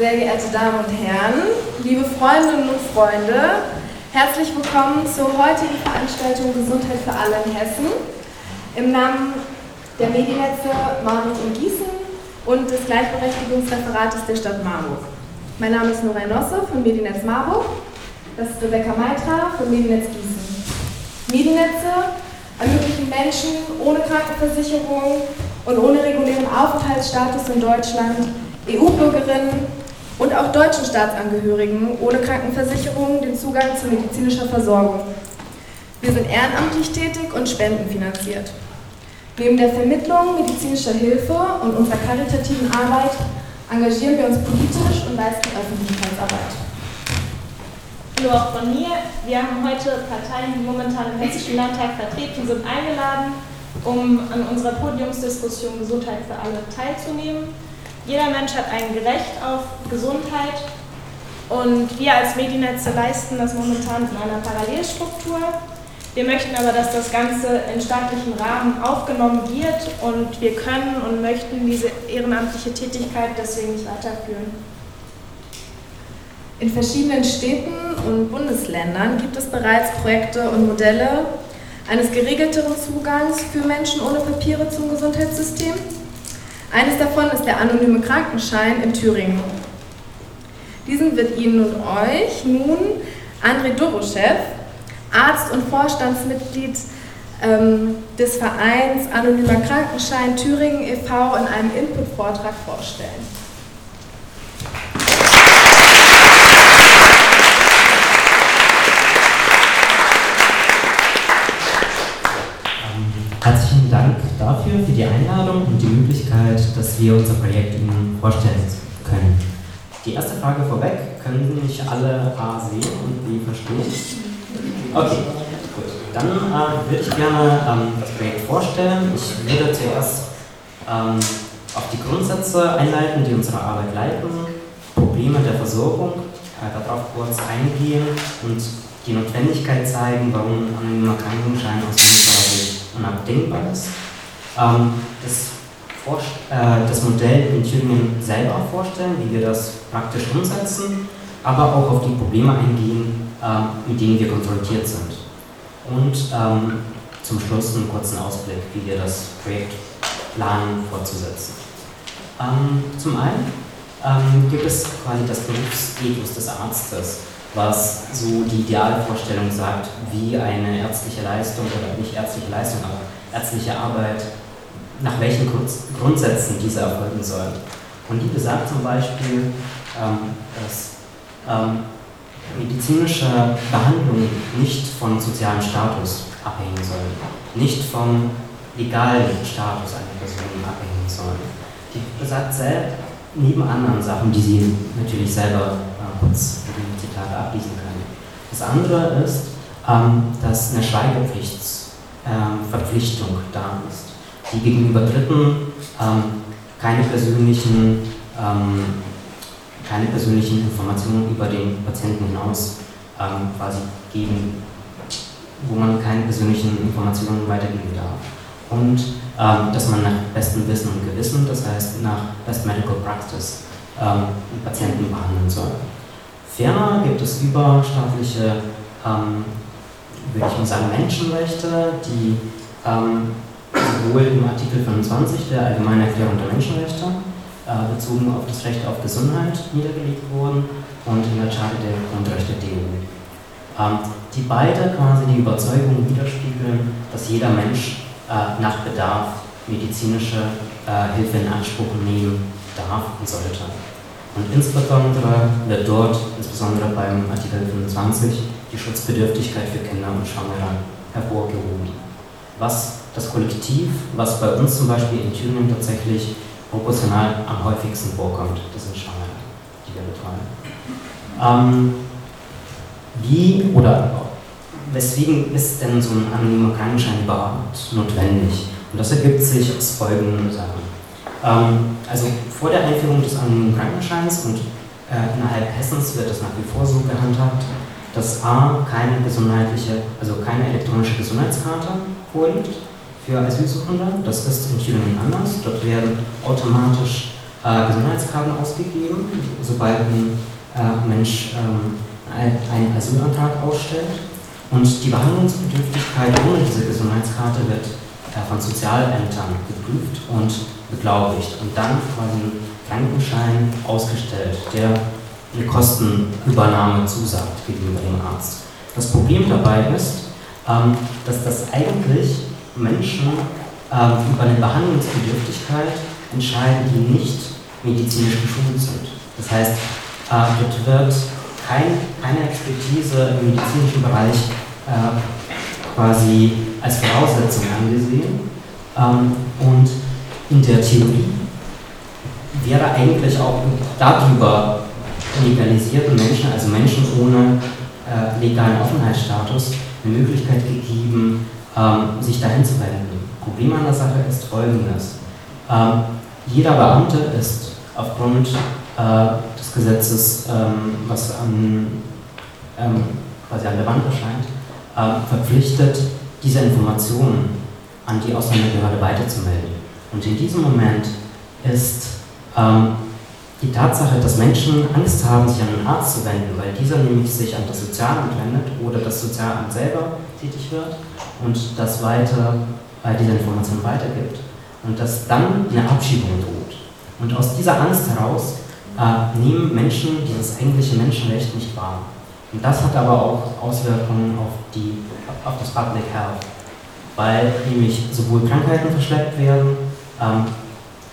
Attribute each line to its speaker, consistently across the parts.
Speaker 1: sehr geehrte Damen und Herren, liebe Freundinnen und Freunde, herzlich willkommen zur heutigen Veranstaltung Gesundheit für alle in Hessen im Namen der Mediennetze Marburg und Gießen und des Gleichberechtigungsreferates der Stadt Marburg. Mein Name ist Nora Nosse von Mediennetz Marburg, das ist Rebecca Meitra von Mediennetz Gießen. Mediennetze ermöglichen Menschen ohne Krankenversicherung und ohne regulären Aufenthaltsstatus in Deutschland, EU-Bürgerinnen und auch deutschen Staatsangehörigen ohne Krankenversicherung den Zugang zu medizinischer Versorgung. Wir sind ehrenamtlich tätig und spendenfinanziert. Neben der Vermittlung medizinischer Hilfe und unserer karitativen Arbeit engagieren wir uns politisch und leisten Öffentlichkeitsarbeit.
Speaker 2: Hallo auch von mir. Wir haben heute Parteien, die momentan im Hessischen Landtag vertreten sind, eingeladen, um an unserer Podiumsdiskussion Gesundheit für alle teilzunehmen. Jeder Mensch hat ein Recht auf Gesundheit und wir als Mediennetze leisten das momentan in einer Parallelstruktur. Wir möchten aber, dass das Ganze in staatlichen Rahmen aufgenommen wird und wir können und möchten diese ehrenamtliche Tätigkeit deswegen nicht weiterführen.
Speaker 1: In verschiedenen Städten und Bundesländern gibt es bereits Projekte und Modelle eines geregelteren Zugangs für Menschen ohne Papiere zum Gesundheitssystem. Eines davon ist der anonyme Krankenschein in Thüringen. Diesen wird Ihnen und euch nun André Doroschew, Arzt und Vorstandsmitglied ähm, des Vereins Anonymer Krankenschein Thüringen e.V. in einem Input-Vortrag vorstellen.
Speaker 3: Herzlichen Dank dafür, für die Einladung und die Möglichkeit, dass wir unser Projekt Ihnen vorstellen können. Die erste Frage vorweg, können Sie mich alle A sehen und B verstehen? Okay, gut. Dann äh, würde ich gerne ähm, das Projekt vorstellen. Ich würde zuerst ähm, auf die Grundsätze einleiten, die unsere Arbeit leiten, Probleme der Versorgung, äh, darauf kurz eingehen und die Notwendigkeit zeigen, warum anonymer Krankenschein aus unabdingbar ist. Ähm, das, äh, das, Modell in Thüringen selber vorstellen, wie wir das praktisch umsetzen, aber auch auf die Probleme eingehen, äh, mit denen wir konfrontiert sind. Und ähm, zum Schluss einen kurzen Ausblick, wie wir das Projekt planen fortzusetzen. Ähm, zum einen ähm, gibt es quasi das Berufsethos des Arztes was so die Idealvorstellung sagt, wie eine ärztliche Leistung oder nicht ärztliche Leistung, aber ärztliche Arbeit, nach welchen Grundsätzen diese erfolgen soll. Und die besagt zum Beispiel, ähm, dass ähm, medizinische Behandlung nicht vom sozialen Status abhängen soll, nicht vom legalen Status einer Person abhängen soll. Die besagt selbst, neben anderen Sachen, die sie natürlich selber kurz Zitat ablesen können. Das andere ist, ähm, dass eine Schweigepflichtverpflichtung ähm, da ist, die gegenüber Dritten ähm, keine persönlichen keine persönlichen Informationen über den Patienten hinaus quasi geben, wo man keine persönlichen Informationen weitergeben darf. Und dass man nach bestem Wissen und Gewissen, das heißt nach Best Medical Practice, Patienten behandeln soll. Ferner gibt es überstaatliche, ähm, würde ich mal sagen, Menschenrechte, die ähm, sowohl im Artikel 25 der Allgemeinen Erklärung der Menschenrechte äh, bezogen auf das Recht auf Gesundheit niedergelegt wurden und in der Charta der Grundrechte der EU. Ähm, die beide quasi die Überzeugung widerspiegeln, dass jeder Mensch äh, nach Bedarf medizinische äh, Hilfe in Anspruch nehmen darf und sollte. Und insbesondere wird dort, insbesondere beim Artikel 25, die Schutzbedürftigkeit für Kinder und Schwangere hervorgehoben. Was das Kollektiv, was bei uns zum Beispiel in Thüringen tatsächlich proportional am häufigsten vorkommt, das sind Schwangere, die wir betreuen. Ähm, wie oder weswegen ist denn so ein anonymer Krankenschein überhaupt notwendig? Und das ergibt sich aus folgenden Sachen. Ähm, also vor der Einführung des anonymen Krankenscheins und äh, innerhalb Hessens wird es nach wie vor so gehandhabt, dass A keine gesundheitliche, also keine elektronische Gesundheitskarte vorliegt für Asylsuchende. Das ist in Thüringen anders. Dort werden automatisch äh, Gesundheitskarten ausgegeben, sobald ein äh, Mensch ähm, einen Asylantrag ausstellt. Und die Behandlungsbedürftigkeit ohne diese Gesundheitskarte wird äh, von Sozialämtern geprüft und beglaubigt und dann ein Krankenschein ausgestellt, der eine Kostenübernahme zusagt gegenüber dem Arzt. Das Problem dabei ist, ähm, dass das eigentlich Menschen ähm, über eine Behandlungsbedürftigkeit entscheiden, die nicht medizinisch geschult sind. Das heißt, äh, dort wird kein, keine Expertise im medizinischen Bereich äh, quasi als Voraussetzung angesehen. Ähm, und in der Theorie wäre eigentlich auch darüber legalisierten Menschen, also Menschen ohne äh, legalen Aufenthaltsstatus, eine Möglichkeit gegeben, ähm, sich dahin zu wenden. Problem an der Sache ist folgendes. Ähm, jeder Beamte ist aufgrund äh, des Gesetzes, ähm, was an, ähm, quasi an der Wand erscheint, äh, verpflichtet, diese Informationen an die Ausländerbehörde weiterzumelden. Und in diesem Moment ist ähm, die Tatsache, dass Menschen Angst haben, sich an einen Arzt zu wenden, weil dieser nämlich sich an das Sozialamt wendet oder das Sozialamt selber tätig wird und das weiter äh, diese Information weitergibt und dass dann eine Abschiebung droht. Und aus dieser Angst heraus äh, nehmen Menschen dieses eigentliche Menschenrecht nicht wahr. Und das hat aber auch Auswirkungen auf, die, auf das Public Health, weil nämlich sowohl Krankheiten verschleppt werden,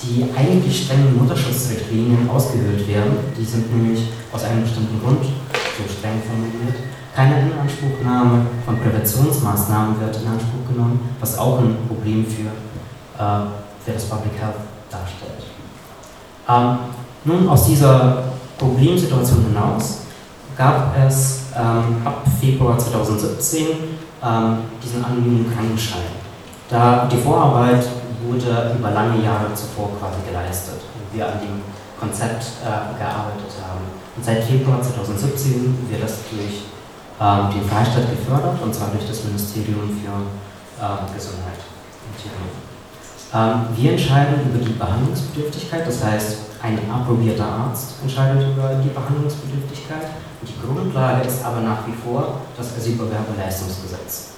Speaker 3: die eigentlich strengen Mutterschutzrichtlinien ausgehöhlt werden. Die sind nämlich aus einem bestimmten Grund so streng formuliert. Keine Inanspruchnahme von Präventionsmaßnahmen wird in Anspruch genommen, was auch ein Problem für, äh, für das Public Health darstellt. Ähm, nun, aus dieser Problemsituation hinaus gab es ähm, ab Februar 2017 ähm, diesen anonymen Krankenschein. Da die Vorarbeit wurde über lange Jahre zuvor quasi geleistet und wir an dem Konzept äh, gearbeitet haben. Und seit Februar 2017 wird das durch ähm, den Freistaat gefördert, und zwar durch das Ministerium für äh, Gesundheit und Tierung. Ähm, wir entscheiden über die Behandlungsbedürftigkeit, das heißt, ein approbierter Arzt entscheidet über die Behandlungsbedürftigkeit. Die Grundlage ist aber nach wie vor das Asylbewerberleistungsgesetz.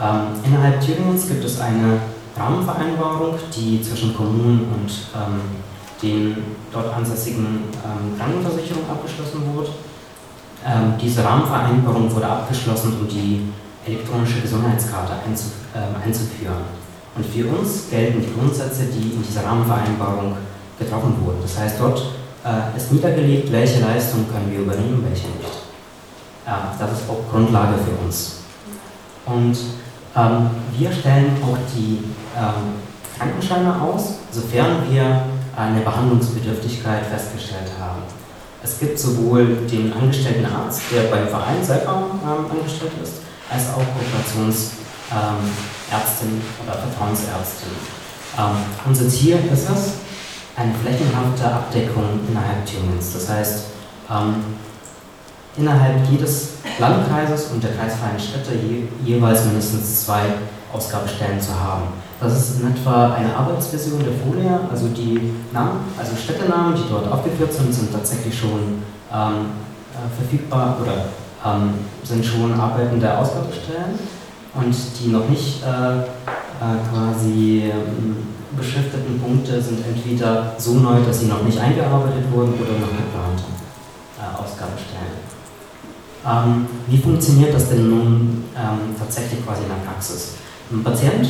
Speaker 3: Ähm, innerhalb Thüringens gibt es eine Rahmenvereinbarung, die zwischen Kommunen und ähm, den dort ansässigen ähm, Krankenversicherungen abgeschlossen wurde. Ähm, diese Rahmenvereinbarung wurde abgeschlossen, um die elektronische Gesundheitskarte einzuf äh, einzuführen. Und für uns gelten die Grundsätze, die in dieser Rahmenvereinbarung getroffen wurden. Das heißt, dort äh, ist niedergelegt, welche Leistungen können wir übernehmen, welche nicht. Äh, das ist auch Grundlage für uns. Und ähm, wir stellen auch die ähm, Krankenscheine aus, sofern wir eine Behandlungsbedürftigkeit festgestellt haben. Es gibt sowohl den angestellten Arzt, der beim Verein selber ähm, angestellt ist, als auch Kooperationsärztin ähm, oder Vertrauensärztin. Ähm, unser Ziel ist es, eine flächenhafte Abdeckung innerhalb Thüringens. Das heißt, ähm, innerhalb jedes Landkreises und der kreisfreien Städte je, jeweils mindestens zwei Ausgabestellen zu haben. Das ist in etwa eine Arbeitsversion der Folie, also die Namen, also Städtenamen, die dort aufgeführt sind, sind tatsächlich schon ähm, äh, verfügbar oder ähm, sind schon arbeitende Ausgabestellen und die noch nicht äh, äh, quasi ähm, beschrifteten Punkte sind entweder so neu, dass sie noch nicht eingearbeitet wurden oder noch geplante äh, Ausgabestellen. Ähm, wie funktioniert das denn nun ähm, tatsächlich quasi in der Praxis? Ein Patient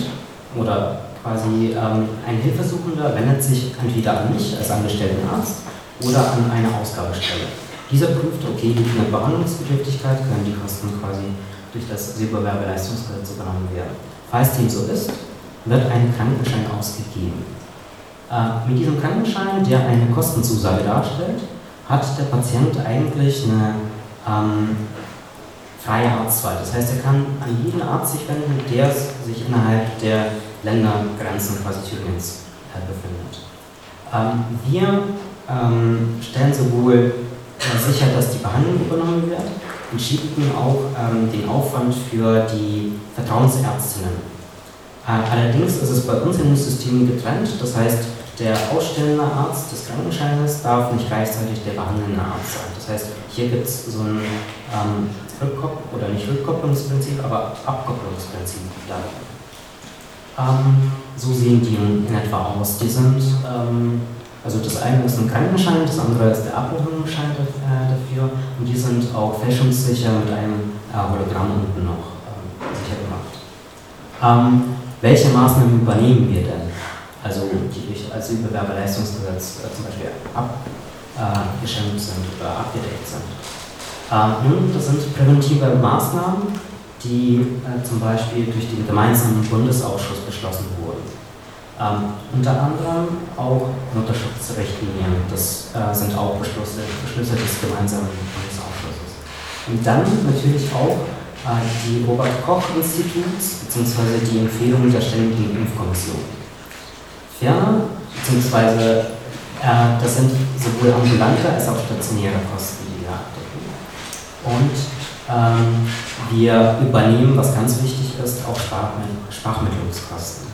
Speaker 3: oder quasi ähm, ein Hilfesuchender wendet sich entweder an mich als angestellten Arzt oder an eine Ausgabestelle. Dieser prüft, okay, liegt eine Behandlungsbedürftigkeit, können die Kosten quasi durch das Silberwerbeleistungsgesetz übernommen werden. Falls dem so ist, wird ein Krankenschein ausgegeben. Äh, mit diesem Krankenschein, der eine Kostenzusage darstellt, hat der Patient eigentlich eine ähm, freie Arztwahl. Das heißt, er kann an jeden Arzt sich wenden, der sich innerhalb der Ländergrenzen quasi Thüringens äh, befindet. Ähm, wir ähm, stellen sowohl äh, sicher, dass die Behandlung übernommen wird und schieben auch ähm, den Aufwand für die Vertrauensärztinnen. Äh, allerdings ist es bei uns in den Systemen getrennt, das heißt, der ausstellende Arzt des Krankenscheines darf nicht gleichzeitig der behandelnde Arzt sein. Das heißt, hier gibt es so ein ähm, Rückkopp oder nicht Rückkopplungsprinzip, aber Abkopplungsprinzip. Ähm, so sehen die in etwa aus. Die sind, ähm, also das eine ist ein Krankenschein, das andere ist der Abholungsschein äh, dafür und die sind auch fälschungssicher mit einem äh, Hologramm unten noch ähm, sicher gemacht. Ähm, welche Maßnahmen übernehmen wir denn? Also die durch Asylbewerberleistungsgesetz äh, zum Beispiel abgeschenkt äh, sind oder abgedeckt sind. Ähm, nun, das sind präventive Maßnahmen, die äh, zum Beispiel durch den gemeinsamen Bundesausschuss beschlossen wurden. Ähm, unter anderem auch Mutterschutzrichtlinien, das äh, sind auch Beschlüsse, Beschlüsse des gemeinsamen Bundesausschusses. Und dann natürlich auch äh, die Robert-Koch-Instituts bzw. die Empfehlungen der Ständigen Impfkommission. Ferner, beziehungsweise äh, das sind sowohl ambulante als auch stationäre Kosten, die wir abdecken. Und ähm, wir übernehmen, was ganz wichtig ist, auch Sprachmittlungskosten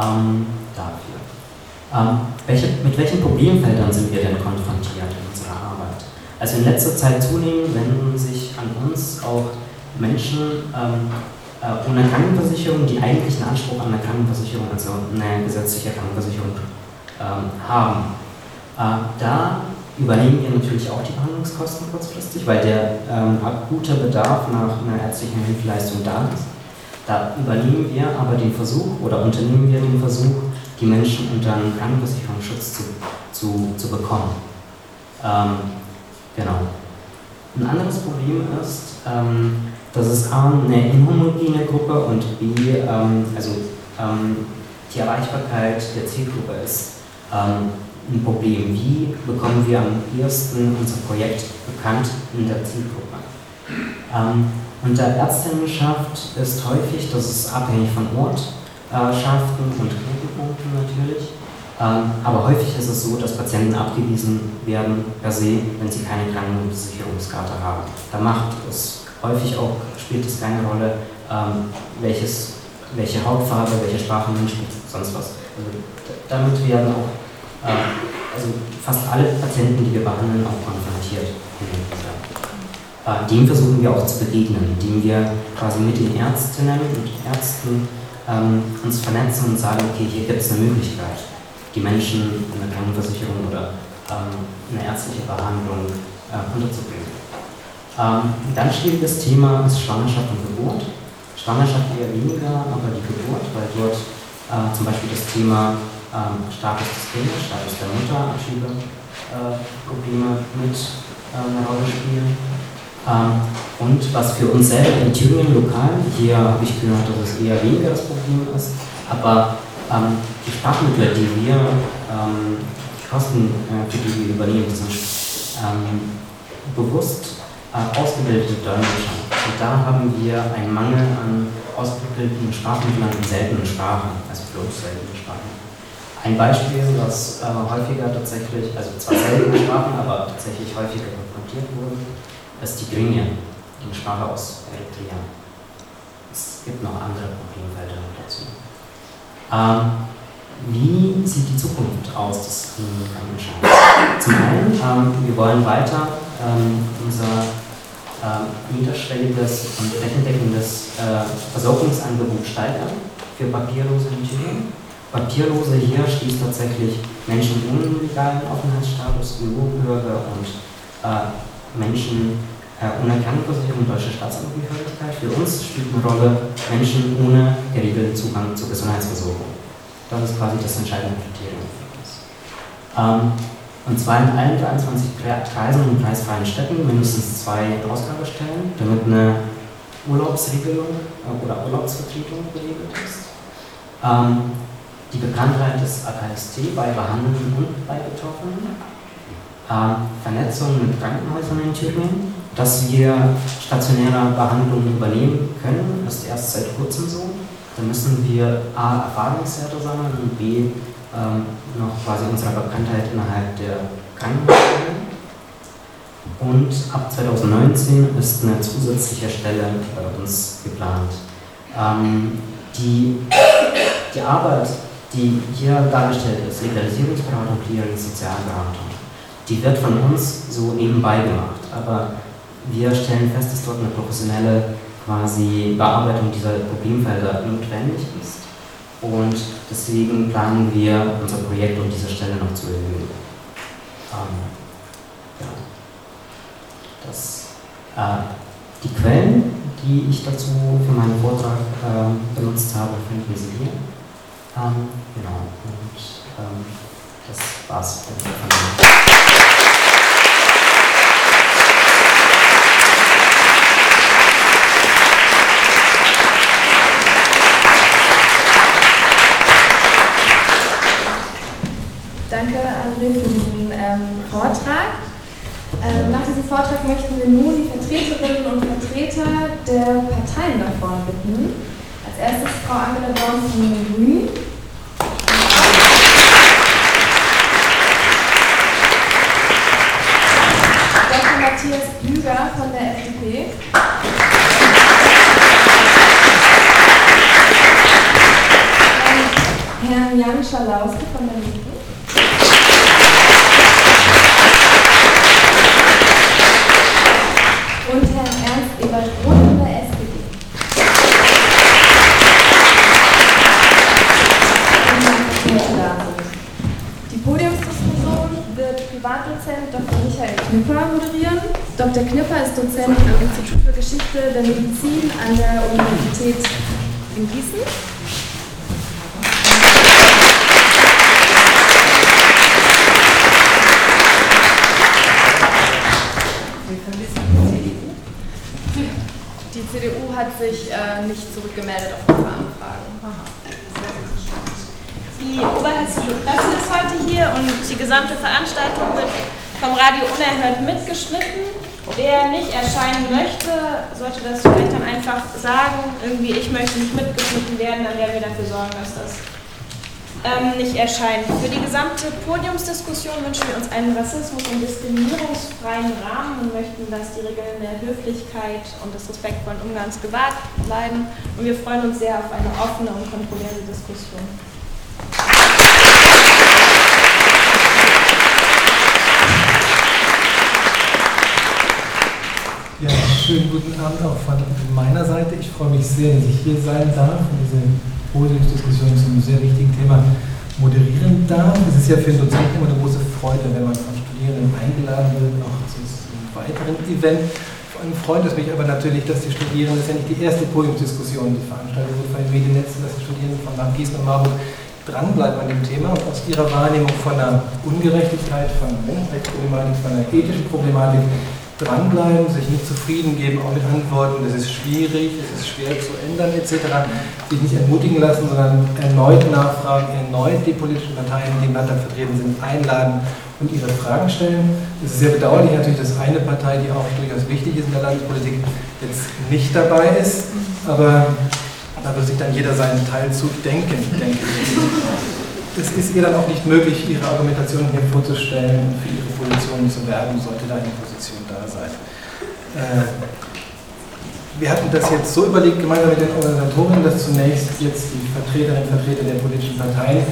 Speaker 3: ähm, dafür. Ähm, welche, mit welchen Problemfeldern sind wir denn konfrontiert in unserer Arbeit? Also in letzter Zeit zunehmend wenden sich an uns auch Menschen ähm, äh, ohne Krankenversicherung, die eigentlich einen Anspruch an eine Krankenversicherung, also eine gesetzliche Krankenversicherung haben. Äh, da übernehmen wir natürlich auch die Behandlungskosten kurzfristig, weil der ähm, akuter Bedarf nach einer ärztlichen Hilfeleistung da ist. Da übernehmen wir aber den Versuch oder unternehmen wir den Versuch, die Menschen unter einen Krankenversicherungsschutz zu, zu, zu bekommen. Ähm, genau. Ein anderes Problem ist, ähm, dass es A, eine inhomogene Gruppe und B, ähm, also ähm, die Erreichbarkeit der Zielgruppe ist. Ähm, ein Problem. Wie bekommen wir am ehesten unser Projekt bekannt in der Zielgruppe? Ähm, unter Ärztinnenschaft ist häufig, das ist abhängig von Ortschaften und Knotenpunkten natürlich, ähm, aber häufig ist es so, dass Patienten abgewiesen werden per se, wenn sie keine Krankenversicherungskarte haben. Da macht es häufig auch, spielt es keine Rolle, ähm, welches, welche Hautfarbe, welche Sprache man spricht, sonst was. Also, damit werden auch also fast alle Patienten, die wir behandeln, auch konfrontiert. Äh, dem versuchen wir auch zu begegnen, indem wir quasi mit den Ärztinnen und Ärzten ähm, uns vernetzen und sagen, okay, hier gibt es eine Möglichkeit, die Menschen in eine Krankenversicherung oder ähm, eine ärztliche Behandlung äh, unterzubringen. Ähm, ein ganz schwieriges Thema ist Schwangerschaft und Geburt. Schwangerschaft eher weniger, aber die Geburt, weil dort äh, zum Beispiel das Thema ähm, Status des Kindes, Status der Mutter, Abschiebe, äh, Probleme mit äh, eine Rolle spielen. Ähm, und was für uns selber in Thüringen lokal, hier habe ich gehört, dass es eher weniger das Problem ist, aber ähm, die Sprachmittel, die wir, ähm, die Kosten, äh, die wir übernehmen, sind ähm, bewusst äh, ausgebildete Dolmetscher. Und da haben wir einen Mangel an ausgebildeten Sprachmittlern in seltenen Sprachen, also für uns seltene Sprachen. Ein Beispiel, was äh, häufiger tatsächlich, also zwar seltene Sprachen, aber tatsächlich häufiger konfrontiert wurde, ist die Grinja, die Sprache aus Eritrea. Es gibt noch andere Problemfelder dazu. Ähm, wie sieht die Zukunft aus des Krankenscheins? Zum einen, ähm, wir wollen weiter ähm, unser ähm, niederschwelliges und flächendeckendes äh, Versorgungsangebot steigern für Papierlose Thüringen. Papierlose hier schließt tatsächlich Menschen ohne legalen Aufenthaltsstatus, EU-Bürger und äh, Menschen äh, ohne Krankenversicherung und deutsche Staatsangehörigkeit. Für uns spielt eine Rolle Menschen ohne geregelten Zugang zur Gesundheitsversorgung. Das ist quasi das entscheidende Kriterium für uns. Ähm, und zwar in allen 23 Kreisen und kreisfreien Städten mindestens zwei Ausgabestellen, damit eine Urlaubsregelung äh, oder Urlaubsvertretung geregelt ist. Ähm, die Bekanntheit des AKST bei Behandelnden und bei Betroffenen, äh, Vernetzung mit Krankenhäusern in Thüringen, dass wir stationäre Behandlungen übernehmen können, ist erst seit kurzem so. Da müssen wir A, Erfahrungswerte sammeln und B, ähm, noch quasi unsere Bekanntheit innerhalb der Krankenhäuser. Und ab 2019 ist eine zusätzliche Stelle bei uns geplant. Ähm, die, die Arbeit die hier dargestellt ist, Legalisierungsberatung, Clearing, Sozialberatung, die wird von uns so nebenbei gemacht. Aber wir stellen fest, dass dort eine professionelle quasi Bearbeitung dieser Problemfelder notwendig ist. Und deswegen planen wir unser Projekt um diese Stelle noch zu erhöhen. Ähm, ja. das, äh, die Quellen, die ich dazu für meinen Vortrag äh, benutzt habe, finden Sie hier. Ähm, genau, und ähm, das war's.
Speaker 1: Danke, André, für diesen ähm, Vortrag. Ähm, nach diesem Vortrag möchten wir nun die Vertreterinnen und Vertreter der Parteien nach vorne bitten. Als erstes Frau Angela Braun von den Grünen. Dr. Matthias Büger von der FDP. Herrn Jan Schalauske von der Linken. Und Herrn Ernst Ewald Roth von der SPD. Und Herrn da sind. Die Podiumsdiskussion wird Privatdozent Dr. Michael Knipper moderieren. Dr. Knipper ist Dozent am Institut für Geschichte der Medizin an der Universität in Gießen.
Speaker 4: Die CDU
Speaker 1: hat sich äh, nicht zurückgemeldet auf unsere Anfragen.
Speaker 2: Die Oberhessische Presse ist heute hier und die gesamte Veranstaltung wird vom Radio Unerhört mitgeschnitten. Wer nicht erscheinen möchte, sollte das vielleicht dann einfach sagen, irgendwie ich möchte nicht mitgeschnitten werden, dann werden wir dafür sorgen, dass das ähm, nicht erscheint. Für die gesamte Podiumsdiskussion wünschen wir uns einen rassismus- und diskriminierungsfreien Rahmen und möchten, dass die Regeln der Höflichkeit und des respektvollen Umgangs gewahrt bleiben. Und wir freuen uns sehr auf eine offene und kontroverse Diskussion.
Speaker 5: Ja, schönen guten Abend auch von meiner Seite. Ich freue mich sehr, dass ich hier sein darf und diese Podiumsdiskussion zum sehr wichtigen Thema moderieren darf. Es ist ja für einen Dozenten immer eine große Freude, wenn man von Studierenden eingeladen wird, auch zu einem weiteren Event. Vor allem freut es mich aber natürlich, dass die Studierenden, das ist ja nicht die erste Podiumsdiskussion, die veranstaltet wird von den Mediennetzen, dass die Studierenden von Land Gießen und Marburg dranbleiben an dem Thema und aus ihrer Wahrnehmung von der Ungerechtigkeit, von Menschenrechtsproblematik, von der ethischen Problematik dranbleiben, sich nicht zufrieden geben, auch mit Antworten, das ist schwierig, es ist schwer zu ändern etc., sich nicht ermutigen lassen, sondern erneut nachfragen, erneut die politischen Parteien, die im Landtag vertreten sind, einladen und ihre Fragen stellen. Es ist sehr bedauerlich natürlich, dass eine Partei, die auch durchaus wichtig ist in der Landespolitik, jetzt nicht dabei ist, aber da wird sich dann jeder seinen Teil zu denken, denke ich. Es ist ihr dann auch nicht möglich, ihre Argumentation hier vorzustellen und für ihre Positionen zu werben, sollte da eine Position da sein. Äh, wir hatten das jetzt so überlegt, gemeinsam mit den Organisatorinnen, dass zunächst jetzt die Vertreterinnen und Vertreter der politischen Parteien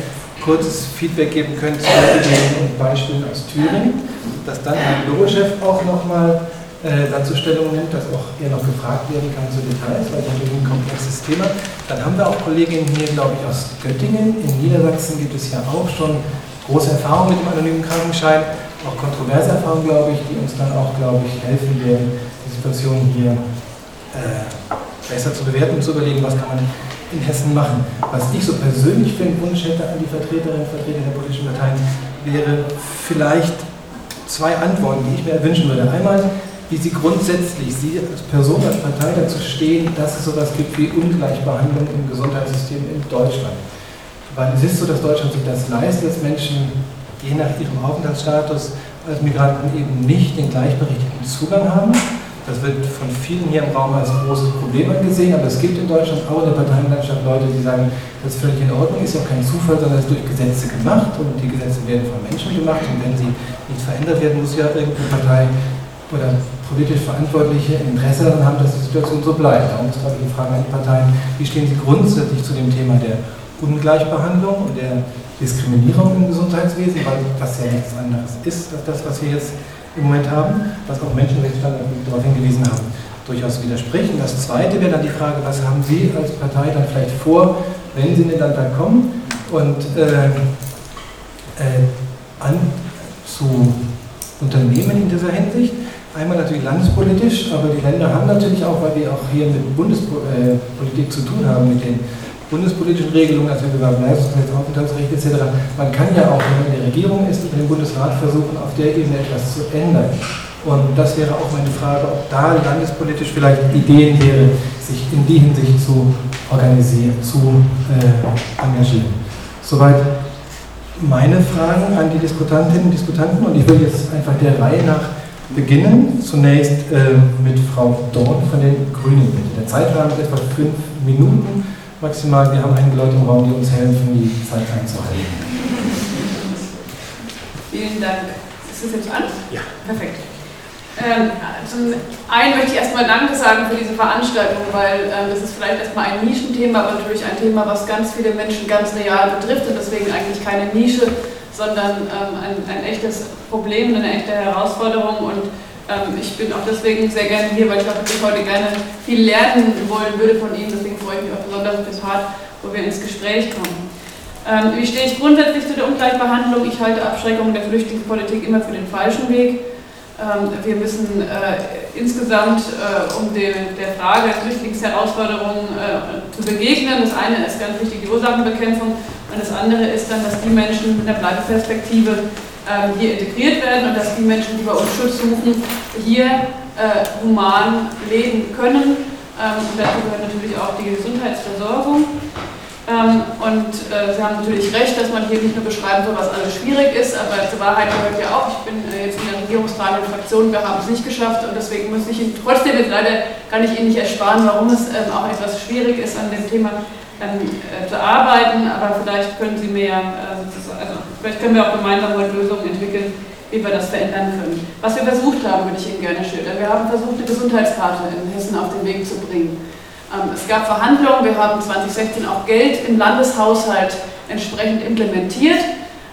Speaker 5: kurzes Feedback geben können zu Ideen und Beispielen aus Thüringen, dass dann Herr Bürochef auch nochmal äh, dazu Stellung nimmt, dass auch er noch gefragt werden kann zu Details, weil es natürlich ein komplexes Thema. Dann haben wir auch Kolleginnen hier, glaube ich, aus Göttingen. In Niedersachsen gibt es ja auch schon große Erfahrungen mit dem anonymen Krankenschein, auch kontroverse Erfahrungen, glaube ich, die uns dann auch, glaube ich, helfen werden, die Situation hier äh, besser zu bewerten und zu überlegen, was kann man in Hessen machen. Was ich so persönlich für einen Wunsch hätte an die Vertreterinnen und Vertreter der politischen Parteien, wäre vielleicht zwei Antworten, die ich mir wünschen würde. Einmal, wie Sie grundsätzlich, Sie als Person, als Partei dazu stehen, dass es sowas gibt wie Ungleichbehandlung im Gesundheitssystem in Deutschland. Weil es ist so, dass Deutschland sich das leistet, dass Menschen je nach ihrem Aufenthaltsstatus als Migranten eben nicht den gleichberechtigten Zugang haben. Das wird von vielen hier im Raum als großes Problem angesehen, aber es gibt in Deutschland auch in der Parteienlandschaft Leute, die sagen, das ist völlig in Ordnung, ist ja kein Zufall, sondern es ist durch Gesetze gemacht und die Gesetze werden von Menschen gemacht und wenn sie nicht verändert werden, muss ja irgendeine Partei oder politisch Verantwortliche Interesse daran haben, dass die Situation so bleibt. Darum ist, ich, die Frage an die Parteien, wie stehen Sie grundsätzlich zu dem Thema der Ungleichbehandlung und der Diskriminierung im Gesundheitswesen, weil das ja nichts anderes ist als das, was wir jetzt im Moment haben, was auch Menschenrechtsstandard darauf hingewiesen haben, durchaus widerspricht. Und das Zweite wäre dann die Frage, was haben Sie als Partei dann vielleicht vor, wenn Sie in den Landtag kommen und äh, äh, an, zu unternehmen in dieser Hinsicht? Einmal natürlich landespolitisch, aber die Länder haben natürlich auch, weil wir auch hier mit Bundespolitik zu tun haben, mit den bundespolitischen Regelungen, also Bewerbleistungsrecht, Aufenthaltsrecht etc. Man kann ja auch, wenn man in der Regierung ist, mit dem Bundesrat versuchen, auf der Ebene etwas zu ändern. Und das wäre auch meine Frage, ob da landespolitisch vielleicht Ideen wäre, sich in die Hinsicht zu organisieren, zu äh, engagieren. Soweit meine Fragen an die Diskutantinnen und Diskutanten und ich will jetzt einfach der Reihe nach beginnen. Zunächst äh, mit Frau Dorn von den Grünen. Der Zeitrahmen ist etwa fünf Minuten maximal. Wir haben einige Leute im Raum, die uns helfen, die Zeit einzuhalten.
Speaker 4: Vielen Dank. Ist das jetzt an?
Speaker 5: Ja.
Speaker 4: Perfekt. Ähm, zum einen möchte ich erstmal Danke sagen für diese Veranstaltung, weil ähm, das ist vielleicht erstmal ein Nischenthema, aber natürlich ein Thema, was ganz viele Menschen ganz real betrifft und deswegen eigentlich keine Nische, sondern ähm, ein, ein echtes Problem, eine echte Herausforderung und ich bin auch deswegen sehr gerne hier, weil ich glaube, dass ich heute gerne viel lernen wollen würde von Ihnen. Deswegen freue ich mich auch besonders auf das Part, wo wir ins Gespräch kommen. Ähm, wie stehe ich grundsätzlich zu der Ungleichbehandlung? Ich halte Abschreckung der Flüchtlingspolitik immer für den falschen Weg. Ähm, wir müssen äh, insgesamt äh, um die, der Frage der Flüchtlingsherausforderungen äh, zu begegnen. Das eine ist ganz wichtig die Ursachenbekämpfung und das andere ist dann, dass die Menschen mit einer Bleibeperspektive ähm, hier integriert werden und dass die Menschen, die bei uns Schutz suchen, hier äh, human leben können. Ähm, und dazu gehört natürlich auch die Gesundheitsversorgung. Ähm, und äh, Sie haben natürlich recht, dass man hier nicht nur beschreiben soll, was alles schwierig ist, aber zur Wahrheit gehört ja auch, ich bin äh, jetzt in der regierungstragenden Fraktion, wir haben es nicht geschafft und deswegen muss ich Ihnen trotzdem jetzt leider, kann ich Ihnen nicht ersparen, warum es ähm, auch etwas schwierig ist, an dem Thema ähm, äh, zu arbeiten, aber vielleicht können Sie mehr, äh, also vielleicht können wir auch gemeinsam Lösungen entwickeln, wie wir das verändern können. Was wir versucht haben, würde ich Ihnen gerne schildern. Wir haben versucht, eine Gesundheitskarte in Hessen auf den Weg zu bringen. Ähm, es gab Verhandlungen, wir haben 2016 auch Geld im Landeshaushalt entsprechend implementiert.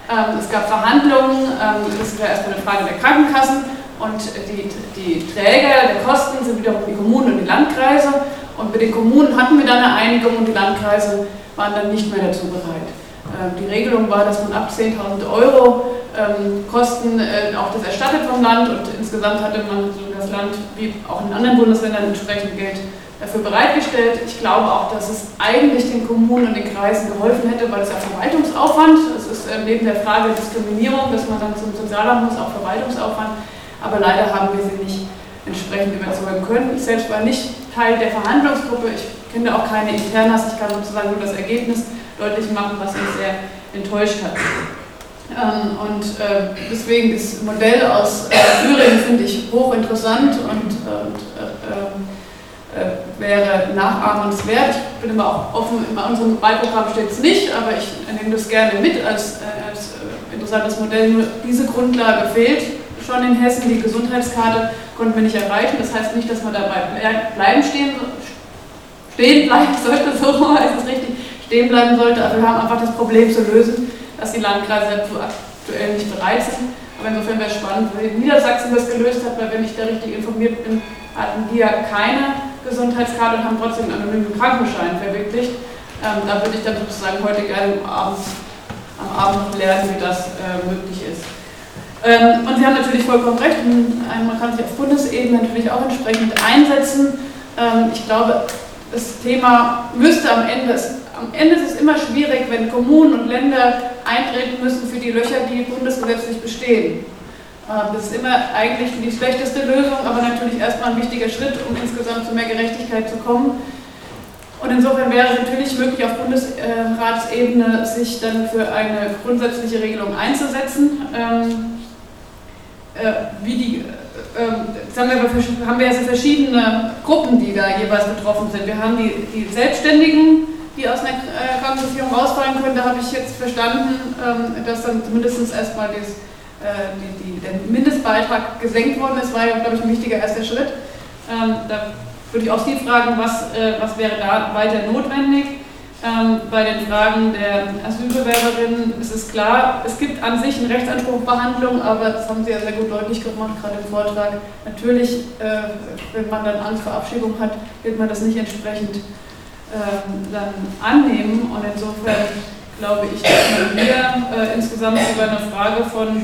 Speaker 4: Ähm, es gab Verhandlungen, ähm, das ist erstmal eine Frage der Krankenkassen und die, die Träger der Kosten sind wiederum die Kommunen und die Landkreise. Und mit den Kommunen hatten wir dann eine Einigung und die Landkreise waren dann nicht mehr dazu bereit. Ähm, die Regelung war, dass man ab 10.000 Euro ähm, Kosten äh, auch das erstattet vom Land und insgesamt hatte man das Land wie auch in anderen Bundesländern entsprechend Geld dafür bereitgestellt. Ich glaube auch, dass es eigentlich den Kommunen und den Kreisen geholfen hätte, weil es ja Verwaltungsaufwand, es ist äh, neben der Frage Diskriminierung, dass man dann zum Sozialamt muss, auch Verwaltungsaufwand, aber leider haben wir sie nicht entsprechend überzeugen können. Ich selbst war nicht Teil der Verhandlungsgruppe, ich kenne auch keine Internas, ich kann sozusagen nur das Ergebnis deutlich machen, was mich sehr enttäuscht hat. Ähm, und äh, deswegen das Modell aus äh, Thüringen finde ich hochinteressant und, und äh, ähm, äh, wäre nachahmenswert. Ich bin immer auch offen, in unserem Wahlprogramm steht es nicht, aber ich nehme das gerne mit als, äh, als äh, interessantes Modell. Nur diese Grundlage fehlt schon in Hessen, die Gesundheitskarte konnten wir nicht erreichen. Das heißt nicht, dass man dabei bleiben stehen, stehen bleiben sollte, so heißt es richtig, stehen bleiben sollte, aber wir haben einfach das Problem zu lösen, dass die Landkreise dazu aktuell nicht bereit sind. Aber insofern wäre es spannend, wie Niedersachsen das gelöst hat, weil wenn ich da richtig informiert bin, hatten die ja keine Gesundheitskarte und haben trotzdem einen anonymen Krankenschein verwirklicht. Ähm, da würde ich dann sozusagen heute gerne am Abend, am Abend lernen, wie das äh, möglich ist. Ähm, und Sie haben natürlich vollkommen recht, man kann sich auf Bundesebene natürlich auch entsprechend einsetzen. Ähm, ich glaube, das Thema müsste am Ende, am Ende ist es immer schwierig, wenn Kommunen und Länder eintreten müssen für die Löcher, die bundesgesetzlich bestehen. Ähm, das ist immer eigentlich die schlechteste Lösung, aber natürlich erstmal ein wichtiger Schritt, um insgesamt zu mehr Gerechtigkeit zu kommen. Und insofern wäre es natürlich möglich, auf Bundesratsebene sich dann für eine grundsätzliche Regelung einzusetzen. Äh, wie die, äh, ähm, sagen wir, haben wir ja so verschiedene Gruppen, die da jeweils betroffen sind. Wir haben die, die Selbstständigen, die aus einer äh, Krankenversicherung rausfallen können. Da habe ich jetzt verstanden, ähm, dass dann zumindest erstmal das, die, die, der Mindestbeitrag gesenkt worden ist. war ja, glaube ich, ein wichtiger erster Schritt. Ähm, da würde ich auch Sie fragen, was, was wäre da weiter notwendig. Ähm, bei den Fragen der Asylbewerberinnen ist es klar, es gibt an sich einen Rechtsanspruch Behandlung, aber das haben Sie ja sehr gut deutlich gemacht, gerade im Vortrag. Natürlich, äh, wenn man dann Angst vor Abschiebung hat, wird man das nicht entsprechend ähm, dann annehmen. Und insofern glaube ich, dass man hier äh, insgesamt über eine Frage von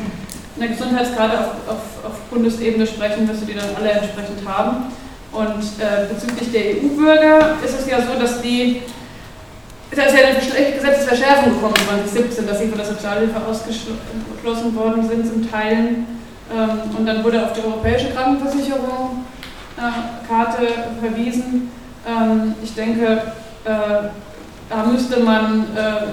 Speaker 4: einer Gesundheitskarte auf, auf, auf Bundesebene sprechen müsste, die dann alle entsprechend haben. Und äh, bezüglich der EU-Bürger ist es ja so, dass die es ist ja eine Gesetzesverschärfung gekommen 2017, dass sie von der Sozialhilfe ausgeschlossen worden sind zum Teilen. Ähm, und dann wurde auf die europäische Krankenversicherung Karte verwiesen. Ähm, ich denke, äh, da müsste man äh,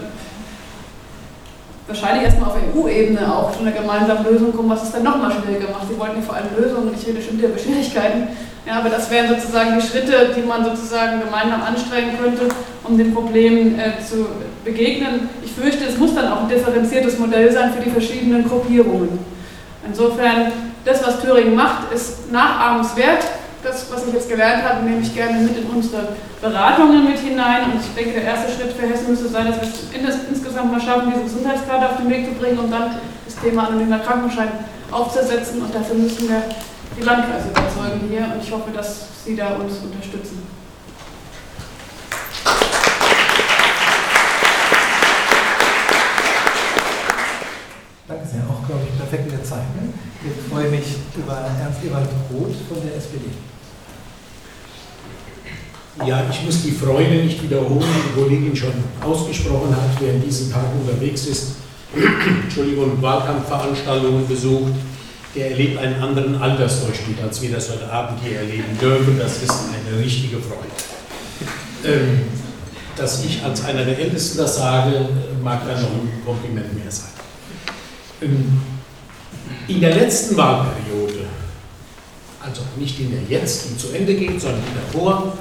Speaker 4: wahrscheinlich erstmal auf EU-Ebene auch zu einer gemeinsamen Lösung kommen, was es dann nochmal schwieriger macht. Sie wollten ja vor allem Lösungen, ich rede schon wieder über Schwierigkeiten. Ja, aber das wären sozusagen die Schritte, die man sozusagen gemeinsam anstrengen könnte, um den Problemen äh, zu begegnen. Ich fürchte, es muss dann auch ein differenziertes Modell sein für die verschiedenen Gruppierungen. Insofern, das, was Thüringen macht, ist nachahmenswert. Das, was ich jetzt gelernt habe, nehme ich gerne mit in unsere Beratungen mit hinein. Und ich denke, der erste Schritt für Hessen müsste sein, dass wir es insgesamt mal schaffen, diese Gesundheitskarte auf den Weg zu bringen und dann das Thema anonymer Krankenschein aufzusetzen. Und dafür müssen wir die Landkreise überzeugen hier und ich hoffe, dass Sie da uns unterstützen.
Speaker 5: Danke sehr, auch glaube ich perfekt in der Zeit. Ne? Ich freue mich über Ernst Ewald Roth von der SPD.
Speaker 6: Ja, ich muss die Freude nicht wiederholen, die Kollegin schon ausgesprochen hat, wer in diesen Tagen unterwegs ist. Entschuldigung, Wahlkampfveranstaltungen besucht der erlebt einen anderen Altersdurchschnitt, als wir das heute Abend hier erleben dürfen. Das ist eine richtige Freude. Ähm, dass ich als einer der Ältesten das sage, mag dann noch ein Kompliment mehr sein. Ähm, in der letzten Wahlperiode, also nicht in der jetzt, die zu Ende geht, sondern davor,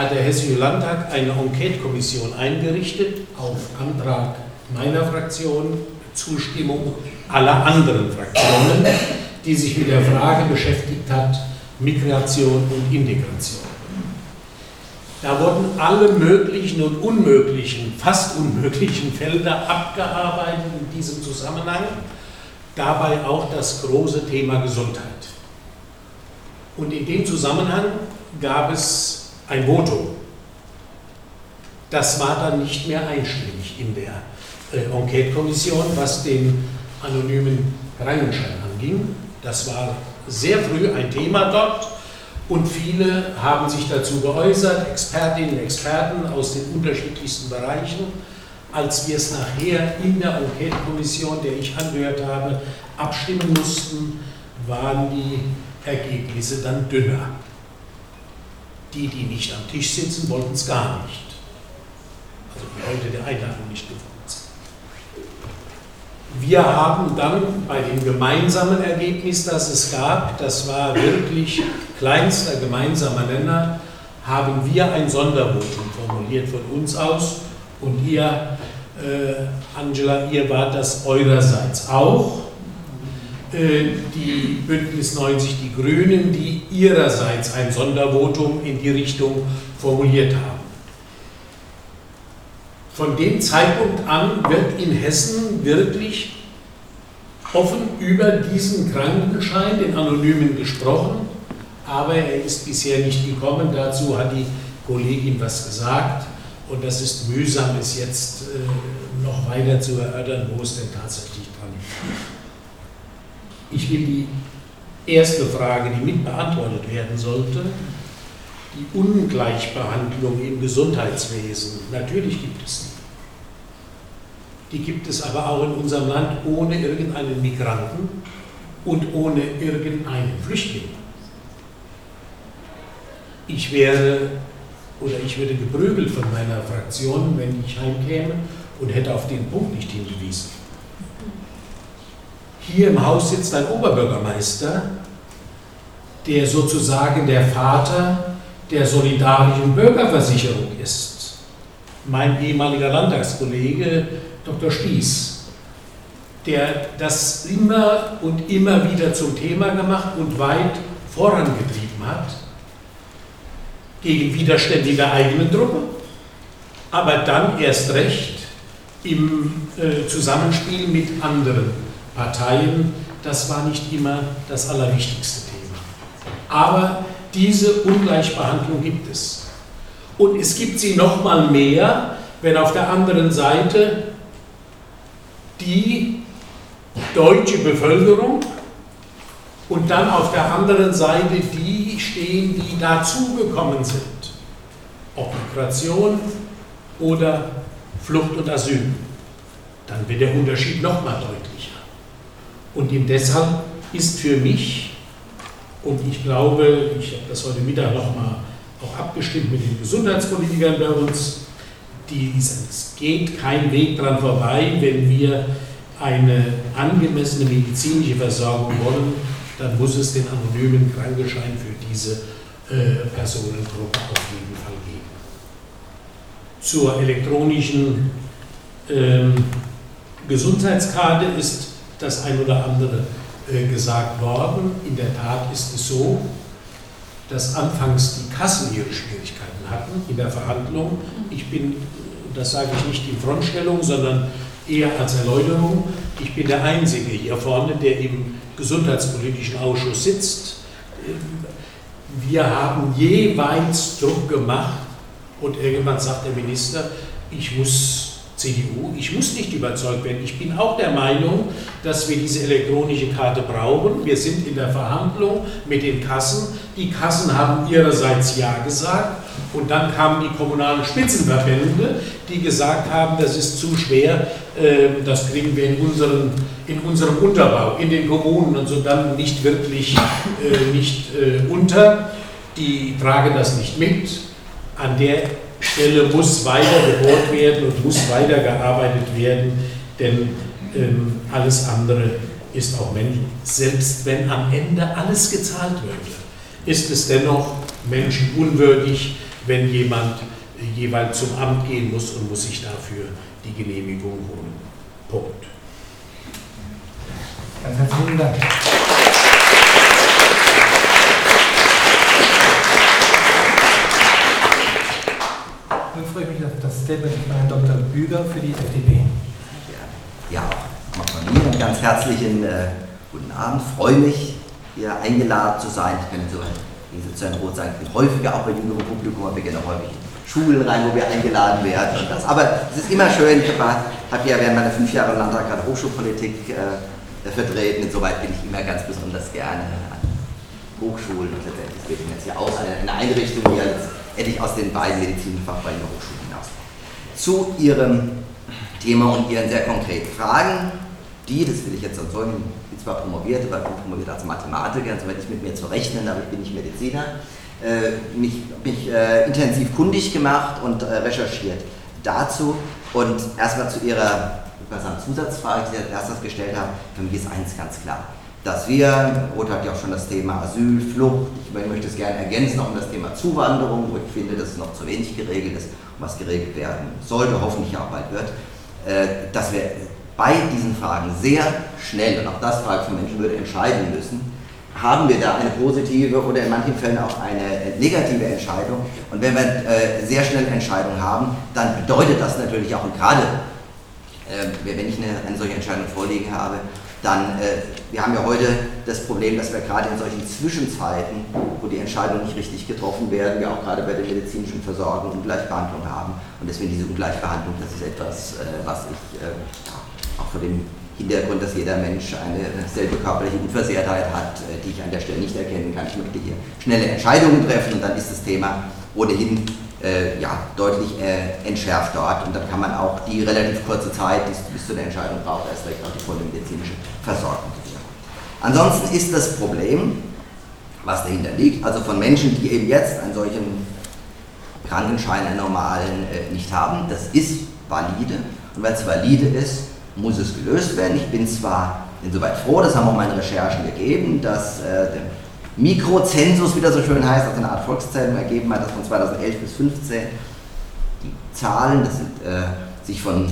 Speaker 6: hat der Hessische Landtag eine Enquete-Kommission eingerichtet auf Antrag meiner Fraktion, Zustimmung aller anderen Fraktionen die sich mit der Frage beschäftigt hat, Migration und Integration. Da wurden alle möglichen und unmöglichen, fast unmöglichen Felder abgearbeitet in diesem Zusammenhang, dabei auch das große Thema Gesundheit. Und in dem Zusammenhang gab es ein Votum. Das war dann nicht mehr einstimmig in der äh, Enquete-Kommission, was den anonymen Krankenschein anging. Das war sehr früh ein Thema dort und viele haben sich dazu geäußert, Expertinnen und Experten aus den unterschiedlichsten Bereichen. Als wir es nachher in der Enquete-Kommission, der ich angehört habe, abstimmen mussten, waren die Ergebnisse dann dünner. Die, die nicht am Tisch sitzen, wollten es gar nicht. Also die heute der Einladung nicht gefunden. Wir haben dann bei dem gemeinsamen Ergebnis, das es gab, das war wirklich kleinster gemeinsamer Nenner, haben wir ein Sondervotum formuliert von uns aus und ihr, äh, Angela, ihr wart das eurerseits auch. Äh, die Bündnis 90 Die Grünen, die ihrerseits ein Sondervotum in die Richtung formuliert haben. Von dem Zeitpunkt an wird in Hessen wirklich offen über diesen Krankenschein, den Anonymen, gesprochen, aber er ist bisher nicht gekommen. Dazu hat die Kollegin was gesagt und das ist mühsam, es jetzt äh, noch weiter zu erörtern, wo es denn tatsächlich dran ist. Ich will die erste Frage, die mit beantwortet werden sollte, die Ungleichbehandlung im Gesundheitswesen. Natürlich gibt es die. Die gibt es aber auch in unserem Land ohne irgendeinen Migranten und ohne irgendeinen Flüchtling. Ich wäre oder ich würde geprügelt von meiner Fraktion, wenn ich heimkäme und hätte auf den Punkt nicht hingewiesen. Hier im Haus sitzt ein Oberbürgermeister, der sozusagen der Vater der solidarischen Bürgerversicherung ist. Mein ehemaliger Landtagskollege Dr. Spieß, der das immer und immer wieder zum Thema gemacht und weit vorangetrieben hat, gegen Widerstände der eigenen Truppe aber dann erst recht im äh, Zusammenspiel mit anderen Parteien. Das war nicht immer das allerwichtigste Thema. Aber diese Ungleichbehandlung gibt es. Und es gibt sie noch mal mehr, wenn auf der anderen Seite die deutsche Bevölkerung und dann auf der anderen Seite die stehen, die dazugekommen sind. Ob Migration oder Flucht und Asyl. Dann wird der Unterschied nochmal deutlicher. Und deshalb ist für mich, und ich glaube, ich habe das heute Mittag nochmal auch abgestimmt mit den Gesundheitspolitikern bei uns, die, es geht kein Weg dran vorbei, wenn wir eine angemessene medizinische Versorgung wollen, dann muss es den anonymen Krankenschein für diese äh, Personengruppe auf jeden Fall geben. Zur elektronischen ähm, Gesundheitskarte ist das ein oder andere äh, gesagt worden. In der Tat ist es so, dass anfangs die Kassen ihre Schwierigkeiten hatten in der Verhandlung. Ich bin, das sage ich nicht in Frontstellung, sondern eher als Erläuterung, ich bin der Einzige hier vorne, der im Gesundheitspolitischen Ausschuss sitzt. Wir haben jeweils Druck gemacht und irgendwann sagt der Minister, ich muss CDU, ich muss nicht überzeugt werden. Ich bin auch der Meinung, dass wir diese elektronische Karte brauchen. Wir sind in der Verhandlung mit den Kassen. Die Kassen haben ihrerseits Ja gesagt. Und dann kamen die kommunalen Spitzenverbände, die gesagt haben, das ist zu schwer, ähm, das kriegen wir in, unseren, in unserem Unterbau, in den Kommunen und so dann nicht wirklich äh, nicht äh, unter. Die tragen das nicht mit. An der Stelle muss weiter gebohrt werden und muss weiter gearbeitet werden, denn ähm, alles andere ist auch menschlich. Selbst wenn am Ende alles gezahlt würde, ist es dennoch menschenunwürdig, wenn jemand jeweils zum Amt gehen muss und muss sich dafür die Genehmigung holen. Punkt.
Speaker 5: Ganz herzlichen Dank. Nun freue ich mich auf das Statement von Herrn Dr. Büger für die FDP.
Speaker 7: Ja, auch von mir einen ganz herzlichen äh, guten Abend. Freue mich, hier eingeladen zu sein. Ich bin so, zu Herrn Roth sagen, ich bin häufiger auch bei jüngerem Publikum, aber wir gehen auch häufig in Schulen rein, wo wir eingeladen werden. Und das. Aber es ist immer schön, ich habe hab ja während meiner fünf Jahre im Landtag gerade Hochschulpolitik äh, vertreten. Insoweit bin ich immer ganz besonders gerne an Hochschulen und letztendlich bin ich jetzt ja auch eine, Einrichtung, die jetzt endlich aus den beiden medizinischen Fachbereichen der Hochschule. Zu Ihrem Thema und Ihren sehr konkreten Fragen, die, das will ich jetzt an solchen, ich bin zwar promoviert, aber bin promoviert als Mathematiker, insoweit ich mit mir zu rechnen, aber ich bin nicht Mediziner, äh, mich, mich äh, intensiv kundig gemacht und äh, recherchiert dazu. Und erstmal zu Ihrer sagen, Zusatzfrage, die Sie erstens gestellt haben, für mich ist eins ganz klar. Dass wir, Roth hat ja auch schon das Thema Asyl, Flucht, ich möchte es gerne ergänzen, auch um das Thema Zuwanderung, wo ich finde, dass es noch zu wenig geregelt ist was geregelt werden sollte, hoffentlich auch bald wird, äh, dass wir bei diesen Fragen sehr schnell, und auch das Frage von Menschenwürde, entscheiden müssen, haben wir da eine positive oder in manchen Fällen auch eine negative Entscheidung. Und wenn wir äh, sehr schnell Entscheidungen haben, dann bedeutet das natürlich auch, und gerade äh, wenn ich eine, eine, solche Entscheidung vorliegen habe, dann, äh, wir haben ja heute das Problem, dass wir gerade in solchen Zwischenzeiten, wo die Entscheidungen nicht richtig getroffen werden, wir auch gerade bei der medizinischen Versorgung Ungleichbehandlung haben. Und deswegen diese Ungleichbehandlung, das ist etwas, äh, was ich äh, auch vor dem Hintergrund, dass jeder Mensch eine selbe körperliche Unversehrtheit hat, äh, die ich an der Stelle nicht erkennen kann. Ich möchte hier schnelle Entscheidungen treffen und dann ist das Thema ohnehin äh, ja, deutlich äh, entschärft dort und dann kann man auch die relativ kurze Zeit, die es bis zu der Entscheidung braucht, erst recht auch die volle medizinische Versorgung gewähren. Ansonsten ist das Problem, was dahinter liegt, also von Menschen, die eben jetzt einen solchen Krankenschein, einen normalen, äh, nicht haben, das ist valide und weil es valide ist, muss es gelöst werden. Ich bin zwar insoweit froh, das haben auch meine Recherchen gegeben, dass äh, der Mikrozensus, wie das so schön heißt, also eine Art Volkszählung ergeben hat, dass von 2011 bis 2015 die Zahlen, das sind äh, sich von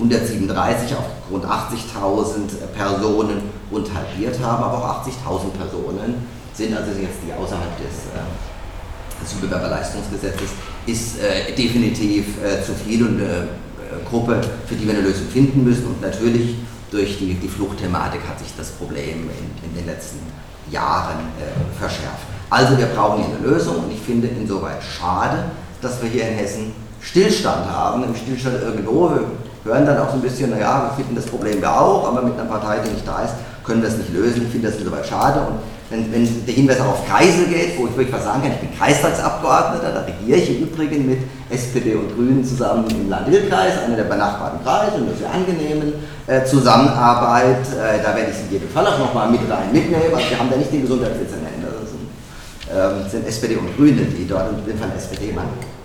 Speaker 7: 137 auf rund 80.000 Personen rund halbiert haben, aber auch 80.000 Personen sind also jetzt die außerhalb des, äh, des Überbewerberleistungsgesetzes ist äh, definitiv äh, zu viel und eine äh, Gruppe, für die wir eine Lösung finden müssen. Und natürlich durch die, die Fluchtthematik hat sich das Problem in, in den letzten Jahren äh, verschärft. Also wir brauchen hier eine Lösung und ich finde insoweit schade, dass wir hier in Hessen Stillstand haben, im Stillstand irgendwo. Hören dann auch so ein bisschen, naja, wir finden das Problem ja auch, aber mit einer Partei, die nicht da ist, können wir es nicht lösen. Ich finde das insoweit schade. Und wenn, wenn der Hinweis auch auf Kreise geht, wo ich wirklich was sagen kann, ich bin Kreistagsabgeordneter, da regiere ich im Übrigen mit SPD und Grünen zusammen im Land-Dill-Kreis, einer der benachbarten Kreise, und eine sehr angenehmen äh, Zusammenarbeit. Äh, da werde ich Sie in jedem Fall auch nochmal mit rein mitnehmen. Also wir haben da nicht den Gesundheitsdezernenten, das sind, ähm, sind SPD und Grüne, die dort, und ich bin von SPD-Mann. Ähm,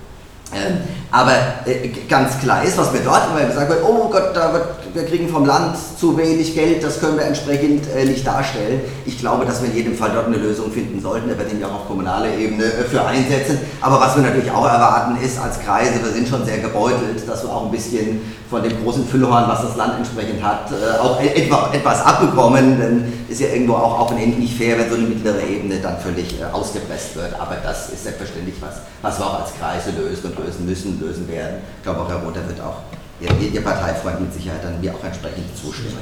Speaker 7: aber äh, ganz klar ist, was mir dort immer gesagt wird, oh Gott, da wird, wir kriegen vom Land zu wenig Geld, das können wir entsprechend äh, nicht darstellen. Ich glaube, dass wir in jedem Fall dort eine Lösung finden sollten, da werden wir auch auf kommunaler Ebene äh, für einsetzen. Aber was wir natürlich auch erwarten ist, als Kreise, wir sind schon sehr gebeutelt, dass wir auch ein bisschen von dem großen Füllhorn, was das Land entsprechend hat, äh, auch e-, etwa, etwas abbekommen. Denn ist ja irgendwo auch, auch nicht fair, wenn so eine mittlere Ebene dann völlig äh, ausgepresst wird. Aber das ist selbstverständlich was, was wir auch als Kreise lösen und lösen müssen, lösen werden. Ich glaube auch Herr Rother wird auch Ihr, Ihr Parteifreund mit Sicherheit dann mir auch entsprechend zustimmen.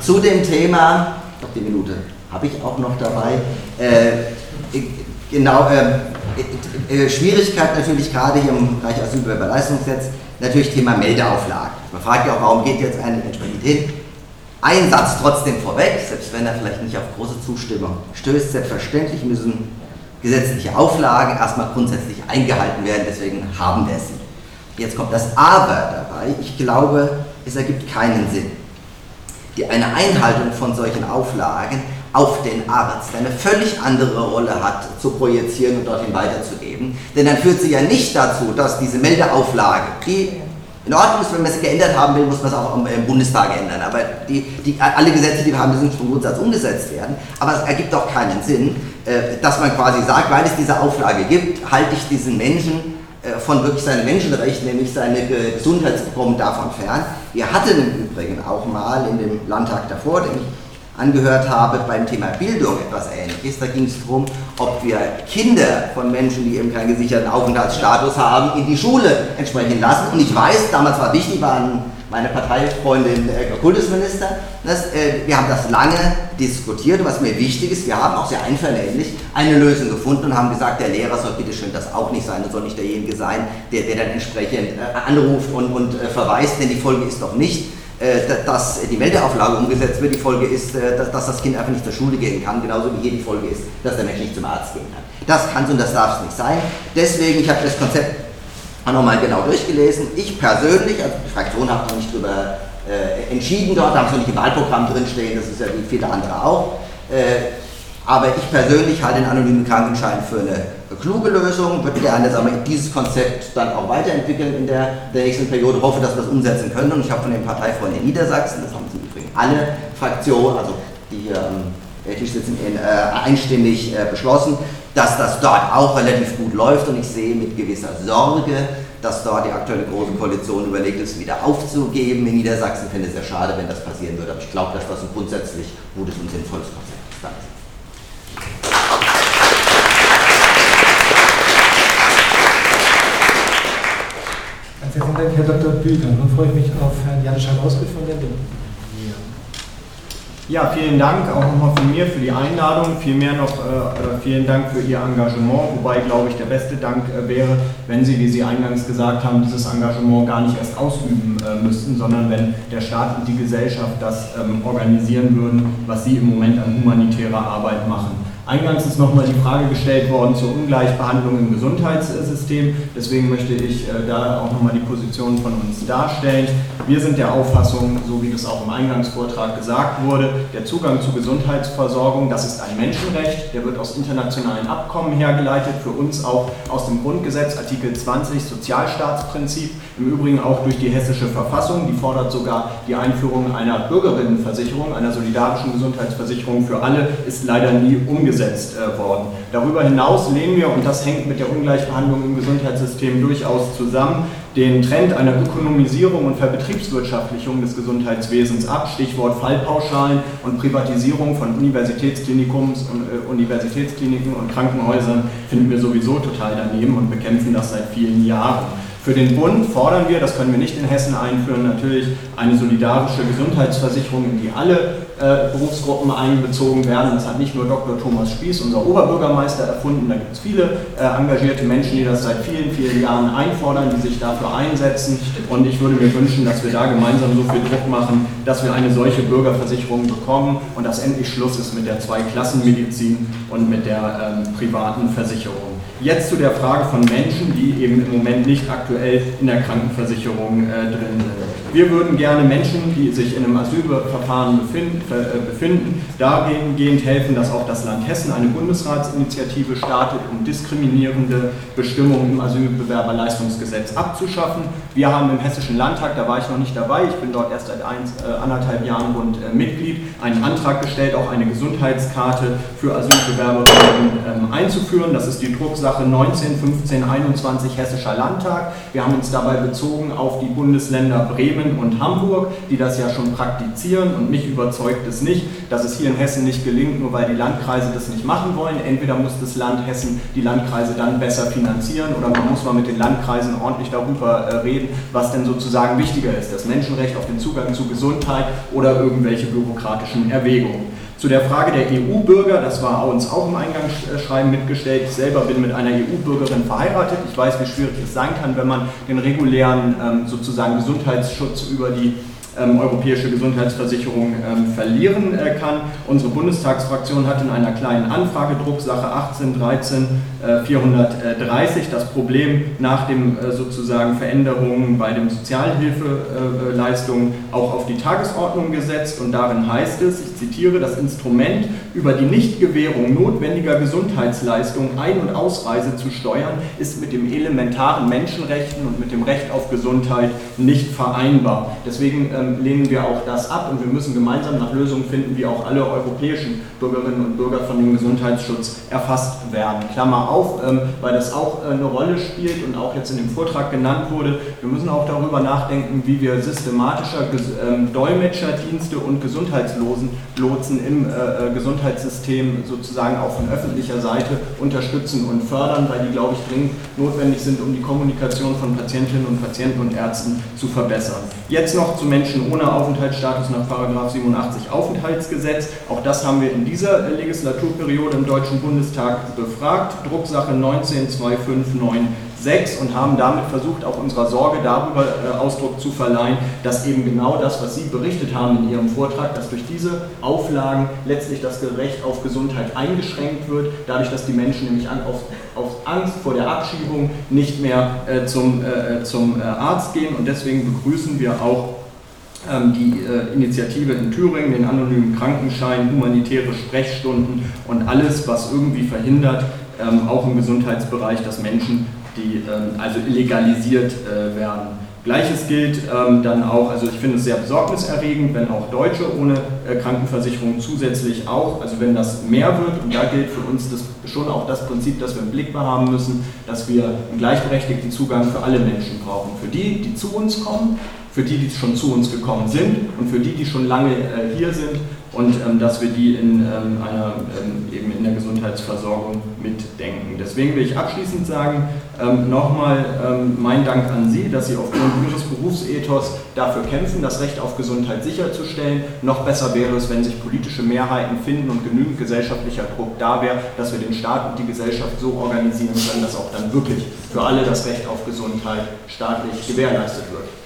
Speaker 7: Zu dem Thema, glaube die Minute habe ich auch noch dabei, äh, genau, äh, äh, Schwierigkeit natürlich gerade hier im Bereich Asylbewerberleistungsgesetz, natürlich Thema Meldeauflagen. Man fragt ja auch, warum geht jetzt eigentlich entsprechend hin? Ein Satz trotzdem vorweg, selbst wenn er vielleicht nicht auf große Zustimmung stößt, selbstverständlich müssen gesetzliche Auflagen erstmal grundsätzlich eingehalten werden, deswegen haben wir sie. Jetzt kommt das Aber dabei. Ich glaube, es ergibt keinen Sinn, die eine Einhaltung von solchen Auflagen auf den Arzt, der eine völlig andere Rolle hat, zu projizieren und dorthin weiterzugeben. Denn dann führt sie ja nicht dazu, dass diese Meldeauflage, die in Ordnung ist, wenn man sie geändert haben will, muss man es auch im Bundestag ändern. Aber die, die, alle Gesetze, die wir haben, müssen vom Grundsatz umgesetzt werden. Aber es ergibt auch keinen Sinn, äh, dass man quasi sagt, weil es diese Auflage gibt, halte ich diesen Menschen von wirklich seinem Menschenrecht, nämlich seine Gesundheitsbekommen davon fern. Wir hatten im Übrigen auch mal in dem Landtag davor, den ich angehört habe, beim Thema Bildung etwas Ähnliches. Da ging es darum, ob wir Kinder von Menschen, die eben keinen gesicherten Aufenthaltsstatus haben, in die Schule entsprechend lassen. Und ich weiß, damals war wichtig, waren meine Parteifreundin äh, Kultusminister. Das, äh, wir haben das lange diskutiert was mir wichtig ist, wir haben auch sehr einvernehmlich eine Lösung gefunden und haben gesagt, der Lehrer soll bitte schön das auch nicht sein und soll nicht derjenige sein, der, der dann entsprechend äh, anruft und, und äh, verweist, denn die Folge ist doch nicht, äh, dass die Meldeauflage umgesetzt wird. Die Folge ist, äh, dass, dass das Kind einfach nicht zur Schule gehen kann, genauso wie hier die Folge ist, dass der Mensch nicht zum Arzt gehen kann. Das kann es und das darf es nicht sein. Deswegen, ich habe das Konzept auch nochmal genau durchgelesen. Ich persönlich, also die Fraktion hat noch nicht darüber äh, entschieden dort, haben sie nicht im Wahlprogramm drinstehen, das ist ja wie viele andere auch. Äh, aber ich persönlich halte den anonymen Krankenschein für eine kluge Lösung, würde gerne sagen dieses Konzept dann auch weiterentwickeln in der, der nächsten Periode, hoffe, dass wir es umsetzen können. Und ich habe von den Parteifreunden in Niedersachsen, das haben sie übrigens alle Fraktionen, also die hier am Tisch sitzen, in, äh, einstimmig äh, beschlossen, dass das dort auch relativ gut läuft und ich sehe mit gewisser Sorge, dass dort die aktuelle Große Koalition überlegt ist, wieder aufzugeben. In Niedersachsen finde ich es sehr schade, wenn das passieren würde, aber ich glaube, dass das ein grundsätzlich gutes und sinnvolles Konzept ist. Danke.
Speaker 5: Herzlichen Dank, Herr Dr. Büger. Nun freue ich mich auf Herrn Jan Schalauske von der Linken.
Speaker 8: Ja, vielen Dank auch nochmal von mir für die Einladung. Vielmehr noch äh, äh, vielen Dank für Ihr Engagement, wobei, glaube ich, der beste Dank äh, wäre, wenn Sie, wie Sie eingangs gesagt haben, dieses Engagement gar nicht erst ausüben äh, müssten, sondern wenn der Staat und die Gesellschaft das ähm, organisieren würden, was Sie im Moment an humanitärer Arbeit machen. Eingangs ist nochmal die Frage gestellt worden zur Ungleichbehandlung im Gesundheitssystem. Deswegen möchte ich äh, da auch nochmal die Position von uns darstellen. Wir sind der Auffassung, so wie das auch im Eingangsvortrag gesagt wurde, der Zugang zu Gesundheitsversorgung, das ist ein Menschenrecht, der wird aus internationalen Abkommen hergeleitet, für uns auch aus dem Grundgesetz, Artikel 20 Sozialstaatsprinzip, im Übrigen auch durch die hessische Verfassung, die fordert sogar die Einführung einer Bürgerinnenversicherung, einer solidarischen Gesundheitsversicherung für alle, ist leider nie umgesetzt äh, worden. Darüber hinaus lehnen wir, und das hängt mit der Ungleichbehandlung im Gesundheitssystem durchaus zusammen, den Trend einer Ökonomisierung und Verbetriebswirtschaftlichung des Gesundheitswesens ab, Stichwort Fallpauschalen und Privatisierung von Universitätsklinikums und äh, Universitätskliniken und Krankenhäusern finden wir sowieso total daneben und bekämpfen das seit vielen Jahren. Für den Bund fordern wir, das können wir nicht in Hessen einführen, natürlich eine solidarische Gesundheitsversicherung, in die alle äh, Berufsgruppen einbezogen werden. Das hat nicht nur Dr. Thomas Spieß, unser Oberbürgermeister, erfunden. Da gibt es viele äh, engagierte Menschen, die das seit vielen, vielen Jahren einfordern, die sich dafür einsetzen. Und ich würde mir wünschen, dass wir da gemeinsam so viel Druck machen, dass wir eine solche Bürgerversicherung bekommen und dass endlich Schluss ist mit der Zweiklassenmedizin und mit der ähm, privaten Versicherung. Jetzt zu der Frage von Menschen, die eben im Moment nicht aktuell in der Krankenversicherung äh, drin sind. Wir würden gerne Menschen, die sich in einem Asylverfahren befinden, äh, befinden, dahingehend helfen, dass auch das Land Hessen eine Bundesratsinitiative startet, um diskriminierende Bestimmungen im Asylbewerberleistungsgesetz abzuschaffen. Wir haben im Hessischen Landtag, da war ich noch nicht dabei, ich bin dort erst seit eins, äh, anderthalb Jahren rund äh, Mitglied, einen Antrag gestellt, auch eine Gesundheitskarte für Asylbewerberinnen ähm, einzuführen. Das ist die Drucksache 19 15 21 Hessischer Landtag. Wir haben uns dabei bezogen auf die Bundesländer Bremen und Hamburg, die das ja schon praktizieren und mich überzeugt es nicht, dass es hier in Hessen nicht gelingt, nur weil die Landkreise das nicht machen wollen. Entweder muss das Land Hessen die Landkreise dann besser finanzieren oder man muss mal mit den Landkreisen ordentlich darüber äh, reden, was denn sozusagen wichtiger ist, das Menschenrecht auf den Zugang zu Gesundheit oder irgendwelche bürokratischen Erwägungen. Zu der Frage der EU-Bürger, das war uns auch im Eingangsschreiben mitgestellt. Ich selber bin mit einer EU-Bürgerin verheiratet. Ich weiß, wie schwierig es sein kann, wenn man den regulären ähm, sozusagen Gesundheitsschutz über die ähm, europäische Gesundheitsversicherung ähm, verlieren äh, kann. Unsere Bundestagsfraktion hat in einer kleinen Anfrage, Drucksache 1813 äh, 430, das Problem nach dem äh, sozusagen Veränderungen bei den Sozialhilfeleistungen auch auf die Tagesordnung gesetzt und darin heißt es, ich zitiere, das Instrument über die Nichtgewährung notwendiger Gesundheitsleistungen Ein- und Ausreise zu steuern, ist mit dem elementaren Menschenrechten und mit dem Recht auf Gesundheit nicht vereinbar. Deswegen ähm, lehnen wir auch das ab und wir müssen gemeinsam nach Lösungen finden, wie auch alle europäischen Bürgerinnen und Bürger von dem Gesundheitsschutz erfasst werden. Klammer auf, ähm, weil das auch äh, eine Rolle spielt und auch jetzt in dem Vortrag genannt wurde. Wir müssen auch darüber nachdenken, wie wir systematischer ähm, Dolmetscherdienste und Gesundheitslotsen im äh, äh, Gesundheitssystem sozusagen auch von öffentlicher Seite unterstützen und fördern, weil die, glaube ich, dringend notwendig sind, um die Kommunikation von Patientinnen und Patienten und Ärzten zu verbessern. Jetzt noch zu Menschen ohne Aufenthaltsstatus nach 87 Aufenthaltsgesetz. Auch das haben wir in dieser Legislaturperiode im Deutschen Bundestag befragt. Drucksache 192596 und haben damit versucht, auch unserer Sorge darüber äh, Ausdruck zu verleihen, dass eben genau das, was Sie berichtet haben in Ihrem Vortrag, dass durch diese Auflagen letztlich das Recht auf Gesundheit eingeschränkt wird, dadurch, dass die Menschen nämlich auf, auf Angst vor der Abschiebung nicht mehr äh, zum, äh, zum äh, Arzt gehen. Und deswegen begrüßen wir auch ähm, die äh, Initiative in Thüringen, den anonymen Krankenschein, humanitäre Sprechstunden und alles, was irgendwie verhindert, ähm, auch im Gesundheitsbereich, dass Menschen, die ähm, also illegalisiert äh, werden. Gleiches gilt dann auch, also ich finde es sehr besorgniserregend, wenn auch Deutsche ohne äh, Krankenversicherung zusätzlich auch, also wenn das mehr wird, und da gilt für uns das, schon auch das Prinzip, das wir im Blick haben müssen, dass wir einen gleichberechtigten Zugang für alle Menschen brauchen. Für die, die zu uns kommen, für die, die schon zu uns gekommen sind und für die, die schon lange äh, hier sind und ähm, dass wir die in ähm, einer ähm, eben in der Gesundheitsversorgung mitdenken. Deswegen will ich abschließend sagen, ähm, nochmal ähm, mein Dank an Sie, dass Sie aufgrund Ihres Berufsethos dafür kämpfen, das Recht auf Gesundheit sicherzustellen. Noch besser wäre es, wenn sich politische Mehrheiten finden und genügend gesellschaftlicher Druck da wäre, dass wir den Staat und die Gesellschaft so organisieren können, dass auch dann wirklich für alle das Recht auf Gesundheit staatlich gewährleistet wird.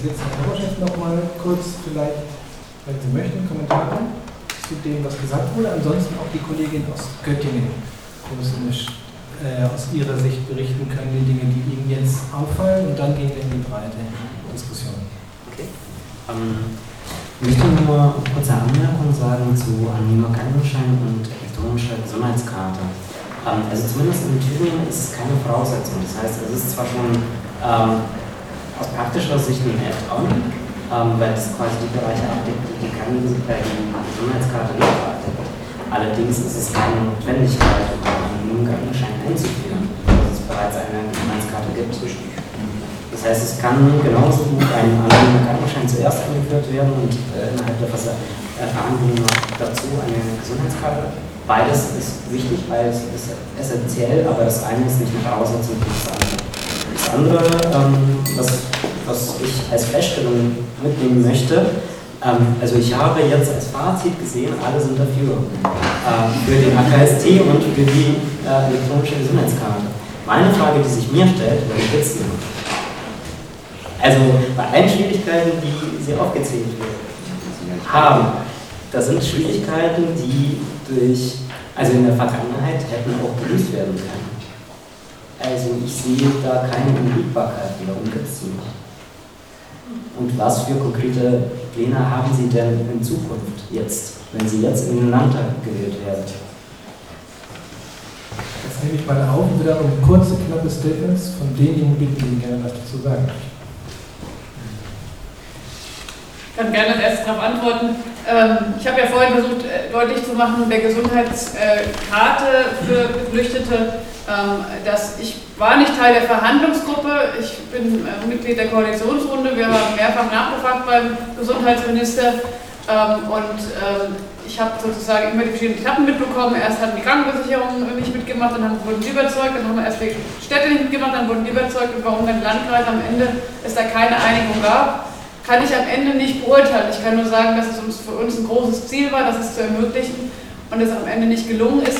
Speaker 5: Herr Oberchef noch mal kurz vielleicht, wenn Sie möchten, Kommentare zu dem, was gesagt wurde. Ansonsten auch die Kollegin aus Göttingen, wo Sie äh, aus Ihrer Sicht berichten können, die Dinge, die Ihnen jetzt auffallen. Und dann gehen wir in die breite Diskussion.
Speaker 3: Okay. Ähm, ich möchte nur kurze Anmerkung sagen zu anonymer Krankenschein und elektronischer. Gesundheitskarte. Ähm, also zumindest in Thüringen ist es keine Voraussetzung. Das heißt, es ist zwar schon ähm, aus praktischer Sicht ein Add-on, ähm, weil es quasi die Bereiche abdeckt, die die, Gesundheitskarte nicht abdeckt. Allerdings ist es keine Notwendigkeit, um einen Krankenschein einzuführen, weil es bereits eine Gesundheitskarte gibt. Das heißt, es kann genauso gut ein anonymer Krankenschein zuerst eingeführt werden und äh, innerhalb der Verhandlungen noch dazu eine Gesundheitskarte Beides ist wichtig, beides ist essentiell, aber das eine ist nicht eine Voraussetzung für das andere. Das andere, ähm, was, was ich als Feststellung mitnehmen möchte, ähm, also ich habe jetzt als Fazit gesehen, alle sind dafür. Ähm, für den AKST und für die äh, elektronische Gesundheitskarte. Meine Frage, die sich mir stellt, wer jetzt? Also bei allen Schwierigkeiten, die Sie aufgezählt haben, das sind Schwierigkeiten, die durch, also in der Vergangenheit hätten auch gelöst werden können. Also ich sehe da keine Unbedingbarkeiten, warum gibt es die nicht? Und was für konkrete Pläne haben Sie denn in Zukunft jetzt, wenn Sie jetzt in den Landtag gewählt werden?
Speaker 5: Jetzt nehme ich mal auf und wieder um kurze, knappe Statements von denjenigen bitten, die gerne was dazu sagen
Speaker 4: Ich kann gerne als erstes darauf antworten. Ähm, ich habe ja vorhin versucht, äh, deutlich zu machen, der Gesundheitskarte für Geflüchtete, dass ich war nicht Teil der Verhandlungsgruppe, ich bin äh, Mitglied der Koalitionsrunde, wir haben mehrfach nachgefragt beim Gesundheitsminister ähm, und ich habe sozusagen immer die verschiedenen Etappen mitbekommen. Erst hatten die Krankenversicherungen nicht mitgemacht, dann wurden die überzeugt, dann haben wir erst die Städte nicht mitgemacht, dann wurden die überzeugt und warum dann Landkreis am Ende es da keine Einigung gab kann ich am Ende nicht beurteilen. Ich kann nur sagen, dass es uns für uns ein großes Ziel war, das es zu ermöglichen und es am Ende nicht gelungen ist.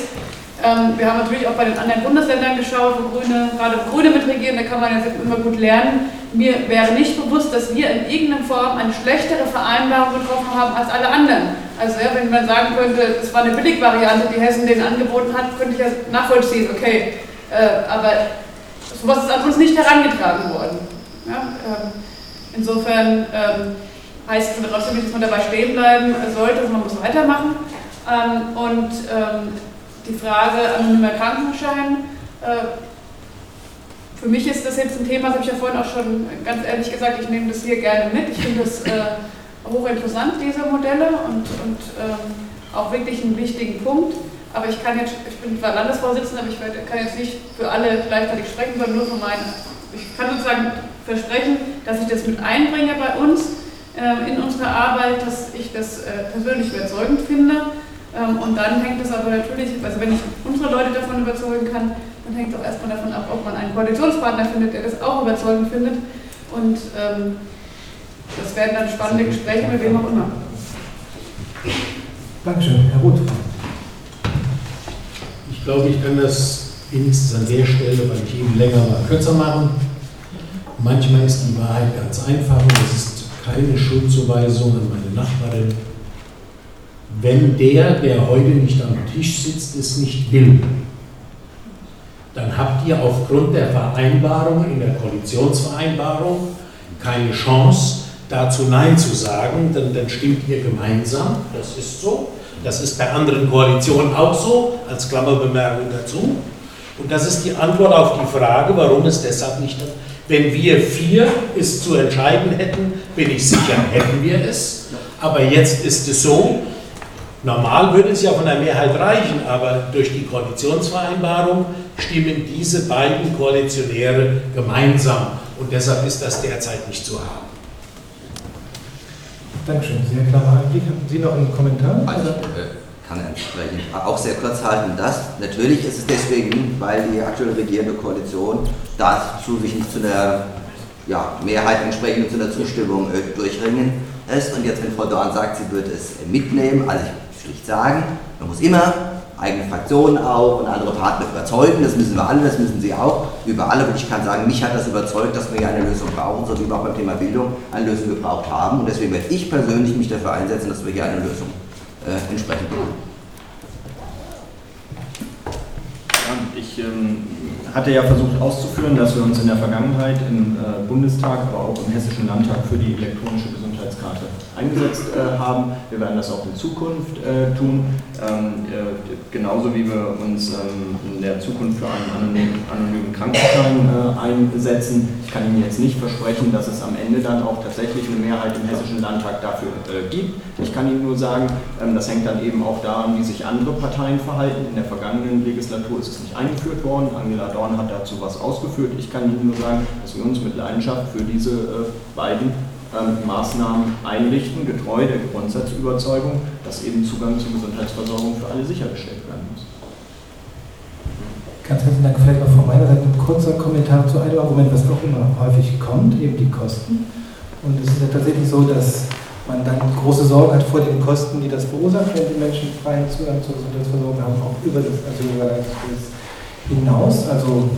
Speaker 4: Ähm, wir haben natürlich auch bei den anderen Bundesländern geschaut, wo Grüne, gerade Grüne mitregieren, da kann man jetzt immer gut lernen. Mir wäre nicht bewusst, dass wir in irgendeiner Form eine schlechtere Vereinbarung getroffen haben als alle anderen. Also ja, wenn man sagen könnte, es war eine Billigvariante, die Hessen denen angeboten hat, könnte ich ja nachvollziehen, okay. Äh, aber sowas ist an uns nicht herangetragen worden. Ja, ähm, Insofern ähm, heißt es trotzdem nicht, dass man dabei stehen bleiben sollte, sondern man muss weitermachen. Ähm, und ähm, die Frage anonymer Krankenschein, äh, für mich ist das jetzt ein Thema, das habe ich ja vorhin auch schon ganz ehrlich gesagt, ich nehme das hier gerne mit. Ich finde das äh, hochinteressant, diese Modelle, und, und ähm, auch wirklich einen wichtigen Punkt. Aber ich kann jetzt, ich bin zwar Landesvorsitzender, aber ich kann jetzt nicht für alle gleichzeitig sprechen, sondern nur für meinen. Ich kann sozusagen versprechen, dass ich das mit einbringe bei uns äh, in unsere Arbeit, dass ich das persönlich überzeugend finde. Ähm, und dann hängt es aber natürlich, also wenn ich unsere Leute davon überzeugen kann, dann hängt es auch erstmal davon ab, ob man einen Koalitionspartner findet, der das auch überzeugend findet. Und ähm, das werden dann spannende Gespräche mit wem auch immer.
Speaker 5: Dankeschön, Herr Roth.
Speaker 6: Ich glaube, ich kann das wenigstens an der Stelle, weil ich eben länger war, kürzer machen. Manchmal ist die Wahrheit ganz einfach und es ist keine Schuldzuweisung an meine Nachbarin. Wenn der, der heute nicht am Tisch sitzt, es nicht will, dann habt ihr aufgrund der Vereinbarung in der Koalitionsvereinbarung keine Chance, dazu Nein zu sagen, denn dann stimmt ihr gemeinsam, das ist so. Das ist bei anderen Koalitionen auch so, als Klammerbemerkung dazu. Und das ist die Antwort auf die Frage, warum es deshalb nicht wenn wir vier es zu entscheiden hätten, bin ich sicher, hätten wir es. Aber jetzt ist es so, normal würde es ja von der Mehrheit reichen, aber durch die Koalitionsvereinbarung stimmen diese beiden Koalitionäre gemeinsam. Und deshalb ist das derzeit nicht zu haben.
Speaker 5: Dankeschön, sehr klarer Einblick. Haben Sie noch einen Kommentar?
Speaker 7: Also, kann entsprechend auch sehr kurz halten. Das natürlich ist es deswegen, weil die aktuelle regierende Koalition dazu sich nicht zu einer ja, Mehrheit entsprechend zu einer Zustimmung äh, durchringen ist. Und jetzt, wenn Frau Dorn sagt, sie wird es mitnehmen, also ich schlicht sagen, man muss immer eigene Fraktionen auch und andere Partner überzeugen. Das müssen wir alle, das müssen Sie auch. Über alle. Und ich kann sagen, mich hat das überzeugt, dass wir hier eine Lösung brauchen, so wie wir auch beim Thema Bildung eine Lösung gebraucht haben. Und deswegen werde ich persönlich mich dafür einsetzen, dass wir hier eine Lösung äh, entsprechend machen.
Speaker 8: ich ähm, hatte ja versucht auszuführen, dass wir uns in der Vergangenheit im äh, Bundestag, aber auch im Hessischen Landtag für die elektronische Gesundheitskarte eingesetzt äh, haben. Wir werden das auch in Zukunft äh, tun, ähm, äh, genauso wie wir uns ähm, in der Zukunft für einen anonymen, anonymen Krankenschein einsetzen. Ich kann Ihnen jetzt nicht versprechen, dass es am Ende dann auch tatsächlich eine Mehrheit im Hessischen Landtag dafür gibt. Ich kann Ihnen nur sagen, ähm, das hängt dann eben auch daran, wie sich andere Parteien verhalten. In der vergangenen Legislatur ist es nicht eingeführt worden. Angela Dorn hat dazu was ausgeführt. Ich kann Ihnen nur sagen, dass wir uns mit Leidenschaft für diese äh, beiden ähm, Maßnahmen einrichten, getreu der Grundsatzüberzeugung, dass eben Zugang zur Gesundheitsversorgung für alle sichergestellt werden muss.
Speaker 5: Ganz herzlichen Dank. Vielleicht noch von meiner Seite ein kurzer Kommentar zu einem Argument, was auch immer häufig kommt, eben die Kosten. Und es ist ja tatsächlich so, dass man dann große Sorgen hat vor den Kosten, die das verursacht, wenn die Menschen freien Zugang zur Gesundheitsversorgung haben, auch über das Asylbereich hinaus. Also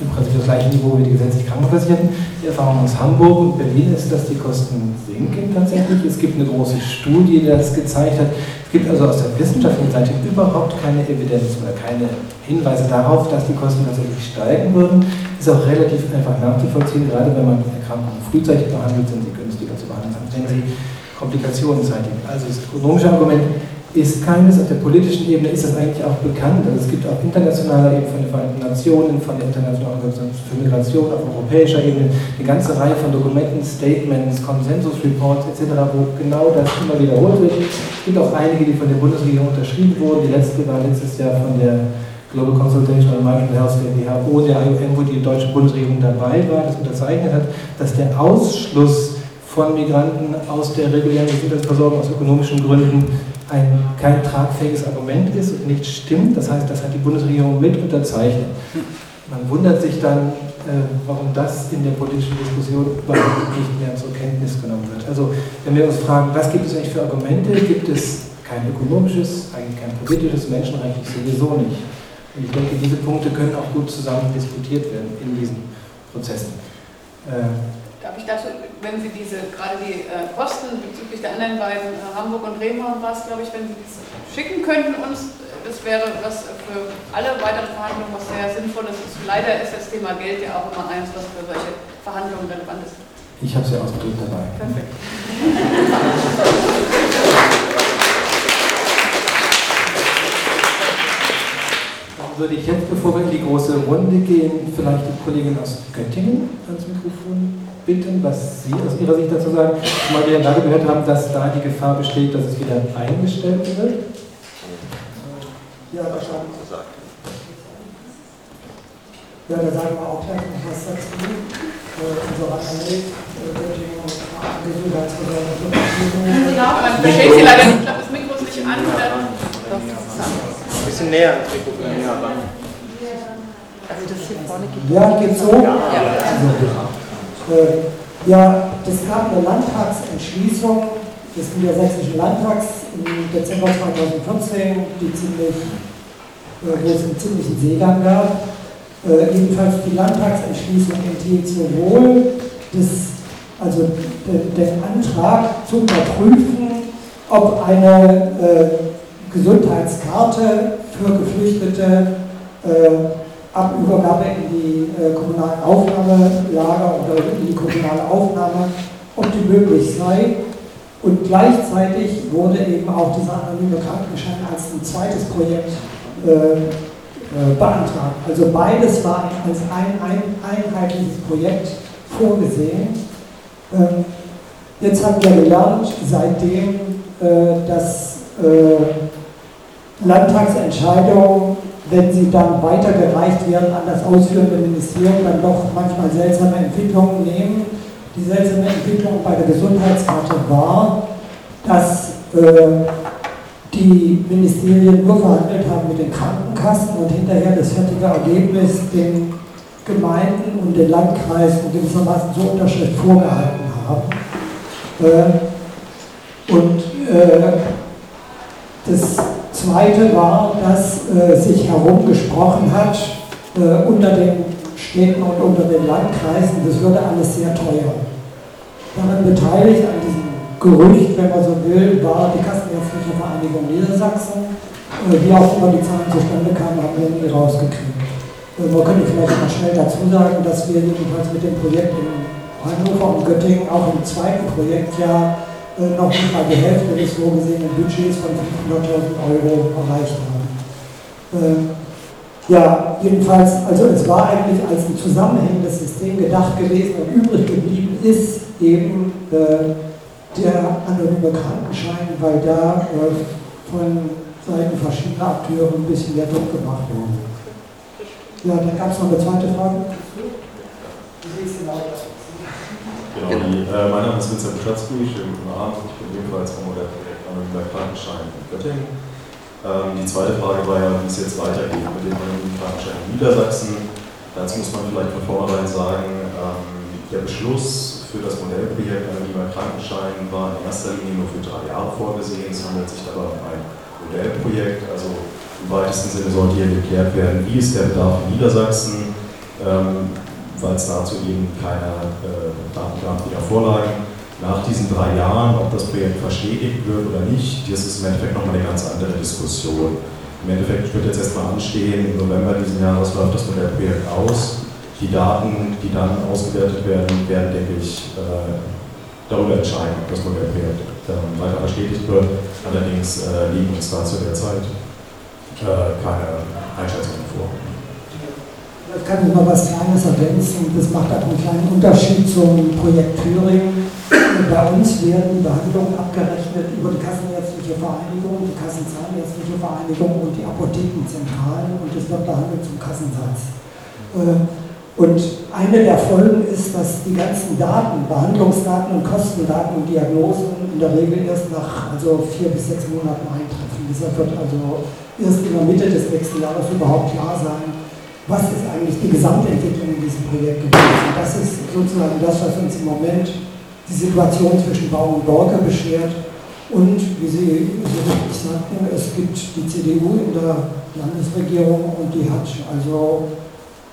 Speaker 5: im Prinzip das gleiche Niveau wie die gesetzlich Krankenversicherten. Die Erfahrung aus Hamburg und Berlin ist, dass die Kosten sinken tatsächlich. Es gibt eine große Studie, die das gezeigt hat. Es gibt also aus der wissenschaftlichen Seite überhaupt keine Evidenz oder keine Hinweise darauf, dass die Kosten tatsächlich steigen würden. Ist auch relativ einfach nachzuvollziehen, gerade wenn man Erkrankungen frühzeitig behandelt, sind sie günstiger zu behandeln, wenn sie Komplikationen zeitigen. Also das ökonomische Argument ist keines. Auf der politischen Ebene ist das eigentlich auch bekannt. Also es gibt auf internationaler Ebene von den Vereinten Nationen, von der Internationalen Organisation für Migration, auf europäischer Ebene eine ganze Reihe von Dokumenten, Statements, Konsensusreports etc., wo genau das immer wiederholt wird. Es gibt auch einige, die von der Bundesregierung unterschrieben wurden. Die letzte war letztes Jahr von der Global Consultation on Migrant Health der WHO, der IOM, wo die deutsche Bundesregierung dabei war, das unterzeichnet hat, dass der Ausschluss von Migranten aus der regulären Gesundheitsversorgung aus ökonomischen Gründen ein, kein tragfähiges Argument ist und nicht stimmt. Das heißt, das hat die Bundesregierung mit unterzeichnet. Man wundert sich dann, äh, warum das in der politischen Diskussion überhaupt nicht mehr zur Kenntnis genommen wird. Also wenn wir uns fragen, was gibt es eigentlich für Argumente, gibt es kein ökonomisches, eigentlich kein politisches, menschenrechtliches sowieso nicht. Und ich denke, diese Punkte können auch gut zusammen diskutiert werden in diesen Prozessen.
Speaker 4: Äh, Darf ich dazu, wenn Sie diese, gerade die äh, Kosten bezüglich der anderen beiden, äh, Hamburg und Bremen war es, glaube ich, wenn Sie das schicken könnten uns, das wäre was für alle weiteren Verhandlungen was sehr Sinnvolles ist. Leider ist das Thema Geld ja auch immer eins, was für solche Verhandlungen relevant ist.
Speaker 5: Ich habe es ja ausgedrückt dabei.
Speaker 4: Perfekt.
Speaker 5: Dann würde ich jetzt, bevor wir in die große Runde gehen, vielleicht die Kollegin aus Göttingen ans Mikrofon bitten, was Sie aus Ihrer Sicht dazu sagen, zumal wir ja gehört haben, dass da die Gefahr besteht, dass es wieder eingestellt wird.
Speaker 9: Ja, wahrscheinlich. Ja, da sagen wir auch gleich noch was dazu. Äh, unsere Anwälte, Göttingen und Gesundheitsversorgung.
Speaker 4: Man versteht Sie leider nicht, ich glaube, das Mikro ist nicht an.
Speaker 10: Ein bisschen näher ans Mikrofon.
Speaker 9: Also das hier vorne geht. Ja, geht so? Ja. ja. Äh, ja, es gab eine Landtagsentschließung des Niedersächsischen Landtags im Dezember 2014, die ziemlich, äh, wo es einen ziemlichen Seegang gab. Äh, jedenfalls die Landtagsentschließung enthält sowohl das, also den, den Antrag zu überprüfen, ob eine äh, Gesundheitskarte für Geflüchtete äh, ab Übergabe in die äh, kommunalen Aufnahmelager oder in die kommunale Aufnahme, ob die möglich sei. Und gleichzeitig wurde eben auch dieser anonyme Krankenschein als ein zweites Projekt äh, äh, beantragt. Also beides war als ein, ein einheitliches Projekt vorgesehen. Ähm, jetzt haben wir gelernt, seitdem, äh, dass äh, Landtagsentscheidungen wenn sie dann weitergereicht werden an das ausführende Ministerium, dann doch manchmal seltsame Entwicklungen nehmen. Die seltsame Entwicklung bei der Gesundheitskarte war, dass äh, die Ministerien nur verhandelt haben mit den Krankenkassen und hinterher das fertige Ergebnis den Gemeinden und den Landkreisen gewissermaßen zur Unterschrift vorgehalten haben. Äh, und äh, das Zweite war, dass äh, sich herumgesprochen hat äh, unter den Städten und unter den Landkreisen, das würde alles sehr teuer. Daran beteiligt an diesem Gerücht, wenn man so will, war die Kassenärztliche Vereinigung Niedersachsen, Äh, wie auch immer die Zahlen zustande kamen, haben wir nie rausgekriegt. Äh, man könnte vielleicht mal schnell dazu sagen, dass wir jedenfalls mit dem Projekt in Hannover und Göttingen auch im zweiten Projektjahr noch nicht mal die Hälfte des vorgesehenen Budgets von 500.000 Euro erreicht haben. Ähm, ja, jedenfalls, also es war eigentlich als ein zusammenhängendes System gedacht gewesen und übrig geblieben ist eben äh, der anonyme Krankenschein, weil da äh, von Seiten verschiedener Akteure ein bisschen mehr Druck gemacht wurde. Ja, dann gab es noch eine zweite Frage.
Speaker 11: Genau, die, äh, mein Name ist Vincent Schatzky, schönen guten Abend. Ich bin ebenfalls vom Modellprojekt Anonymer Krankenschein in Göttingen. Ähm, die zweite Frage war ja, wie es jetzt weitergeht mit dem Krankenschein in Niedersachsen. Dazu muss man vielleicht von vornherein sagen, ähm, der Beschluss für das Modellprojekt Anonymer Krankenschein war in erster Linie nur für drei Jahre vorgesehen. Es handelt sich dabei um ein Modellprojekt, also im weitesten Sinne sollte hier geklärt werden, wie ist der Bedarf in Niedersachsen, ähm, weil es dazu eben keine äh, Daten gab, die da vorlagen. Nach diesen drei Jahren, ob das Projekt verstetigt wird oder nicht, das ist im Endeffekt nochmal eine ganz andere Diskussion. Im Endeffekt wird jetzt erstmal anstehen, im November diesen Jahres läuft das Modellprojekt aus. Die Daten, die dann ausgewertet werden, werden, denke ich, äh, darüber entscheiden, ob das Modellprojekt äh, weiter verstetigt wird. Allerdings äh, liegen uns da zu der Zeit äh, keine Einschätzungen vor.
Speaker 9: Ich kann noch was Kleines ergänzen. Das macht auch einen kleinen Unterschied zum Projekt Thüringen. Bei uns werden Behandlungen abgerechnet über die Kassenärztliche Vereinigung, die Kassenzahnärztliche Vereinigung und die Apothekenzentralen und es wird behandelt zum Kassensatz. Äh, und eine der Folgen ist, dass die ganzen Daten, Behandlungsdaten und Kostendaten und Diagnosen in der Regel erst nach also vier bis sechs Monaten eintreffen. Deshalb wird also erst in der Mitte des nächsten Jahres überhaupt klar sein, was ist eigentlich die Gesamtentwicklung in diesem Projekt gewesen. Das ist sozusagen das, was uns im Moment die Situation zwischen Baum und Borke beschert. Und wie Sie so richtig sagten, es gibt die CDU in der Landesregierung und die hat also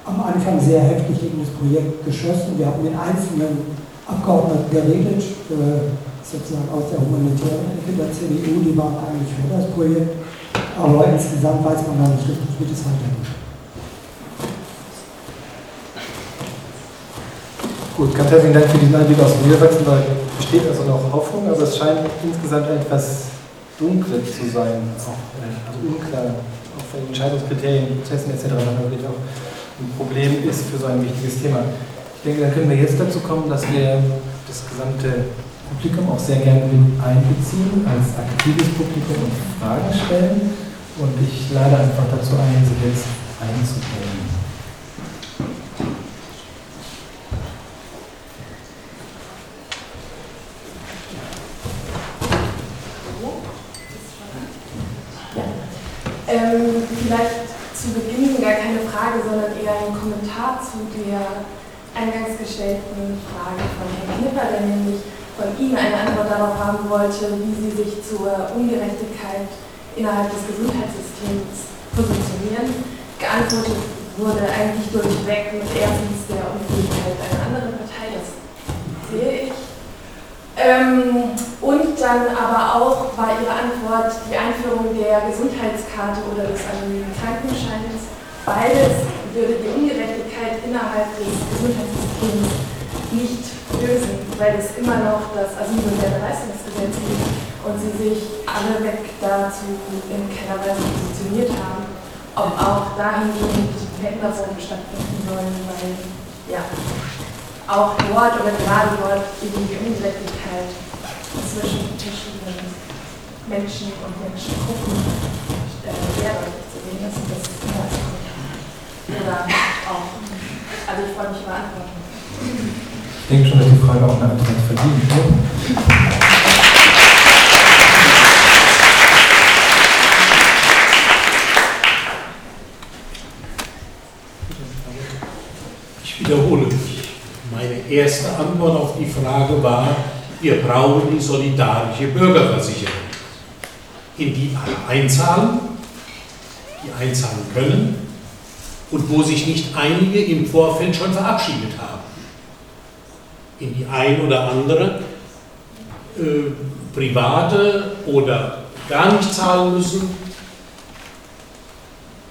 Speaker 9: am Anfang sehr heftig gegen das Projekt geschossen. Wir haben mit einzelnen Abgeordneten geredet, äh, sozusagen aus der humanitären Ecke der CDU, die waren eigentlich für das Projekt. Aber insgesamt weiß man noch nicht richtig, wie das weitergeht.
Speaker 5: Gut, ganz herzlichen Dank für diesen Einblick aus Niedersachsen. Da besteht also noch Hoffnung, aber es scheint insgesamt etwas dunkel zu sein, auch also unklar, auch von Entscheidungskriterien, Prozessen etc. natürlich auch ein Problem ist für so ein wichtiges Thema. Ich denke, dann können wir jetzt dazu kommen, dass wir das gesamte Publikum auch sehr gerne mit einbeziehen, als aktives Publikum und Fragen stellen. Und ich lade einfach dazu ein, sich jetzt einzubringen.
Speaker 1: Ähm, vielleicht zu Beginn gar keine Frage, sondern eher ein Kommentar zu der eingangs gestellten Frage von Herrn Knipper, der nämlich von Ihnen eine Antwort darauf haben wollte, wie Sie sich zur Ungerechtigkeit innerhalb des Gesundheitssystems positionieren. Geantwortet wurde eigentlich durchweg mit erstens der Unfähigkeit einer anderen Partei, das sehe ich, ähm, und dann aber auch war Ihre Antwort die Einführung der Gesundheitskarte oder des anonymen Krankenscheins. Beides würde die Ungerechtigkeit innerhalb des Gesundheitssystems nicht lösen, weil es immer noch das Asylbewerberleistungsgesetz gibt und sie sich alle weg dazu in keiner Weise positioniert haben, ob auch dahingehend Veränderungen stattfinden sollen, weil ja, auch dort oder gerade dort eben die Ungerechtigkeit zwischen verschiedenen Menschen und Menschengruppen äh, sehr deutlich zu sehen ist. Oder auch, also ich freue mich über Antworten.
Speaker 5: Ich denke schon, dass die Frage auch eine Antwort verdient.
Speaker 6: Ich wiederhole mich. Meine erste Antwort auf die Frage war, wir brauchen die solidarische Bürgerversicherung, in die alle einzahlen, die einzahlen können und wo sich nicht einige im Vorfeld schon verabschiedet haben. In die ein oder andere äh, private oder gar nicht zahlen müssen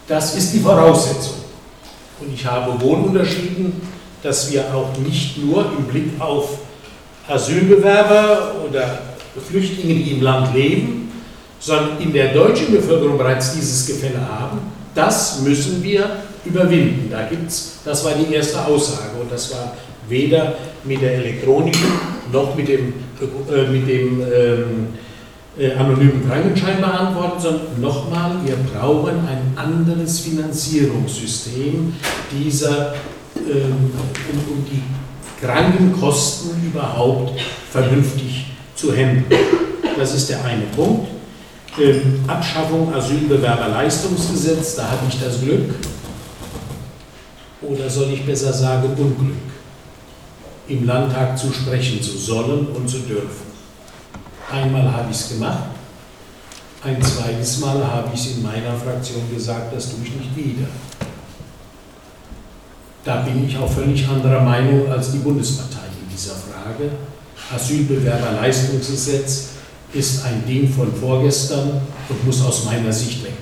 Speaker 6: Das ist die Voraussetzung. Und ich habe wohl unterschieden, dass wir auch nicht nur im Blick auf Asylbewerber oder Flüchtlinge, die im Land leben, sondern in der deutschen Bevölkerung bereits dieses Gefälle haben. Das müssen wir überwinden. Da gibt's, das war die erste Aussage und das war weder mit der Elektronik noch mit dem, äh, mit dem ähm, äh, anonymen Krankenschein beantwortet, sondern nochmal, wir brauchen ein anderes Finanzierungssystem dieser, ähm, um, um die Krankenkosten überhaupt vernünftig zu handeln. Das ist der eine Punkt. Ähm, Abschaffung Asylbewerberleistungsgesetz, da habe ich das Glück, oder soll ich besser sagen Unglück, im Landtag zu sprechen zu sollen und zu dürfen. Einmal habe ich es gemacht, ein zweites Mal habe ich es in meiner Fraktion gesagt, das tue ich nicht wieder. Da bin ich auch völlig anderer Meinung als die Bundespartei in dieser Frage. Asylbewerberleistungsgesetz ist ein Ding von vorgestern und muss aus meiner Sicht weg.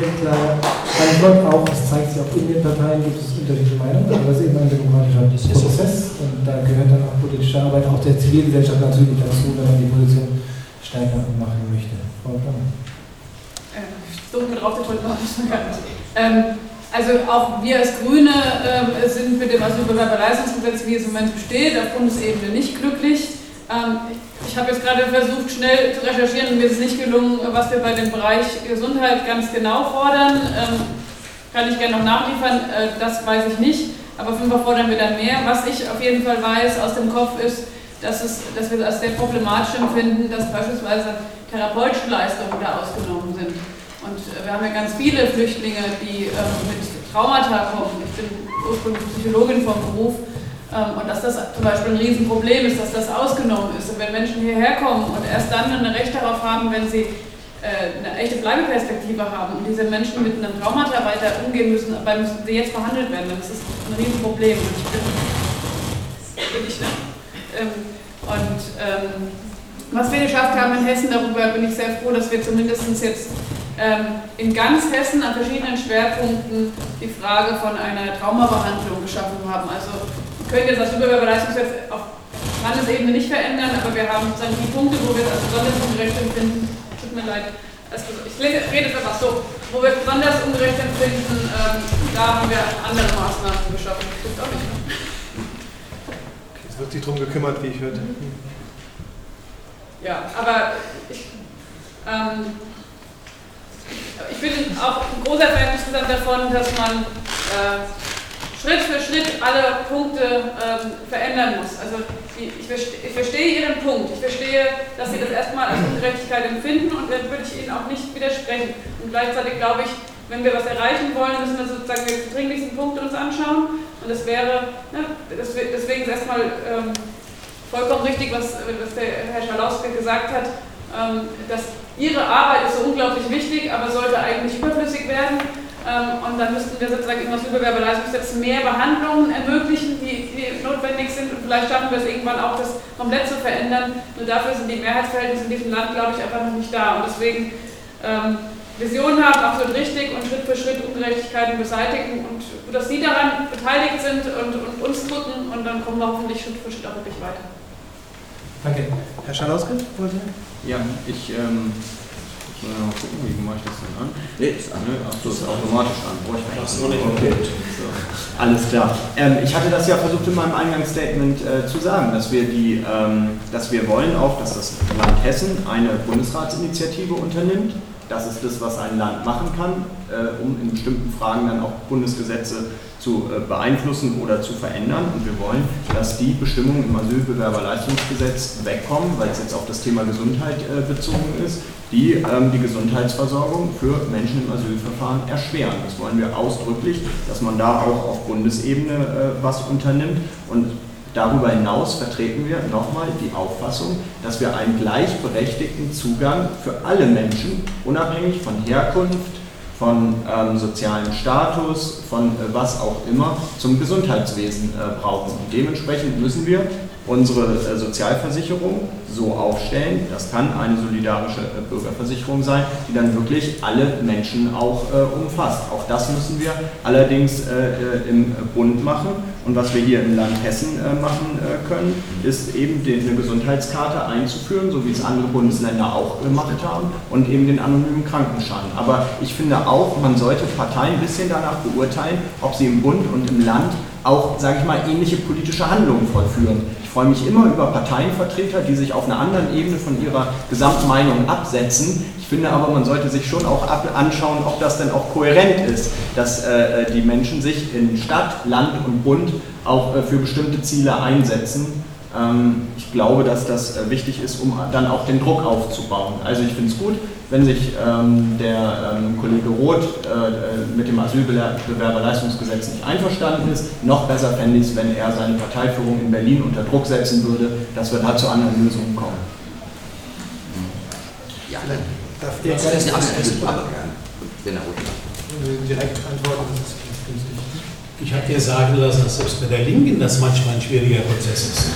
Speaker 5: Sehr klar Antwort auch, es zeigt sich auch in den Parteien gibt es unterschiedliche Meinungen, aber das ist eben ein demokratischer Prozess und da gehört dann auch politische Arbeit auch der Zivilgesellschaft natürlich dazu, wenn man die Position stärker machen möchte. Frau
Speaker 4: äh, Ich suche mir drauf, der wollte noch nicht gar nicht. Ähm, also auch wir als Grüne ähm, sind mit dem Asylbewerberleistungsgesetz, wie es im Moment besteht, auf Bundesebene nicht glücklich. Ähm, ich habe jetzt gerade versucht, schnell zu recherchieren und mir ist nicht gelungen, was wir bei dem Bereich Gesundheit ganz genau fordern. Ähm, kann ich gerne noch nachliefern, äh, das weiß ich nicht. Aber Fall fordern wir dann mehr. Was ich auf jeden Fall weiß aus dem Kopf ist, dass, es, dass wir es als sehr problematisch empfinden, dass beispielsweise therapeutische Leistungen da ausgenommen sind. Und äh, wir haben ja ganz viele Flüchtlinge, die ähm, mit Traumata kommen. Ich bin ursprünglich Psychologin vom Beruf und dass das zum Beispiel ein Riesenproblem ist, dass das ausgenommen ist. Und wenn Menschen hierher kommen und erst dann ein Recht darauf haben, wenn sie äh, eine echte Bleibeperspektive haben und diese Menschen mit einem Traumata weiter umgehen müssen, aber müssen sie jetzt behandelt werden, das ist ein Riesenproblem. Und ich bin, bin ich, ne? Ähm, und ähm, was wir geschafft haben in Hessen, darüber bin ich sehr froh, dass wir zumindest jetzt ähm, in ganz Hessen an verschiedenen Schwerpunkten die Frage von einer Traumabehandlung geschaffen haben. Also können jetzt das Überbeweisungsgesetz auf Landesebene nicht verändern, aber wir haben dann die Punkte, wo wir es als besonders ungerecht empfinden. Tut mir leid. Also ich rede es einfach so. Wo wir es besonders ungerecht empfinden, ähm, da haben wir andere Maßnahmen geschaffen. Das auch nicht.
Speaker 10: Okay, es wird sich darum gekümmert, wie ich hörte.
Speaker 4: Ja, aber ich, ähm, ich bin auch ein großer Fan insgesamt davon, dass man äh, Schritt für Schritt alle Punkte ähm, verändern muss. Also ich, ich, verstehe Ihren Punkt. Ich verstehe, dass Sie das erstmal als Ungerechtigkeit empfinden und dann würde ich Ihnen auch nicht widersprechen. Und gleichzeitig glaube ich, wenn wir was erreichen wollen, müssen wir sozusagen die dringlichsten Punkte uns anschauen. Und das wäre, ne, deswegen ist erstmal ähm, vollkommen richtig, was, was der Herr Schalauske gesagt hat, dass Ihre Arbeit ist so unglaublich wichtig, aber sollte eigentlich überflüssig werden. Ähm, und dann müssten wir sozusagen in das Überbewerberleistungsgesetz mehr Behandlungen ermöglichen, die, die, notwendig sind. Und vielleicht schaffen wir es irgendwann auch, das komplett zu verändern. Nur dafür sind die Mehrheitsverhältnisse in diesem Land, glaube ich, einfach noch nicht da. Und deswegen ähm, Visionen haben, absolut richtig und Schritt für Schritt Ungerechtigkeiten beseitigen und dass Sie daran beteiligt sind und, und uns drücken und dann kommen wir hoffentlich Schritt für Schritt auch wirklich weiter.
Speaker 5: Danke. Herr Schalauske, wollte
Speaker 8: Ja, ich ähm, muss mal gucken, wie mache ich das denn an? Nee, ist an. Ach so, ist automatisch an. Brauche ich das noch nicht. Okay. So. Alles klar. Ähm, ich hatte das ja versucht in meinem Eingangsstatement äh, zu sagen, dass wir die, ähm, dass wir wollen auch, dass das Land Hessen eine Bundesratsinitiative unternimmt. Das ist das, was ein Land machen kann, äh, um in bestimmten Fragen dann auch Bundesgesetze zu äh, beeinflussen oder zu verändern. Und wir wollen, dass die Bestimmungen im Asylbewerberleistungsgesetz wegkommen, weil es jetzt auf das Thema Gesundheit äh, bezogen ist, die ähm, die Gesundheitsversorgung für Menschen im Asylverfahren erschweren. Das wollen wir ausdrücklich, dass man da auch auf Bundesebene äh, was unternimmt. Und darüber hinaus vertreten wir nochmal die Auffassung, dass wir einen gleichberechtigten Zugang für alle Menschen, unabhängig von Herkunft, von ähm, sozialem Status, von äh, was auch immer, zum Gesundheitswesen äh, brauchen. Und dementsprechend müssen wir unsere äh, Sozialversicherung so aufstellen, das kann eine solidarische äh, Bürgerversicherung sein, die dann wirklich alle Menschen auch äh, umfasst. Auch das müssen wir allerdings äh, im Bund machen. Und was wir hier im Land Hessen äh, machen äh, können, ist eben den, eine Gesundheitskarte einzuführen, so wie es andere Bundesländer auch gemacht haben, und eben den anonymen Krankenschein. Aber ich finde auch, man sollte Parteien ein bisschen danach beurteilen, ob sie im Bund und im Land auch, sage ich mal, ähnliche politische Handlungen vollführen. Ich freue mich immer über Parteienvertreter, die sich auf einer anderen Ebene von ihrer Gesamtmeinung absetzen. Ich finde aber, man sollte sich schon auch anschauen, ob das denn auch kohärent ist, dass äh, die Menschen sich in Stadt, Land und Bund auch äh, für bestimmte Ziele einsetzen. Ähm, ich glaube, dass das äh, wichtig ist, um dann auch den Druck aufzubauen. Also ich finde es gut, wenn sich ähm, der ähm, Kollege Roth äh, äh mit dem Asylbewerberleistungsgesetz nicht einverstanden ist. Noch besser fände ich es, wenn er seine Parteiführung in Berlin unter Druck setzen würde, dass wir da zu anderen Lösungen kommen.
Speaker 6: Ja, dann darf ich ganz kurz genau. direkt antworten. Das ist ich habe dir sagen lassen, dass selbst bei der Linken das manchmal ein schwieriger Prozess ist.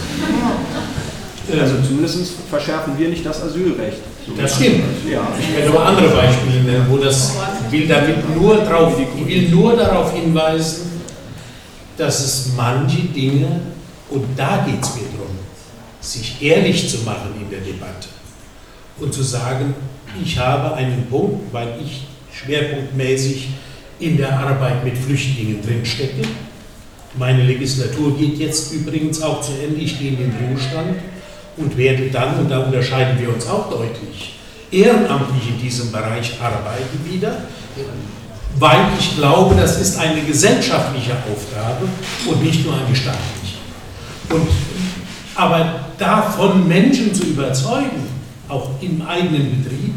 Speaker 8: Also zumindest verschärfen wir nicht das Asylrecht.
Speaker 6: Das stimmt. Ja. Ich werde aber andere Beispiele nennen, wo das will damit nur drauf, will nur darauf hinweisen, dass es manche Dinge, und da geht es mir darum, sich ehrlich zu machen in der Debatte und zu sagen, ich habe einen Punkt, weil ich schwerpunktmäßig in der Arbeit mit Flüchtlingen drinstecke. Meine Legislatur geht jetzt übrigens auch zu Ende, ich gehe in den Ruhestand und werde dann, und da unterscheiden wir uns auch deutlich, ehrenamtlich in diesem Bereich arbeiten wieder, weil ich glaube, das ist eine gesellschaftliche Aufgabe und nicht nur eine staatliche. Und, aber davon Menschen zu überzeugen, auch im eigenen Betrieb,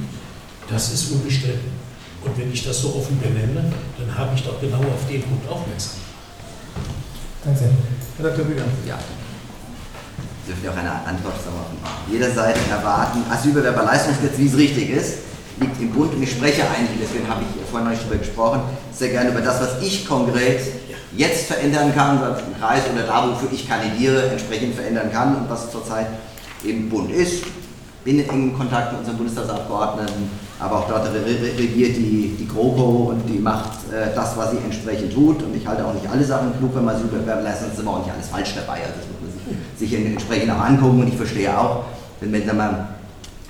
Speaker 6: das ist unbestritten. Und wenn ich das so offen benenne, dann habe ich doch genau auf den Punkt aufmerksam.
Speaker 5: Danke sehr. Herr Dr. Bühler.
Speaker 7: Ja. Dürfen wir auch eine Antwort von jeder Seite erwarten. Asylbewerberleistungsgesetz, wie es richtig ist, liegt im Bund und ich spreche eigentlich, deswegen habe ich vorhin noch nicht darüber gesprochen, sehr gerne über das, was ich konkret jetzt verändern kann, was im Kreis oder da, wofür ich kandidiere, entsprechend verändern kann und was zurzeit im Bund ist. Bin in engem Kontakt mit unseren Bundestagsabgeordneten, aber auch dort regiert die, die GroKo und die macht äh, das, was sie entsprechend tut. Und ich halte auch nicht alle Sachen klug, wenn man sie bewerben lässt, sonst ist immer auch nicht alles falsch dabei. Also das muss man sich, sich entsprechend auch angucken. Und ich verstehe auch, wenn, man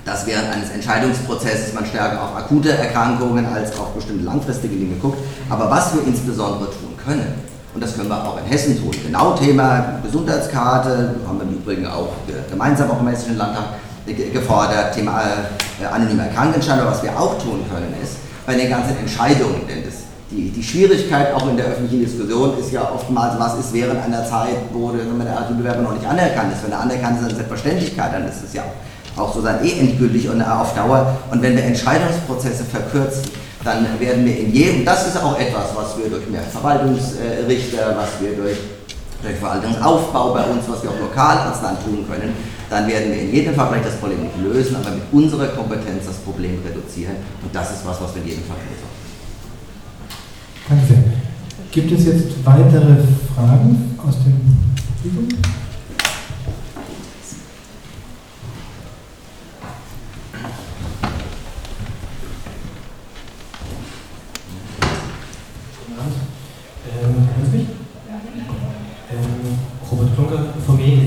Speaker 7: das während eines Entscheidungsprozesses man stärker auf akute Erkrankungen als auf bestimmte langfristige Dinge guckt. Aber was wir insbesondere tun können, und das können wir auch in Hessen tun, genau Thema Gesundheitskarte, haben wir im Übrigen auch gemeinsam auch im Hessischen Landtag, gefordert, Thema äh, anonymer Krankenschein. was wir auch tun können, ist bei den ganzen Entscheidungen, denn das, die, die Schwierigkeit auch in der öffentlichen Diskussion ist ja oftmals, was ist während einer Zeit, wo der Asylbewerber noch nicht anerkannt ist. Wenn er anerkannt ist, dann ist Selbstverständlichkeit, dann ist es ja auch sozusagen eh endgültig und auf Dauer. Und wenn wir Entscheidungsprozesse verkürzen, dann werden wir in jedem, das ist auch etwas, was wir durch mehr Verwaltungsrichter, was wir durch, durch Verwaltungsaufbau bei uns, was wir auch lokal als Land tun können, dann werden wir in jedem Fall vielleicht das Problem nicht lösen, aber mit unserer Kompetenz das Problem reduzieren. Und das ist was, was wir in jedem Fall sollten.
Speaker 5: Danke sehr. Gibt es jetzt weitere Fragen aus dem Publikum?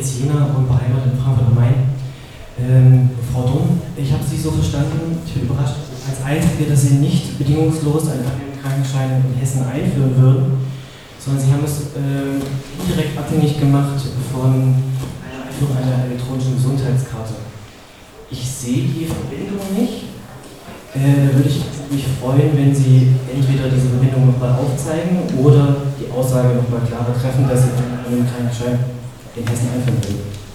Speaker 12: Mediziner und beheimatet in Frankfurt am Main. Ähm, Frau Dumm, ich habe Sie so verstanden, ich bin überrascht, als Einzige, dass Sie nicht bedingungslos einen Krankenschein in Hessen einführen würden, sondern Sie haben es äh, indirekt abhängig gemacht von einer Einführung einer elektronischen Gesundheitskarte. Ich sehe die Verbindung nicht. Äh, da würde ich mich freuen, wenn Sie entweder diese Verbindung nochmal aufzeigen oder die Aussage nochmal klarer treffen, dass Sie einen Krankenschein in Hessen einführen will.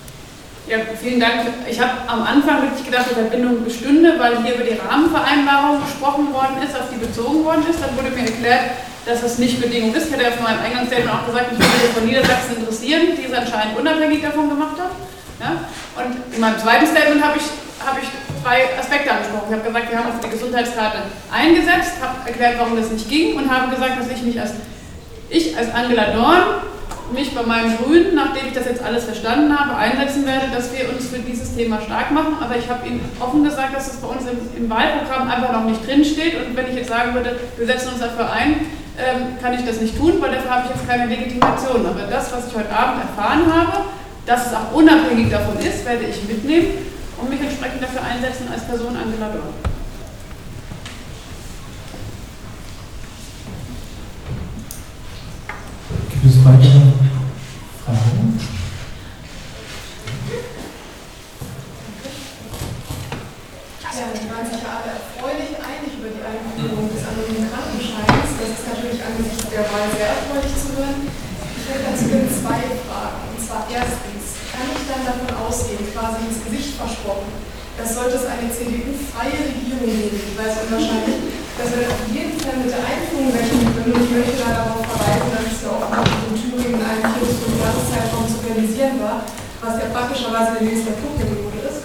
Speaker 4: Ja, vielen Dank. Ich habe am Anfang wirklich gedacht, die Verbindung bestünde, weil hier über die Rahmenvereinbarung gesprochen worden ist, auf die bezogen worden ist. Dann wurde mir erklärt, dass das nicht Bedingung ist. Ich hatte ja von meinem Eingangsstatement auch gesagt, mich würde von Niedersachsen interessieren, die es anscheinend unabhängig davon gemacht hat. Ja? Und in meinem zweiten Statement habe ich, hab ich zwei Aspekte angesprochen. Ich habe gesagt, wir haben für die Gesundheitskarte eingesetzt, habe erklärt, warum das nicht ging und habe gesagt, dass ich mich als, ich als Angela Dorn mich bei meinem Grünen, nachdem ich das jetzt alles verstanden habe, einsetzen werde, dass wir uns für dieses Thema stark machen. Aber ich habe Ihnen offen gesagt, dass es bei uns im, im Wahlprogramm einfach noch nicht drinsteht. Und wenn ich jetzt sagen würde, wir setzen uns dafür ein, ähm, kann ich das nicht tun, weil dafür habe ich jetzt keine Legitimation. Aber das, was ich heute Abend erfahren habe, dass es auch unabhängig davon ist, werde ich mitnehmen und mich entsprechend dafür einsetzen als Person Angela Dörr.
Speaker 5: Gibt es weitere Fragen?
Speaker 1: Ja, die waren sich ja alle erfreulich einig über die Einführung des anonymen Krankenscheins. Das ist natürlich angesichts der Wahl sehr erfreulich zu hören. Ich hätte dazu gerne zwei Fragen. Und zwar erstens, kann ich dann davon ausgehen, quasi ins Gesicht versprochen, dass sollte es eine CDU-freie Regierung geben, ich weiß unwahrscheinlich, dass wir auf jeden Fall mit der Einführung rechnen können. Und ich möchte da darauf verweisen, dass es ja auch in Thüringen in einem vier bis fünf Jahreszeitraum zu realisieren war, was ja praktischerweise der Legislaturperiode ist.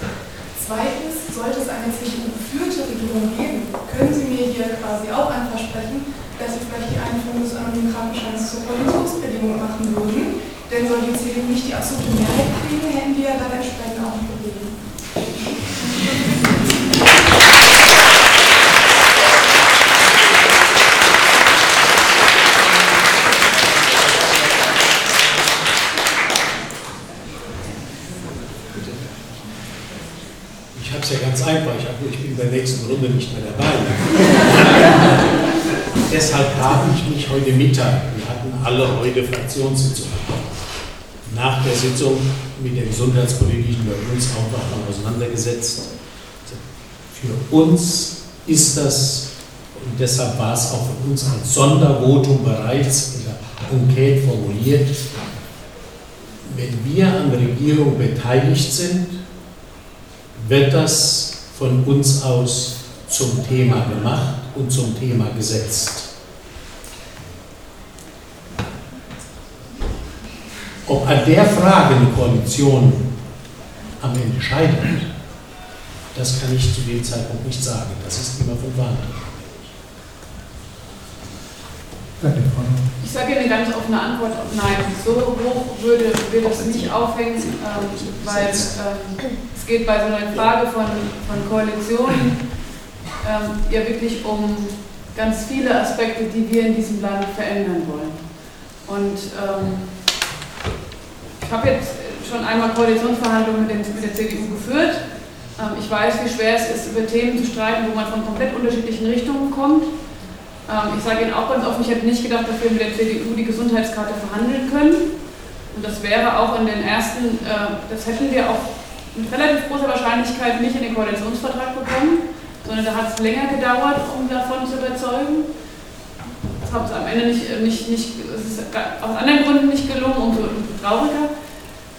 Speaker 1: Zweitens, sollte es eine CDU-geführte Regierung geben, können Sie mir hier quasi auch ein Versprechen, dass Sie vielleicht die Einführung des anonymen Krankenscheins zur Koalitionsbedingung machen würden? Denn soll die CDU nicht die absolute Mehrheit kriegen, hätten wir ja dann entsprechend auch ein Problem.
Speaker 6: Ich habe es ja ganz einfach, ich, hab, ich bin bei der nächsten Runde nicht mehr dabei. Deshalb habe ich mich heute Mittag, wir hatten alle heute Fraktionssitzungen, nach der Sitzung mit der gesundheitspolitischen bei uns auch nochmal auseinandergesetzt. Für uns ist das, und deshalb war es auch für uns als Sondervotum bereits in der Enquete formuliert, wenn wir an der Regierung beteiligt sind, wird das von uns aus zum Thema gemacht und zum Thema gesetzt. Ob an der Frage eine Koalition am Ende scheitert, das kann ich zu dem Zeitpunkt nicht sagen. Das ist immer von
Speaker 5: Frau.
Speaker 4: Ich sage Ihnen eine ganz offene Antwort, nein, so hoch würde, würde es nicht aufhängen, ähm, weil ähm, es geht bei so einer Frage von, von Koalitionen ähm, ja wirklich um ganz viele Aspekte, die wir in diesem Land verändern wollen. Und ähm, ich habe jetzt schon einmal Koalitionsverhandlungen mit, den, mit der CDU geführt. Ähm, ich weiß, wie schwer es ist, über Themen zu streiten, wo man von komplett unterschiedlichen Richtungen kommt. Ähm, ich sage Ihnen auch ganz offen, ich hätte nicht gedacht, dass wir mit der CDU die Gesundheitskarte verhandeln können. Und das wäre auch in den ersten, äh, das hätten wir auch mit relativ großer Wahrscheinlichkeit nicht in den Koalitionsvertrag bekommen, sondern da hat es länger gedauert, um davon zu überzeugen. Das hat es am Ende nicht, nicht, nicht es ist aus anderen Gründen nicht gelungen, umso, umso trauriger.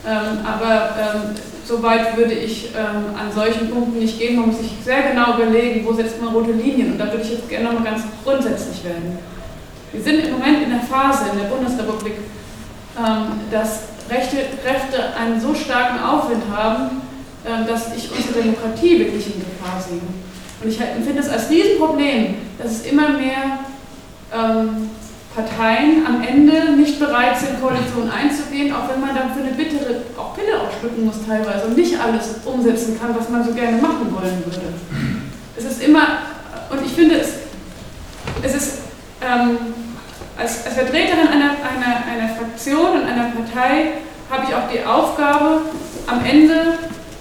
Speaker 4: Ähm, aber ähm, so weit würde ich ähm, an solchen Punkten nicht gehen. Man muss sich sehr genau überlegen, wo setzt man rote Linien. Und da würde ich jetzt gerne nochmal ganz grundsätzlich werden. Wir sind im Moment in der Phase in der Bundesrepublik, ähm, dass rechte Kräfte einen so starken Aufwind haben, dass ich unsere Demokratie wirklich in Gefahr sehe. Und ich empfinde es als Riesenproblem, dass es immer mehr ähm, Parteien am Ende nicht bereit sind, Koalitionen einzugehen, auch wenn man dann für eine bittere auch Pille ausschlucken muss teilweise und nicht alles umsetzen kann, was man so gerne machen wollen würde. Es ist immer, und ich finde es, es ist ähm, als, als Vertreterin einer, einer, einer Fraktion und einer Partei habe ich auch die Aufgabe, am Ende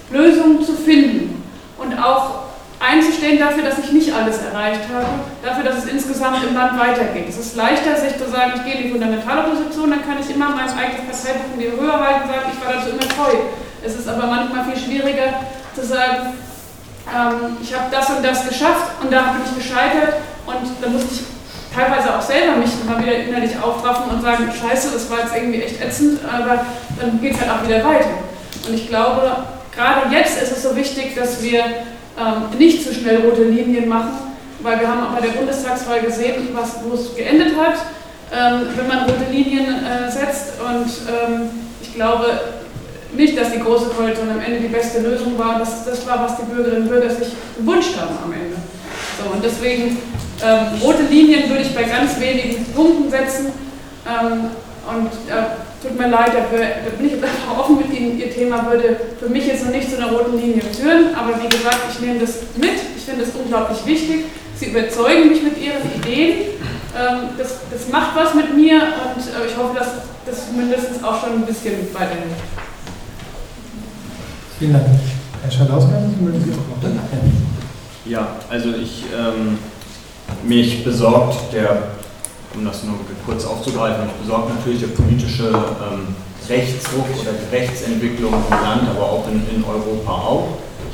Speaker 4: Lösungen zu finden und auch einzustehen dafür, dass ich nicht alles erreicht habe, dafür, dass es insgesamt im Land weitergeht. Es ist leichter, sich zu sagen, ich gehe in die fundamentale Position, dann kann ich immer mein eigenes Parteibuch in die Höhe halten und sagen, ich war dazu immer treu. Es ist aber manchmal viel schwieriger zu sagen, ähm, ich habe das und das geschafft und da bin ich gescheitert und da muss ich teilweise auch selber mich mal wieder innerlich aufraffen und sagen, scheiße, das war jetzt irgendwie echt ätzend, aber dann geht es halt auch wieder weiter. Und ich glaube, gerade jetzt ist es so wichtig, dass wir ähm, nicht zu schnell rote Linien machen, weil wir haben auch bei der Bundestagswahl gesehen, was, wo es geendet hat, ähm, wenn man rote Linien äh, setzt. Und ähm, ich glaube nicht, dass die Große Koalition am Ende die beste Lösung war. Das, das war, was die Bürgerinnen und Bürger sich gewünscht haben am Ende. So, und deswegen rote Linien würde ich bei ganz wenigen Punkten setzen. Und äh, tut mir leid, da bin ich jetzt einfach offen mit Ihnen. Ihr Thema würde für mich jetzt noch nicht zu einer roten Linie führen, aber wie gesagt, ich nehme das mit. Ich finde es unglaublich wichtig. Sie überzeugen mich mit Ihren Ideen. Ähm, das, das macht was mit mir und äh, ich hoffe, dass das mindestens auch schon ein bisschen weiterhilft.
Speaker 5: Vielen Dank. Herr Schalauskas, mögen Sie auch noch?
Speaker 8: Ja, also ich, ähm, mich besorgt der, um das nur kurz aufzugreifen, mich besorgt natürlich der politische ähm, Rechtsruck oder die Rechtsentwicklung im Land, aber auch in, in Europa auch.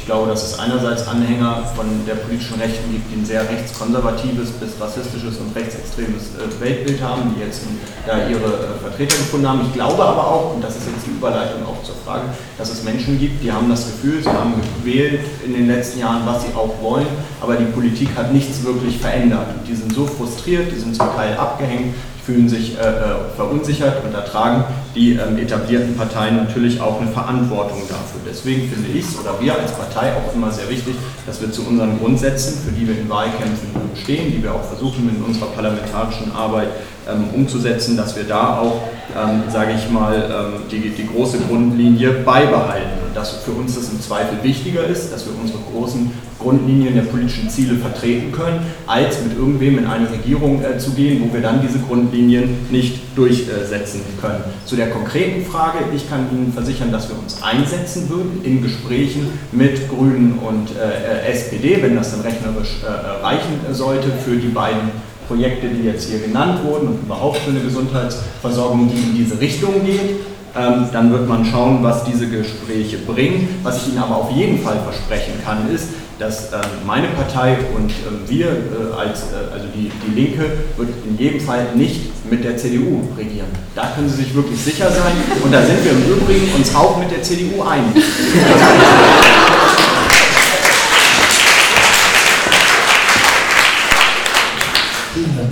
Speaker 8: Ich glaube, dass es einerseits Anhänger von der politischen Rechten gibt, die ein sehr rechtskonservatives bis rassistisches und rechtsextremes äh, Weltbild haben, die jetzt da ihre äh, Vertreter gefunden haben. Ich glaube aber auch, und das ist jetzt die Überleitung auch zur Frage, dass es Menschen gibt, die haben das Gefühl, sie haben gewählt in den letzten Jahren, was sie auch wollen, aber die Politik hat nichts wirklich verändert. Die sind so frustriert, die sind zum Teil abgehängt, fühlen sich äh, äh, verunsichert und da tragen die ähm, etablierten Parteien natürlich auch eine Verantwortung dafür. Deswegen finde ich es oder wir als Partei auch immer sehr wichtig, dass wir zu unseren Grundsätzen, für die wir in Wahlkämpfen stehen, die wir auch versuchen in unserer parlamentarischen Arbeit ähm, umzusetzen, dass wir da auch, ähm, sage ich mal, ähm, die, die große Grundlinie beibehalten. Und dass für uns das im Zweifel wichtiger ist, dass wir unsere großen Grundlinien der politischen Ziele vertreten können, als mit irgendwem in eine Regierung äh, zu gehen, wo wir dann diese Grundlinien nicht durchsetzen können. Zu der konkreten Frage, ich kann Ihnen versichern, dass wir uns einsetzen würden in Gesprächen mit Grünen und äh, SPD, wenn das dann rechnerisch äh, reichen sollte für die beiden Projekte, die jetzt hier genannt wurden und überhaupt für eine Gesundheitsversorgung, die in diese Richtung geht. Ähm, dann wird man schauen, was diese Gespräche bringen. Was ich Ihnen aber auf jeden Fall versprechen kann, ist, dass ähm, meine Partei und ähm, wir äh, als, äh, also die, die Linke, wird in jedem Fall nicht mit der CDU regieren. Da können Sie sich wirklich sicher sein. Und da sind wir im Übrigen uns auch mit der CDU einig.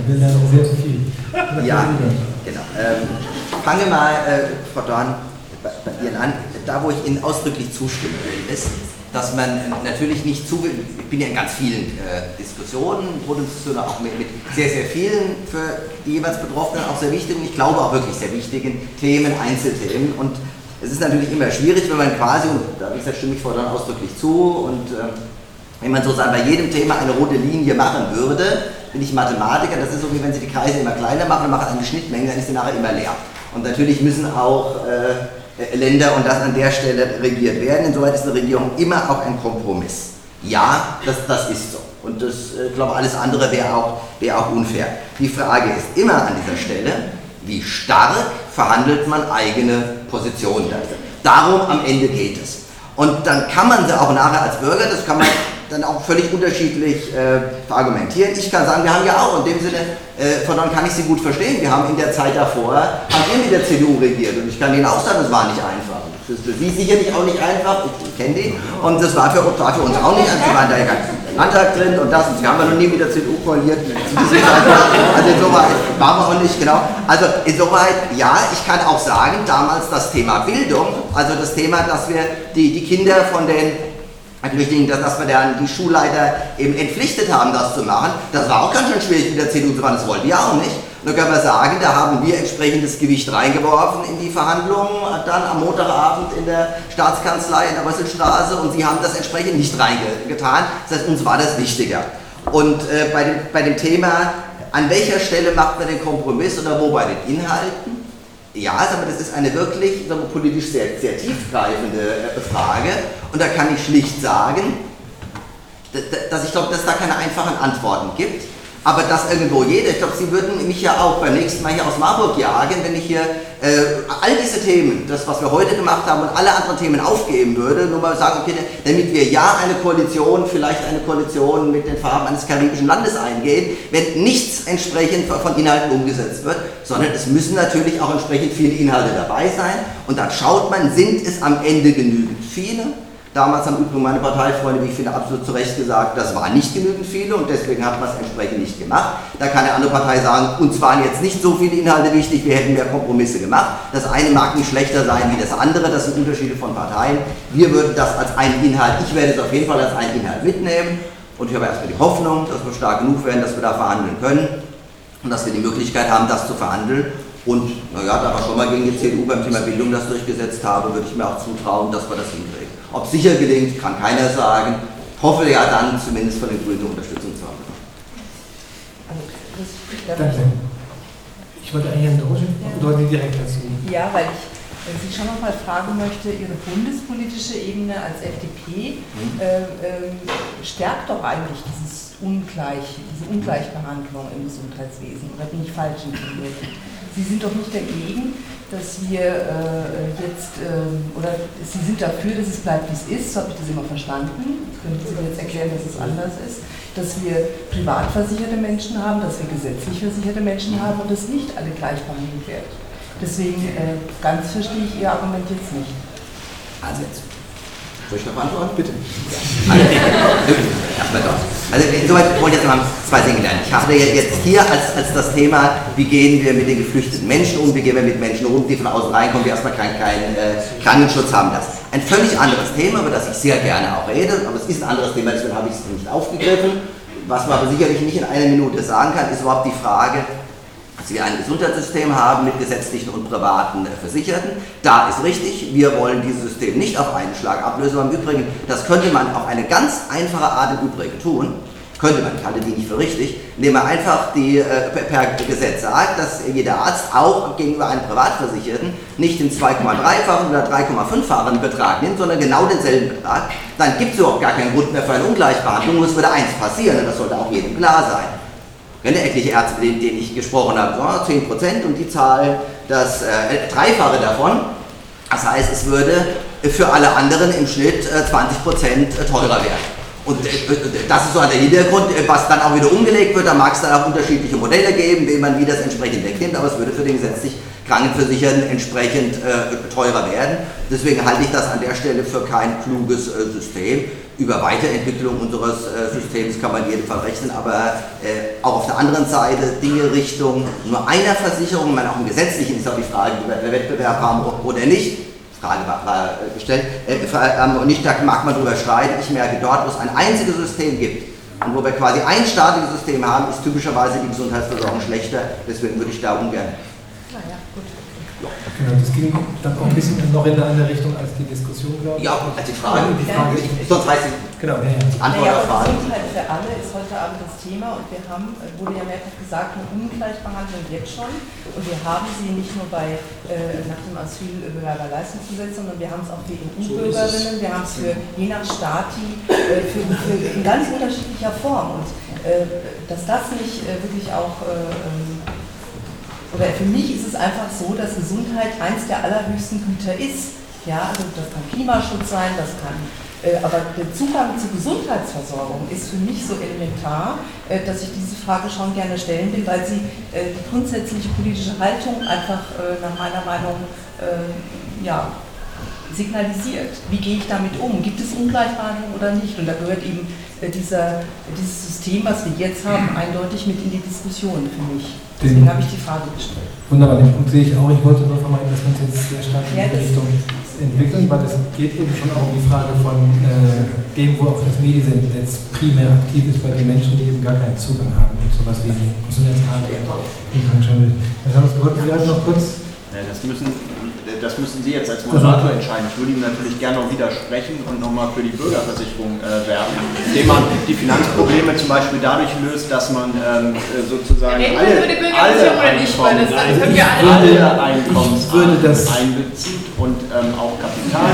Speaker 5: Wir lernen sehr viel.
Speaker 7: Ja, genau. Ähm, fange mal, äh, Frau Dorn, bei Ihnen an. Da, wo ich Ihnen ausdrücklich zustimmen will, ist, dass man natürlich nicht zu, ich bin ja in ganz vielen äh, Diskussionen, Podiumsdiskussionen auch mit, mit, sehr, sehr vielen für die jeweils Betroffenen auch sehr wichtigen, ich glaube auch wirklich sehr wichtigen Themen, Einzelthemen und es ist natürlich immer schwierig, wenn man quasi, und da stimme ich vor dann ausdrücklich zu, und äh, wenn man sozusagen bei jedem Thema eine rote Linie machen würde, bin ich Mathematiker, das ist so wie wenn Sie die Kreise immer kleiner machen und machen eine Schnittmenge, dann ist sie nachher immer leer. Und natürlich müssen auch äh, Länder und das an der Stelle regiert werden. Insoweit ist eine Regierung immer auch ein Kompromiss. Ja, das, das ist so. Und das, äh, ich glaube, alles andere wäre auch, wär auch unfair. Die Frage ist immer an dieser Stelle, wie stark verhandelt man eigene Positionen. Darum am Ende geht es. Und dann kann man sie auch nachher als Bürger, das kann man dann auch völlig unterschiedlich äh, verargumentieren. Ich kann sagen, wir haben ja auch, in dem Sinne, äh, von dann kann ich Sie gut verstehen, wir haben in der Zeit davor, haben wir mit der CDU regiert und ich kann Ihnen auch sagen, es war nicht einfach. Das ist für Sie sicherlich auch nicht einfach, ich, ich kenne die, und das war für, war für uns auch nicht einfach, Sie waren da ja ganz Landtag drin und das, und Sie haben ja noch nie mit der CDU koaliert, also insoweit waren wir auch nicht, genau. Also insoweit, ja, ich kann auch sagen, damals das Thema Bildung, also das Thema, dass wir die, die Kinder von den Flüchtlingen, dass, wir dann die Schulleiter eben entpflichtet haben, das zu machen. Das war auch ganz schön schwierig mit der CDU zu machen, das wollten wir auch nicht. Und da können wir sagen, da haben wir entsprechendes Gewicht reingeworfen in die Verhandlungen, dann am Montagabend in der Staatskanzlei in der Rösselstraße und sie haben das entsprechend nicht reingetan. Das heißt, uns war das wichtiger. Und äh, bei, dem, bei dem Thema, an welcher Stelle macht man den Kompromiss oder wo bei den Inhalten? Ja, aber das ist eine wirklich wir, politisch sehr, sehr tiefgreifende äh, Frage. Und da kann ich schlicht sagen, dass ich glaube, dass es da keine einfachen Antworten gibt. Aber dass irgendwo jeder, ich glaube, Sie würden mich ja auch beim nächsten Mal hier aus Marburg jagen, wenn ich hier äh, all diese Themen, das, was wir heute gemacht haben und alle anderen Themen aufgeben würde, nur mal sagen, okay, damit wir ja eine Koalition, vielleicht eine Koalition mit den Farben eines karibischen Landes eingehen, wenn nichts entsprechend von Inhalten umgesetzt wird, sondern es müssen natürlich auch entsprechend viele Inhalte dabei sein. Und dann schaut man, sind es am Ende genügend viele? Damals haben übrigens meine Parteifreunde, wie ich finde, absolut zu Recht gesagt, das waren nicht genügend viele und deswegen hat man es entsprechend nicht gemacht. Da kann eine andere Partei sagen, uns waren jetzt nicht so viele Inhalte wichtig, wir hätten mehr Kompromisse gemacht. Das eine mag nicht schlechter sein wie das andere, das sind Unterschiede von Parteien. Wir würden das als einen Inhalt, ich werde es auf jeden Fall als einen Inhalt mitnehmen und ich habe erstmal die Hoffnung, dass wir stark genug werden, dass wir da verhandeln können und dass wir die Möglichkeit haben, das zu verhandeln Und naja, da wir schon mal gegen die CDU beim Thema Bildung das durchgesetzt haben, würde ich mir auch zutrauen, dass wir das hinkriegen. Ob sicher gelingt, kann keiner sagen. Hoffe ja dann zumindest von den Grünen Unterstützung zu haben.
Speaker 5: Danke. Ich wollte eigentlich oder Sie direkt dazu?
Speaker 13: Ja, weil ich äh, Sie schon noch mal fragen möchte, Ihre bundespolitische Ebene als FDP
Speaker 7: Mhm.
Speaker 13: äh, ähm, stärkt doch eigentlich dieses Ungleich, diese Ungleichbehandlung im Gesundheitswesen. Oder bin ich falsch informiert? Sie sind doch nicht dagegen, dass wir äh, jetzt, äh, oder Sie sind dafür, dass es bleibt, wie es ist, so habe ich das immer verstanden. Können Sie mir jetzt erklären, dass es anders ist? Dass wir privat versicherte Menschen haben, dass wir gesetzlich versicherte Menschen haben und dass nicht alle gleich behandelt werden. Deswegen äh, ganz verstehe ich Ihr Argument jetzt nicht.
Speaker 7: Also jetzt. Soll ich noch beantworten? Bitte. Also. Also insoweit wollte ich jetzt mal zwei Dinge lernen. Ich habe jetzt hier als, als das Thema, wie gehen wir mit den geflüchteten Menschen um, wie gehen wir mit Menschen um, die von außen reinkommen, die erstmal keinen kein, äh, Krankenschutz haben. Das ein völlig anderes Thema, über das ich sehr gerne auch rede, aber es ist ein anderes Thema, deswegen habe ich es nicht aufgegriffen. Was man aber sicherlich nicht in einer Minute sagen kann, ist überhaupt die Frage, dass wir ein Gesundheitssystem haben mit gesetzlichen und privaten äh, Versicherten. Da ist richtig, wir wollen dieses System nicht auf einen Schlag ablösen, im Übrigen, das könnte man auf eine ganz einfache Art im Übrigen tun, könnte man, ich halte die nicht für richtig, indem man einfach die, äh, per, Gesetz sagt, dass jeder Arzt auch gegenüber einem Privatversicherten nicht den 2,3-fachen oder 3,5-fachen Betrag nimmt, sondern genau denselben Betrag. Dann gibt es überhaupt gar keinen Grund mehr für eine Ungleichbehandlung, muss würde eins passieren und das sollte auch jedem klar sein. Ich kenne etliche Ärzte, mit denen ich gesprochen habe, so 10 Prozent und die zahlen das äh, Dreifache davon. Das heißt, es würde für alle anderen im Schnitt äh, 20 Prozent teurer werden. Und äh, das ist so der Hintergrund, äh, was dann auch wieder umgelegt wird. Da mag es dann auch unterschiedliche Modelle geben, wie man wie das entsprechend wegnimmt, aber es würde für den gesetzlich Krankenversicherten entsprechend äh, teurer werden. Deswegen halte ich das an der Stelle für kein kluges äh, System. Über Weiterentwicklung unseres äh, Systems kann man Fall rechnen, aber äh, auch auf der anderen Seite Dinge Richtung nur einer Versicherung, ich meine auch im Gesetzlichen ist auch die Frage, wie wir Wettbewerb haben oder nicht. Frage war, äh, gestellt. Äh, ähm, und nicht, da mag man drüber streiten. Ich merke, dort, wo es ein einziges System gibt und wo wir quasi ein staatliches System haben, ist typischerweise die Gesundheitsversorgung schlechter. Deswegen würde ich da ungern.
Speaker 5: Genau, das ging dann auch ein bisschen noch in eine andere Richtung als die Diskussion, glaube ich.
Speaker 7: Ja, als die Frage.
Speaker 5: Die Frage
Speaker 7: ich, sonst weiß ich.
Speaker 5: Genau, ja, ja.
Speaker 7: Die Antwort
Speaker 13: naja,
Speaker 7: auf Frage.
Speaker 13: Gesundheit für alle ist heute Abend das Thema und wir haben, äh, wurde ja mehrfach gesagt, eine Ungleichbehandlung jetzt schon. Und wir haben sie nicht nur bei, äh, nach dem Asylbewerberleistungsgesetz, sondern wir haben es auch für EU-Bürgerinnen, wir haben es für je nach Stati, äh, für, für, in ganz unterschiedlicher Form. Und äh, dass das nicht äh, wirklich auch äh, ähm, oder für mich ist es einfach so, dass Gesundheit eins der allerhöchsten Güter ist. Ja, also das kann Klimaschutz sein, das kann, äh, aber der Zugang zur Gesundheitsversorgung ist für mich so elementar, äh, dass ich diese Frage schon gerne stellen will, weil sie äh, die grundsätzliche politische Haltung einfach nach meiner Meinung ja, signalisiert. Wie gehe ich damit um? Gibt es Ungleichbehandlung oder nicht? Und da gehört eben dieser, dieses System, was wir jetzt haben, eindeutig mit in die Diskussion für mich. Deswegen habe ich die Frage gestellt.
Speaker 5: Wunderbar, den Punkt sehe ich auch. Ich wollte nur vermeiden, dass wir uns jetzt sehr stark in
Speaker 13: Ja,
Speaker 5: die Richtung entwickeln, weil es geht eben schon auch um die Frage von äh, dem, wo auch das Mediennetz primär aktiv ist bei den Menschen, die eben gar keinen Zugang haben und sowas wie Gesundheitskarte und Krankenschein. Das haben wir gehört. Wir noch kurz
Speaker 8: Ja, Das müssen, das müssen Sie jetzt als Moderator entscheiden. Ich würde Ihnen natürlich gerne noch widersprechen und nochmal für die Bürgerversicherung äh, werben, indem man die Finanzprobleme zum Beispiel dadurch löst, dass man ähm, äh, sozusagen alle,
Speaker 4: alle-
Speaker 8: alle
Speaker 5: Ich
Speaker 8: Einkommens
Speaker 5: würde das-
Speaker 8: einbezieht und ähm, auch Kapital.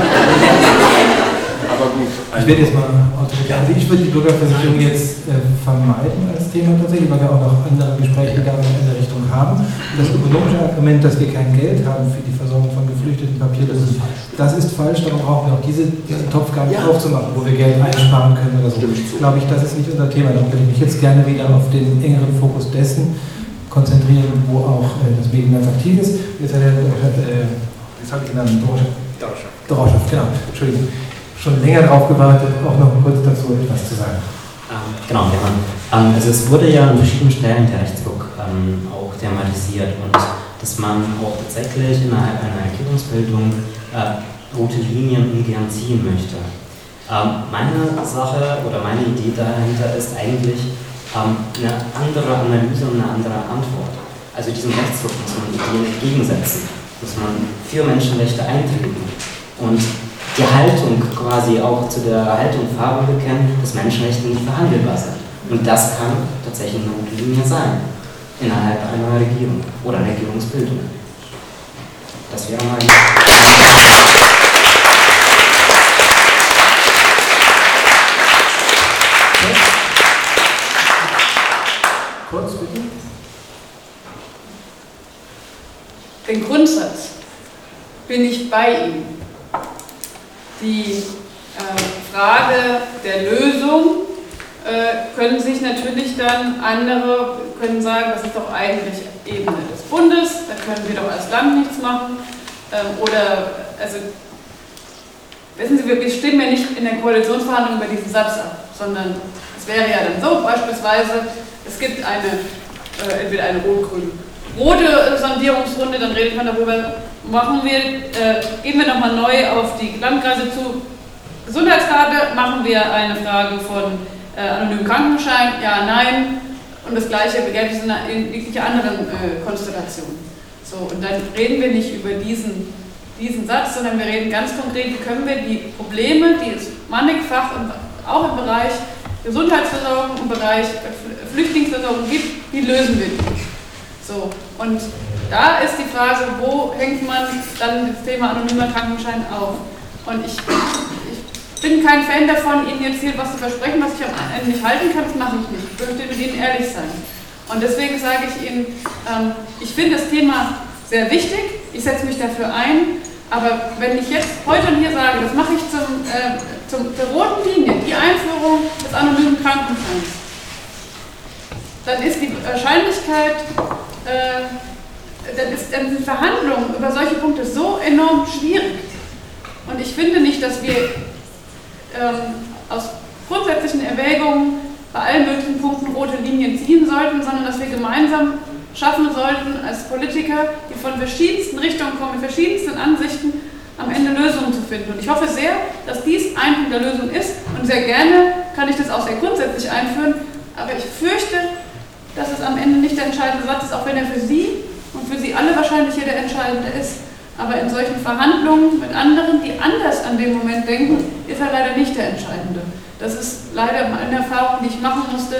Speaker 8: Aber gut.
Speaker 5: Ich werde jetzt mal autoritär. Also ich würde die Bürgerversicherung jetzt äh, vermeiden als Thema tatsächlich, weil wir auch noch andere Gespräche da in der Richtung haben. Und das ökonomische Argument, dass wir kein Geld haben für die Versorgung von geflüchteten Papierlosen, das ist falsch. Darum brauchen wir auch diese, diesen Topf gar nicht aufzumachen, wo wir Geld einsparen können oder so. Glaube ich, das ist nicht unser Thema. Darum würde ich mich jetzt gerne wieder auf den engeren Fokus dessen konzentrieren, wo auch äh, das Mediennetz aktiv ist. Jetzt hat er, äh, jetzt habe ich den Namen Dorschaf. Dorschaf, genau. Entschuldigung schon länger darauf gewartet, auch noch kurz dazu etwas zu sagen.
Speaker 3: Ähm, genau, ja. Ähm, also es wurde ja an verschiedenen Stellen der Rechtsdruck ähm, auch thematisiert und dass man auch tatsächlich innerhalb einer Erklärungsbildung äh, rote Linien ungern ziehen möchte. Ähm, meine Sache oder meine Idee dahinter ist eigentlich ähm, eine andere Analyse und eine andere Antwort. also diesem Rechtsdruck muss Ideen entgegensetzen, muss man für Menschenrechte eintreten und die Haltung quasi auch zu der Haltung Farbe bekennen, dass Menschenrechte nicht verhandelbar sind. Und das kann tatsächlich eine rote Linie sein innerhalb einer Regierung oder Regierungsbildung. Das wäre mal.
Speaker 5: Kurz bitte.
Speaker 4: Den Grundsatz bin ich bei Ihnen. Die äh, Frage der Lösung äh, können sich natürlich dann andere können sagen, das ist doch eigentlich Ebene des Bundes, da können wir doch als Land nichts machen. Ähm, oder, also, wissen Sie, wir stimmen ja nicht in der Koalitionsverhandlung über diesen Satz ab, sondern es wäre ja dann so, beispielsweise, es gibt eine, äh, entweder eine rot-grün rote Sondierungsrunde, dann redet man darüber, machen wir, äh, gehen wir nochmal neu auf die Landkreise zu. Gesundheitskarte, machen wir eine Frage von äh, anonymen Krankenschein, ja, nein. Und das gleiche begärt es in jegliche anderen äh, Konstellationen. So, und dann reden wir nicht über diesen, diesen Satz, sondern wir reden ganz konkret, wie können wir die Probleme, die es mannigfach im, auch im Bereich Gesundheitsversorgung, im Bereich Flüchtlingsversorgung gibt, wie lösen wir die? So, und da ist die Frage, wo hängt man dann das Thema anonymer Krankenschein auf? Und ich bin kein Fan davon, Ihnen jetzt hier was zu versprechen, was ich am Ende nicht halten kann, das mache ich nicht. Ich möchte mit Ihnen ehrlich sein. Und deswegen sage ich Ihnen, ähm, ich finde das Thema sehr wichtig, ich setze mich dafür ein, aber wenn ich jetzt heute hier sage, das mache ich zum, äh, zum, zur roten Linie, die Einführung des anonymen Krankenscheins, dann ist die Wahrscheinlichkeit, äh, dann, ist, dann sind Verhandlungen über solche Punkte so enorm schwierig. Und ich finde nicht, dass wir aus grundsätzlichen Erwägungen bei allen möglichen Punkten rote Linien ziehen sollten, sondern dass wir gemeinsam schaffen sollten, als Politiker, die von verschiedensten Richtungen kommen, mit verschiedensten Ansichten, am Ende Lösungen zu finden. Und ich hoffe sehr, dass dies ein Punkt der Lösung ist. Und sehr gerne kann ich das auch sehr grundsätzlich einführen. Aber ich fürchte, dass es am Ende nicht der entscheidende Satz ist, auch wenn er für Sie und für Sie alle wahrscheinlich hier der entscheidende ist. Aber in solchen Verhandlungen mit anderen, die anders an dem Moment denken, ist er leider nicht der entscheidende. Das ist leider eine Erfahrung, die ich machen musste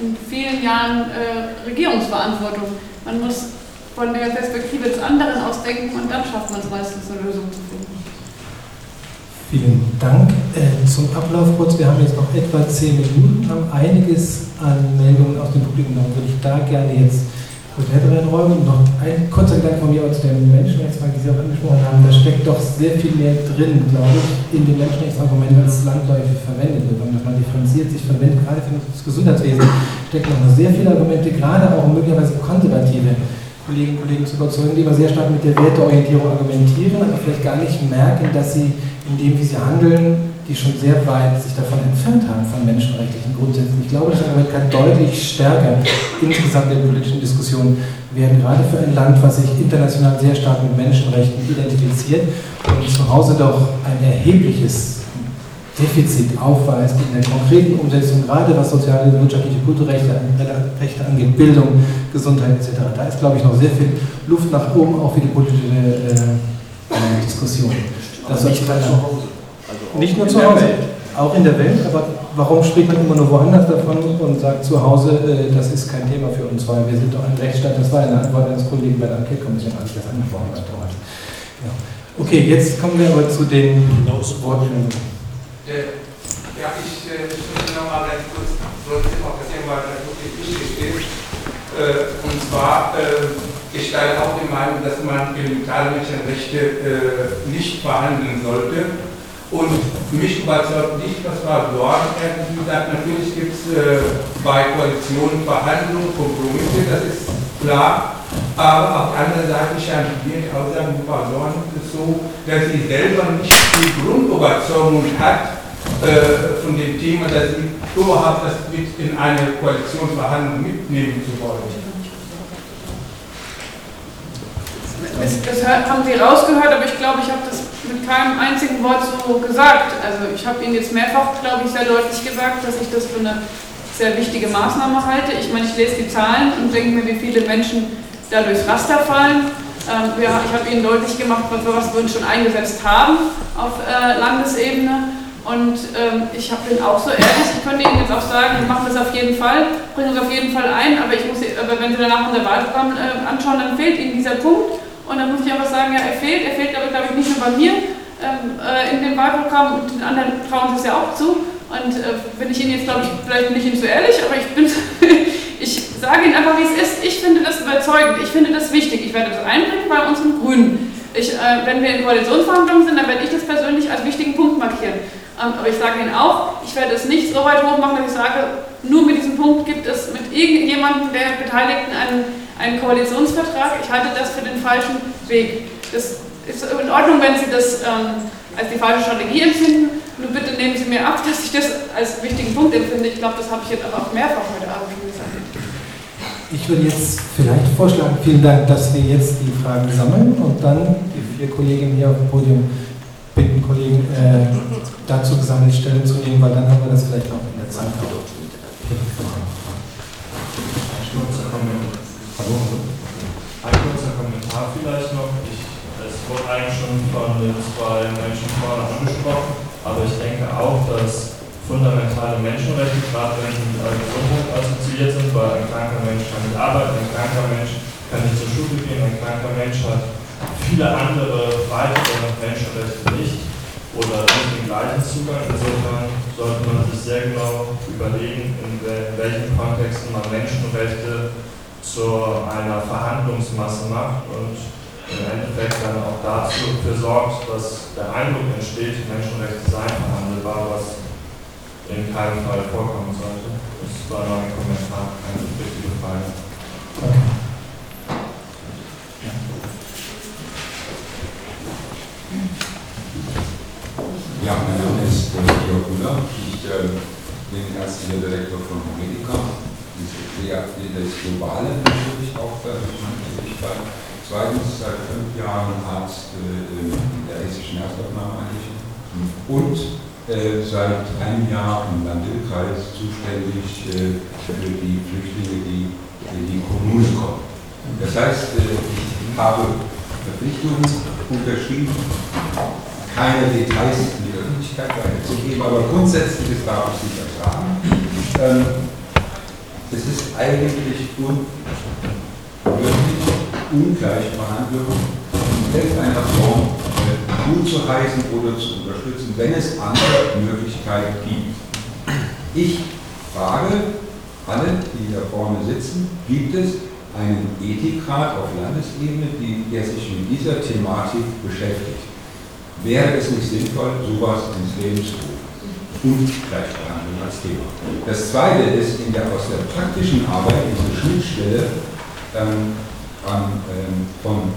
Speaker 4: in vielen Jahren äh, Regierungsverantwortung. Man muss von der Perspektive des anderen aus denken und dann schafft man es meistens, eine Lösung zu finden.
Speaker 5: Vielen Dank. Äh, zum Ablauf kurz, wir haben jetzt noch etwa zehn Minuten, haben einiges an Meldungen aus dem Publikum, dann würde ich da gerne jetzt Hotel reinräumen. Noch ein kurzer Gedanke von mir zu den Menschenrechtsfragen, die Sie auch angesprochen haben. Da steckt doch sehr viel mehr drin, glaube ich, in den Menschenrechtsargumenten, als landläufig verwendet wird. Wenn man differenziert sich verwendet, gerade für das Gesundheitswesen, stecken noch sehr viele Argumente, gerade auch möglicherweise konservative Kolleginnen und Kollegen zu überzeugen, die immer sehr stark mit der Werteorientierung argumentieren, aber vielleicht gar nicht merken, dass sie in dem, wie sie handeln, die schon sehr weit sich davon entfernt haben, von menschenrechtlichen Grundsätzen. Ich glaube, das kann deutlich stärker insgesamt in der politischen Diskussion werden, gerade für ein Land, was sich international sehr stark mit Menschenrechten identifiziert und zu Hause doch ein erhebliches Defizit aufweist in der konkreten Umsetzung, gerade was soziale, wirtschaftliche, kulturelle Rechte angeht, Bildung, Gesundheit etc. Da ist, glaube ich, noch sehr viel Luft nach oben, auch für die politische äh, äh Diskussion. Das nicht zu Hause. Nicht nur zu Hause, auch in der Welt, aber warum spricht man immer nur woanders davon und sagt zu Hause, äh, das ist kein Thema für uns, weil wir sind doch ein Rechtsstaat, das war eine Antwort eines Kollegen bei der Enquete-Kommission, als ich das angesprochen habe. Ja. Okay, jetzt kommen wir aber zu den Worten.
Speaker 14: Äh, ja, ich äh, möchte nochmal ganz kurz auf das Thema, das wirklich wichtig ist. Äh, und zwar, äh, ich teile auch die Meinung, dass man elementare Menschenrechte äh, nicht verhandeln sollte und mich überzeugt nicht, was Frau Dorn irgendwie sagt. Natürlich gibt es äh, bei Koalitionen Verhandlungen, Kompromisse, das ist klar. Aber auf der anderen Seite scheint die Aussage von Frau Dorn so, dass sie selber nicht die Grundüberzeugung hat äh, von dem Thema, dass sie überhaupt das mit in eine Koalitionsverhandlung mitnehmen zu wollen.
Speaker 4: Das, das, haben Sie rausgehört, aber ich glaube, ich habe das mit keinem einzigen Wort so gesagt. Also ich habe Ihnen jetzt mehrfach, glaube ich, sehr deutlich gesagt, dass ich das für eine sehr wichtige Maßnahme halte. Ich meine, ich lese die Zahlen und denke mir, wie viele Menschen da durchs Raster fallen. Ähm, wir, ich habe Ihnen deutlich gemacht, was wir uns schon eingesetzt haben auf äh, Landesebene. Und ähm, ich bin auch so ehrlich, ich könnte Ihnen jetzt auch sagen, wir machen das auf jeden Fall, bringen uns auf jeden Fall ein, aber, ich muss, aber wenn Sie danach unser Wahlprogramm äh, anschauen, dann fehlt Ihnen dieser Punkt. Und dann muss ich einfach sagen, ja, er fehlt. Er fehlt aber, glaube ich, nicht nur bei mir ähm, äh, in dem Wahlprogramm und den anderen trauen Sie es ja auch zu. Und äh, bin ich Ihnen jetzt, glaube ich, vielleicht bin ich Ihnen zu ehrlich, aber ich bin, ich sage Ihnen einfach, wie es ist. Ich finde das überzeugend, ich finde das wichtig. Ich werde das einbringen bei unseren Grünen. Ich, äh, wenn wir in Koalitionsverhandlungen sind, dann werde ich das persönlich als wichtigen Punkt markieren. Ähm, aber ich sage Ihnen auch, ich werde es nicht so weit hoch machen, dass ich sage, nur mit diesem Punkt gibt es mit irgendjemandem der Beteiligten einen, einen Koalitionsvertrag. Ich halte das für den falschen Weg. Das ist in Ordnung, wenn Sie das ähm, als die falsche Strategie empfinden. Nur bitte nehmen Sie mir ab, dass ich das als wichtigen Punkt empfinde. Ich glaube, das habe ich jetzt aber auch mehrfach heute Abend schon gesagt.
Speaker 5: Ich würde jetzt vielleicht vorschlagen, vielen Dank, dass wir jetzt die Fragen sammeln und dann die vier Kolleginnen hier auf dem Podium bitten, Kollegen äh, dazu gesammelt Stellung zu nehmen, weil dann haben wir das vielleicht auch in der Zeit.
Speaker 15: Ein kurzer Kommentar vielleicht noch. Ich, es wurde eigentlich schon von den zwei Menschen vorne angesprochen, aber ich denke auch, dass fundamentale Menschenrechte, gerade wenn sie mit Gesundheit assoziiert sind, weil ein kranker Mensch kann nicht arbeiten, ein kranker Mensch kann nicht zur Schule gehen, ein kranker Mensch hat viele andere weitere Menschenrechte nicht oder nicht den gleichen Zugang. Insofern sollte man sich sehr genau überlegen, in, welchen Kontexten man Menschenrechte zu einer Verhandlungsmasse macht und im Endeffekt dann auch dazu sorgt, dass der Eindruck entsteht, Menschenrechte seien verhandelbar, was in keinem Fall vorkommen sollte. Das war nur ein Kommentar, keine richtige Frage.
Speaker 16: Ja, mein Name ist äh, Georg Müller. Ich äh, bin ärztlicher Direktor von Medica. Das globale natürlich auch für meine Tätigkeit. Zweitens seit fünf Jahren Arzt äh, der hessischen Erstaufnahmeeinrichtung und äh, seit einem Jahr im Landkreis zuständig äh, für die Flüchtlinge, die in die Kommune kommen. Das heißt, äh, ich habe Verpflichtungen unterschrieben, keine Details in die Öffentlichkeit weiterzugeben, aber grundsätzlich darf ich sicher sagen, ähm, es ist eigentlich unmöglich, Ungleichbehandlung in irgendeiner Form äh, gut zu heißen oder zu unterstützen, wenn es andere Möglichkeiten gibt. Ich frage alle, die hier vorne sitzen, gibt es einen Ethikrat auf Landesebene, die, der sich mit dieser Thematik beschäftigt? wäre es nicht sinnvoll, sowas ins Leben zu rufen. Und Gleichbehandlung als Thema. Das zweite ist in der, aus der praktischen Arbeit diese Schnittstelle ähm, an, ähm, von,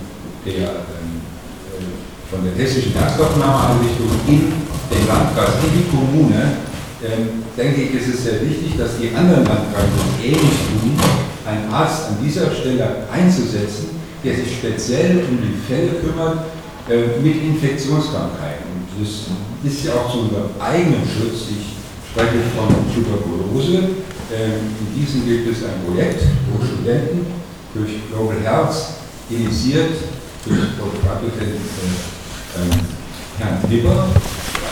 Speaker 16: der, ähm, äh, von der hessischen Erstaufnahmeeinrichtung in den Landkreis, in die Kommune, ähm, denke ich, ist es sehr wichtig, dass die anderen Landkreise ähnlich tun, einen Arzt an dieser Stelle einzusetzen, der sich speziell um die Fälle kümmert, äh, mit Infektionskrankheiten. Das ist ja auch zu unserem eigenen Schutz. Ich spreche von Tuberkulose. Ähm, in diesem gibt es ein Projekt, wo Studenten durch Global Health initiiert, durch Dr. äh, Herrn Wibber,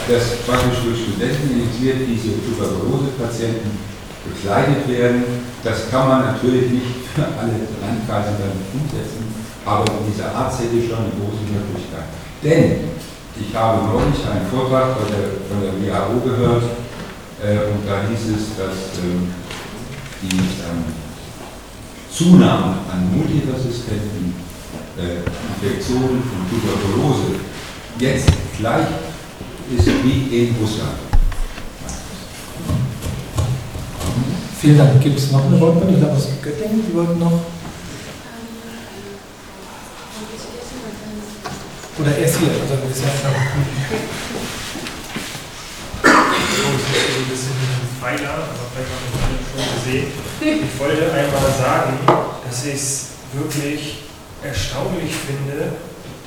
Speaker 16: dass praktisch durch Studenten initiiert diese Tuberkulose-Patienten begleitet werden. Das kann man natürlich nicht für alle Landkreise dann umsetzen, aber dieser Arzt hätte schon eine große Möglichkeit. Denn ich habe neulich einen Vortrag von der, WHO gehört und da hieß es, dass ähm, die ähm, Zunahme an multiresistenten äh, Infektionen von Tuberkulose jetzt gleich ist wie in Russland.
Speaker 5: Vielen Dank. Gibt es noch eine Wortmeldung? Ich glaube aus Göttingen, die wollten noch. Oder erst hier, also das ist ja
Speaker 17: ein bisschen Pfeiler, aber vielleicht haben wir schon gesehen. Ich wollte einmal sagen, dass ich es wirklich erstaunlich finde,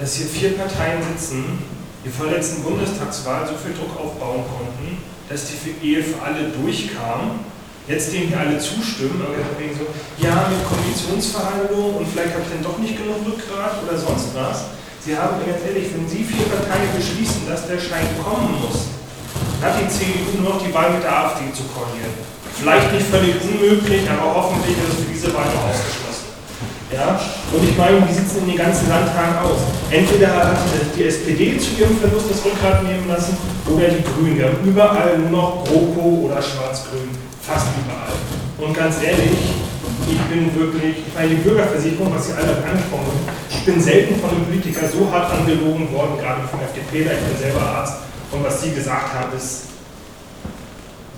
Speaker 17: dass hier vier Parteien sitzen, die vor der letzten Bundestagswahl so viel Druck aufbauen konnten, dass die Ehe für alle durchkam jetzt denen hier alle zustimmen, aber wegen so, ja, mit Koalitionsverhandlungen und vielleicht habe ich dann doch nicht genug Rückgrat oder sonst was. Sie haben ganz ehrlich, wenn Sie vier Parteien beschließen, dass der Schein kommen muss, hat die CDU nur noch die Wahl mit der AfD zu koalieren. Vielleicht nicht völlig unmöglich, aber hoffentlich ist für diese Wahl noch ausgeschlossen. Ja? Und ich meine, wie sieht es in den ganzen Landtagen aus? Entweder hat die SPD zu ihrem Verlust das Rückgrat nehmen lassen oder die Grünen. Wir haben überall nur noch GroKo oder Schwarz-Grün. Fast überall. Und ganz ehrlich, ich bin wirklich, ich meine, die Bürgerversicherung, was Sie alle angesprochen haben, ich bin selten von einem Politiker so hart angelogen worden, gerade vom FDP, ich bin selber Arzt. Und was Sie gesagt haben, ist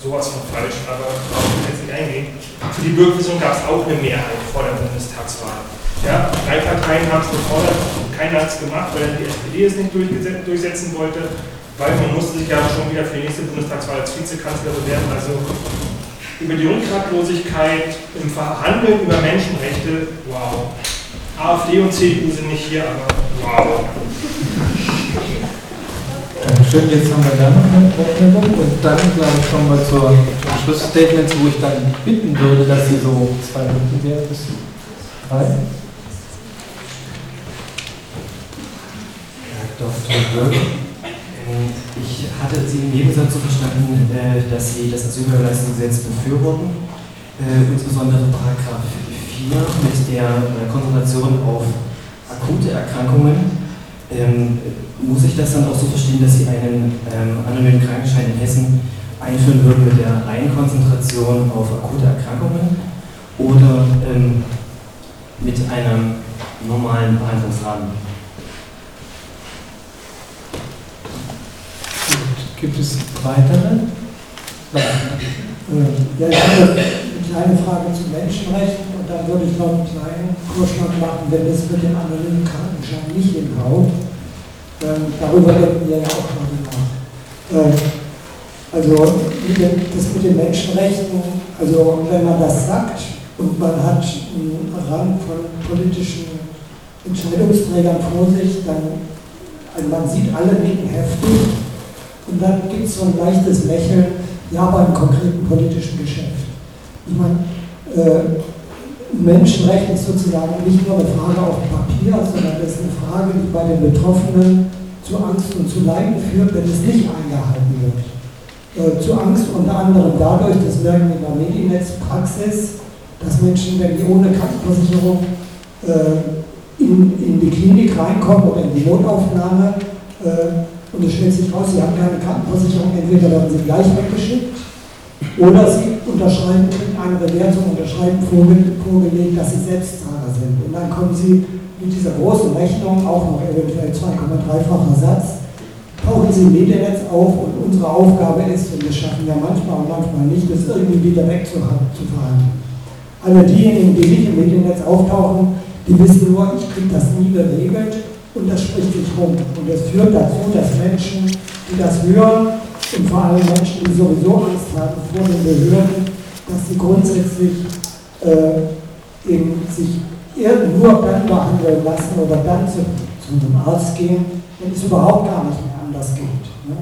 Speaker 17: sowas von falsch, aber darauf will ich jetzt nicht eingehen. Für die Bürgerversicherung gab es auch eine Mehrheit vor der Bundestagswahl. Ja, drei Parteien haben es gefordert, keiner hat es gemacht, weil die SPD es nicht durchsetzen wollte, weil man musste sich ja schon wieder für die nächste Bundestagswahl als Vizekanzler bewerben. Also über die Rückgratlosigkeit im Verhandeln über Menschenrechte, wow. AfD und CDU sind nicht hier, aber wow.
Speaker 5: Schön, jetzt haben wir da noch eine Wortmeldung und dann, glaube ich, kommen wir zur, zum Schlussstatement, wo ich dann bitten würde, dass Sie so zwei Minuten wären bis drei.
Speaker 12: Herr Dr. Böck, ich hatte Sie im Nebensatz so verstanden, äh, dass Sie das Asylbeweisungsgesetz befürworten, äh, insbesondere Paragraph 4 mit der äh, Konzentration auf akute Erkrankungen. Muss ich das dann auch so verstehen, dass Sie einen ähm, anonymen Krankenschein in Hessen einführen würden mit der reinen Konzentration auf akute Erkrankungen oder ähm, mit einem normalen Behandlungsrahmen?
Speaker 5: Gibt es weitere?
Speaker 9: Ja, ich habe eine kleine Frage zu Menschenrechten und dann würde ich noch einen kleinen Vorschlag machen, wenn es mit dem anonymen Krankenschein nicht hinhaut. Ähm, darüber denken wir ja auch schon nach. Ähm, also das mit den Menschenrechten, also wenn man das sagt und man hat einen Rang von politischen Entscheidungsträgern vor sich, dann, also man sieht alle nicken heftig und dann gibt es so ein leichtes Lächeln, ja, beim konkreten politischen Geschäft. Ich meine, äh, Menschenrecht ist sozusagen nicht nur eine Frage auf Papier, sondern es ist eine Frage, die bei den Betroffenen zu Angst und zu Leiden führt, wenn es nicht eingehalten wird. Äh, zu Angst unter anderem dadurch, das merken wir in der Mediennetzpraxis, dass Menschen, wenn die ohne Krankenversicherung äh, in, in die Klinik reinkommen oder in die Notaufnahme, äh, und es stellt sich raus, sie haben keine Krankenversicherung, entweder werden sie gleich weggeschickt oder sie unterschreiben eine Bewertung, unterschreiben vorgelegt, dass sie Selbstzahler sind. Und dann kommen sie mit dieser großen Rechnung, auch noch eventuell 2,3-facher Satz, tauchen sie im Mediennetz auf und unsere Aufgabe ist, und das schaffen wir manchmal und manchmal nicht, das irgendwie wieder wegzufahren. Alle diejenigen, die nicht im Mediennetz auftauchen, die wissen nur, ich kriege das nie geregelt und das spricht sich rum. Und das führt dazu, dass Menschen, die das hören, und vor allem Menschen, die sowieso Angst haben vor den Behörden, dass sie grundsätzlich äh, eben sich nur dann behandeln lassen oder dann zu, zu einem Arzt gehen, wenn es überhaupt gar nicht mehr anders geht. Ne?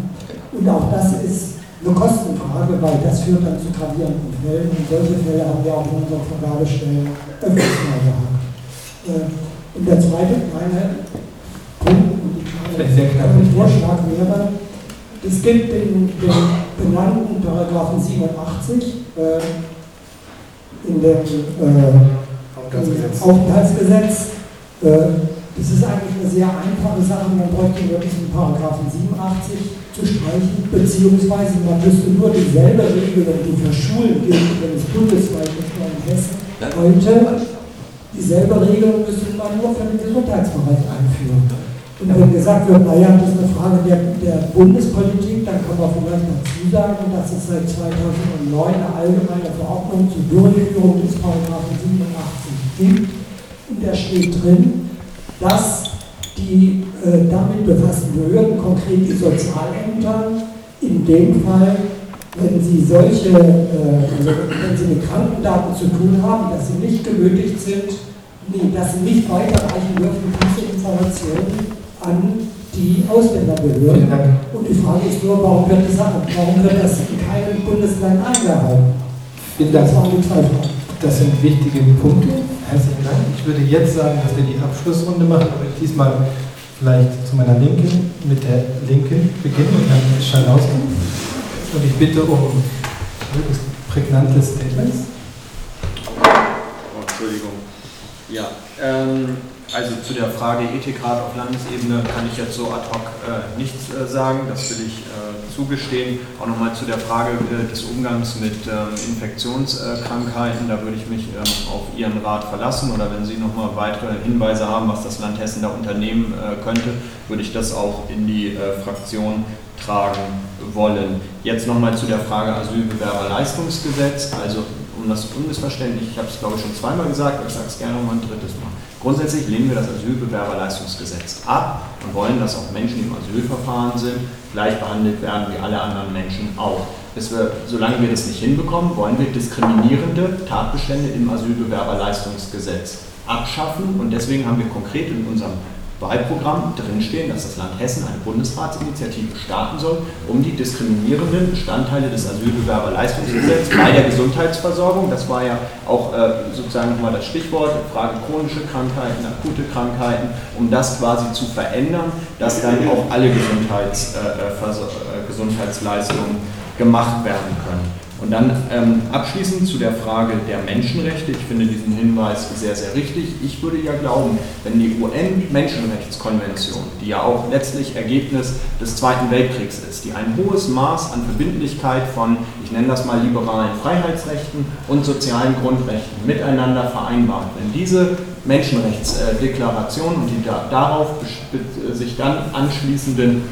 Speaker 9: Und auch das ist eine Kostenfrage, weil das führt dann zu gravierenden Fällen. Und solche Fälle haben wir auch in unseren Vergabestellen öfters mal gehabt. Äh, und der zweite kleine ein Vorschlag wäre, es gibt den, den benannten Paragraphen 87 äh, in dem äh, Aufenthaltsgesetz. Äh, das ist eigentlich eine sehr einfache Sache, man bräuchte nur diesen Paragraphen 87 zu streichen, beziehungsweise man müsste nur dieselbe Regelung, die für Schulen gilt, wenn es bundesweit nicht nur in Hessen heute, dieselbe Regelung müsste man nur für den Gesundheitsbereich einführen. Und wenn gesagt wird, naja, das ist eine Frage der, der Bundespolitik, dann kann man vielleicht dazu sagen, dass es seit 2009 eine allgemeine Verordnung zur Durchführung des Paragraphen 87 gibt. Und da steht drin, dass die äh, damit befassten Behörden, konkret die Sozialämter, in dem Fall, wenn sie solche, äh, wenn sie mit Krankendaten zu tun haben, dass sie nicht genötigt sind, nee, dass sie nicht weiterreichen dürfen, diese Informationen an die Ausländerbehörden. Und die Frage ist nur, warum wird das, warum wird das in keinem Bundesland eingehalten?
Speaker 5: Dank. Das sind wichtige Punkte. Herzlichen Dank. Ich würde jetzt sagen, dass wir die Abschlussrunde machen, aber diesmal vielleicht zu meiner Linken, mit der Linken beginnen, mit Herrn Schalauske. Und ich bitte um möglichst prägnante Statements.
Speaker 8: Oh, Entschuldigung. Ja, ähm, also zu der Frage Ethikrat auf Landesebene kann ich jetzt so ad hoc äh, nichts äh, sagen, das will ich äh, zugestehen. Auch nochmal zu der Frage äh, des Umgangs mit ähm, Infektionskrankheiten, da würde ich mich ähm, auf Ihren Rat verlassen oder wenn Sie nochmal weitere Hinweise haben, was das Land Hessen da unternehmen äh, könnte, würde ich das auch in die äh, Fraktion tragen wollen. Jetzt nochmal zu der Frage Asylbewerberleistungsgesetz, also um das Unmissverständnis, ich habe es glaube ich schon zweimal gesagt, ich sage es gerne nochmal ein drittes Mal. Grundsätzlich lehnen wir das Asylbewerberleistungsgesetz ab und wollen, dass auch Menschen, die im Asylverfahren sind, gleich behandelt werden wie alle anderen Menschen auch. Wir, solange wir das nicht hinbekommen, wollen wir diskriminierende Tatbestände im Asylbewerberleistungsgesetz abschaffen und deswegen haben wir konkret in unserem Wahlprogramm drinstehen, dass das Land Hessen eine Bundesratsinitiative starten soll, um die diskriminierenden Bestandteile des Asylbewerberleistungsgesetzes bei der Gesundheitsversorgung, das war ja auch äh, sozusagen nochmal das Stichwort, Frage chronische Krankheiten, akute Krankheiten, um das quasi zu verändern, dass dann auch alle Gesundheits, äh, äh, Gesundheitsleistungen gemacht werden können. Und dann ähm, abschließend zu der Frage der Menschenrechte. Ich finde diesen Hinweis sehr, sehr richtig. Ich würde ja glauben, wenn die UN-Menschenrechtskonvention, die ja auch letztlich Ergebnis des Zweiten Weltkriegs ist, die ein hohes Maß an Verbindlichkeit von, ich nenne das mal liberalen Freiheitsrechten und sozialen Grundrechten miteinander vereinbart, wenn diese Menschenrechtsdeklaration und die da, darauf sich dann anschließenden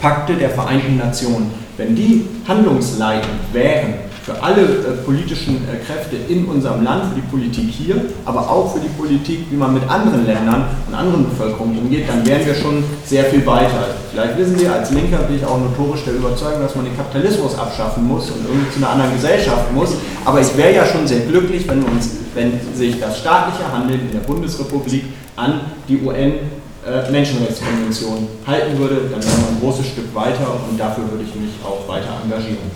Speaker 8: Pakte der Vereinten Nationen wenn die handlungsleitend wären für alle äh, politischen äh, Kräfte in unserem Land, für die Politik hier, aber auch für die Politik, wie man mit anderen Ländern und anderen Bevölkerungen umgeht, dann wären wir schon sehr viel weiter. Vielleicht wissen Sie, als Linker bin ich auch notorisch der Überzeugung, dass man den Kapitalismus abschaffen muss und irgendwie zu einer anderen Gesellschaft muss. Aber ich wäre ja schon sehr glücklich, wenn, uns, wenn sich das staatliche Handeln in der Bundesrepublik an die UN äh, Menschenrechtskonvention halten würde, dann wären wir ein großes Stück weiter und dafür würde ich mich auch weiter engagieren.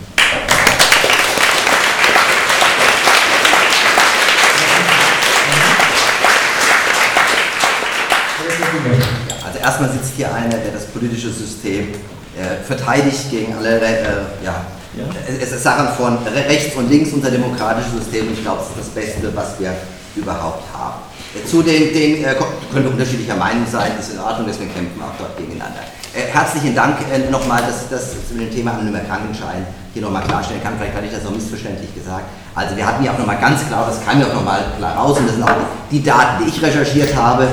Speaker 7: Also erstmal sitzt hier einer, der das politische System äh, verteidigt gegen alle, äh, ja, ja. Es ist Sachen von rechts und links unser demokratisches System ich glaube, es ist das Beste, was wir überhaupt haben. Zu den, den äh, können wir unterschiedlicher Meinung sein, ist in Ordnung, deswegen kämpfen auch dort gegeneinander. Äh, herzlichen Dank äh, nochmal, dass ich das zu dem Thema anonymer Krankenschein hier nochmal klarstellen kann. Vielleicht hatte ich das auch missverständlich gesagt. Also wir hatten ja auch nochmal ganz klar, das kam ja auch nochmal klar raus, und das sind auch die Daten, die ich recherchiert habe,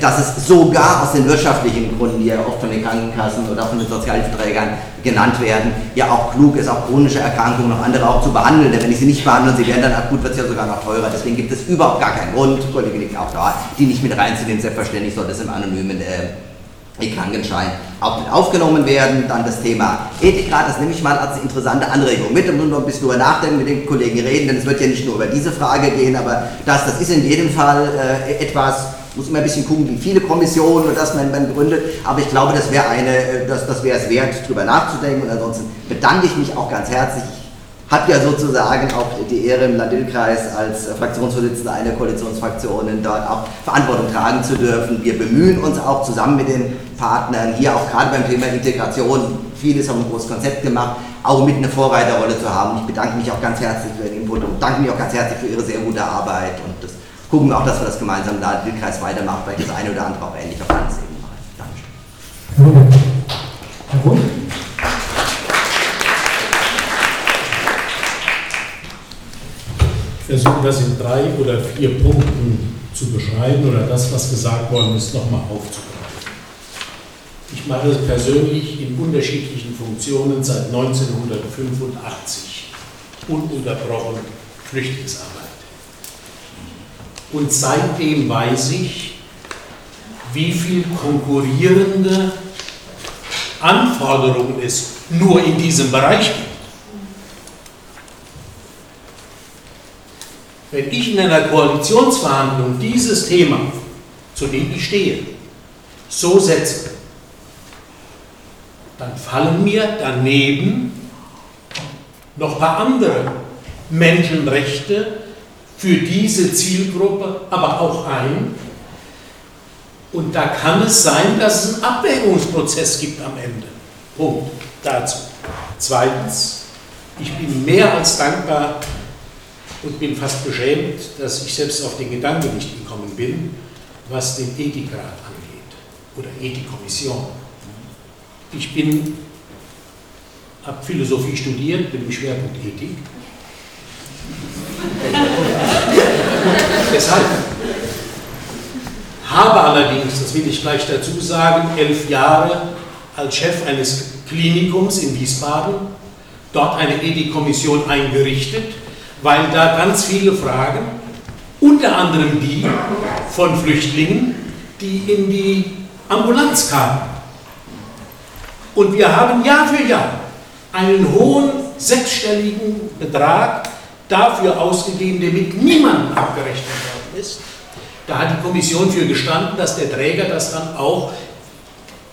Speaker 7: dass es sogar aus den wirtschaftlichen Gründen, die ja oft von den Krankenkassen oder von den Sozialhilfeträgern genannt werden, ja auch klug ist, auch chronische Erkrankungen und andere auch zu behandeln. Denn wenn ich sie nicht behandle und sie werden dann akut, wird es ja sogar noch teurer. Deswegen gibt es überhaupt gar keinen Grund, Kollege liegt auch da, die nicht mit reinzunehmen. Selbstverständlich soll das im anonymen äh, Krankenschein auch mit aufgenommen werden. Dann das Thema Ethikrat, das nehme ich mal als interessante Anregung mit und noch ein bisschen drüber nachdenken, mit den Kollegen reden, denn es wird ja nicht nur über diese Frage gehen, aber das, das ist in jedem Fall äh, etwas, muss immer ein bisschen gucken, wie viele Kommissionen und das man, man gründet. Aber ich glaube, das wäre eine, äh, das, das wäre es wert, darüber nachzudenken. Und ansonsten bedanke ich mich auch ganz herzlich. Ich habe ja sozusagen auch die Ehre im Landil-Kreis als Fraktionsvorsitzender einer Koalitionsfraktion dort auch Verantwortung tragen zu dürfen. Wir bemühen uns auch zusammen mit den Partnern hier auch gerade beim Thema Integration. Vieles haben ein großes Konzept gemacht, auch mit eine Vorreiterrolle zu haben. Ich bedanke mich auch ganz herzlich für den Input und danke mich auch ganz herzlich für Ihre sehr gute Arbeit und gucken wir auch, dass wir das gemeinsam da im Wildkreis weitermachen, vielleicht das eine oder andere auch ähnlich auf Landesebene machen. Dankeschön. Herr Rund?
Speaker 6: Ich versuche das in drei oder vier Punkten zu beschreiben oder das, was gesagt worden ist, nochmal aufzugreifen. Ich mache es persönlich in unterschiedlichen Funktionen seit 1985 ununterbrochen Flüchtlingsarbeit. Und seitdem weiß ich, wie viel konkurrierende Anforderungen es nur in diesem Bereich gibt. Wenn ich in einer Koalitionsverhandlung dieses Thema, zu dem ich stehe, so setze, dann fallen mir daneben noch ein paar andere Menschenrechte für diese Zielgruppe aber auch ein. Und da kann es sein, dass es einen Abwägungsprozess gibt am Ende. Punkt dazu. Zweitens, ich bin mehr als dankbar und bin fast beschämt, dass ich selbst auf den Gedanken nicht gekommen bin, was den Ethikrat angeht oder Ethikkommission. Ich bin, habe Philosophie studiert, bin im Schwerpunkt Ethik. Deshalb habe allerdings, das will ich gleich dazu sagen, elf Jahre als Chef eines Klinikums in Wiesbaden dort eine Ethikkommission eingerichtet, weil da ganz viele Fragen, unter anderem die von Flüchtlingen, die in die Ambulanz kamen. Und wir haben Jahr für Jahr einen hohen sechsstelligen Betrag dafür ausgegeben, damit niemand abgerechnet worden ist. Da hat die Kommission für gestanden, dass der Träger das dann auch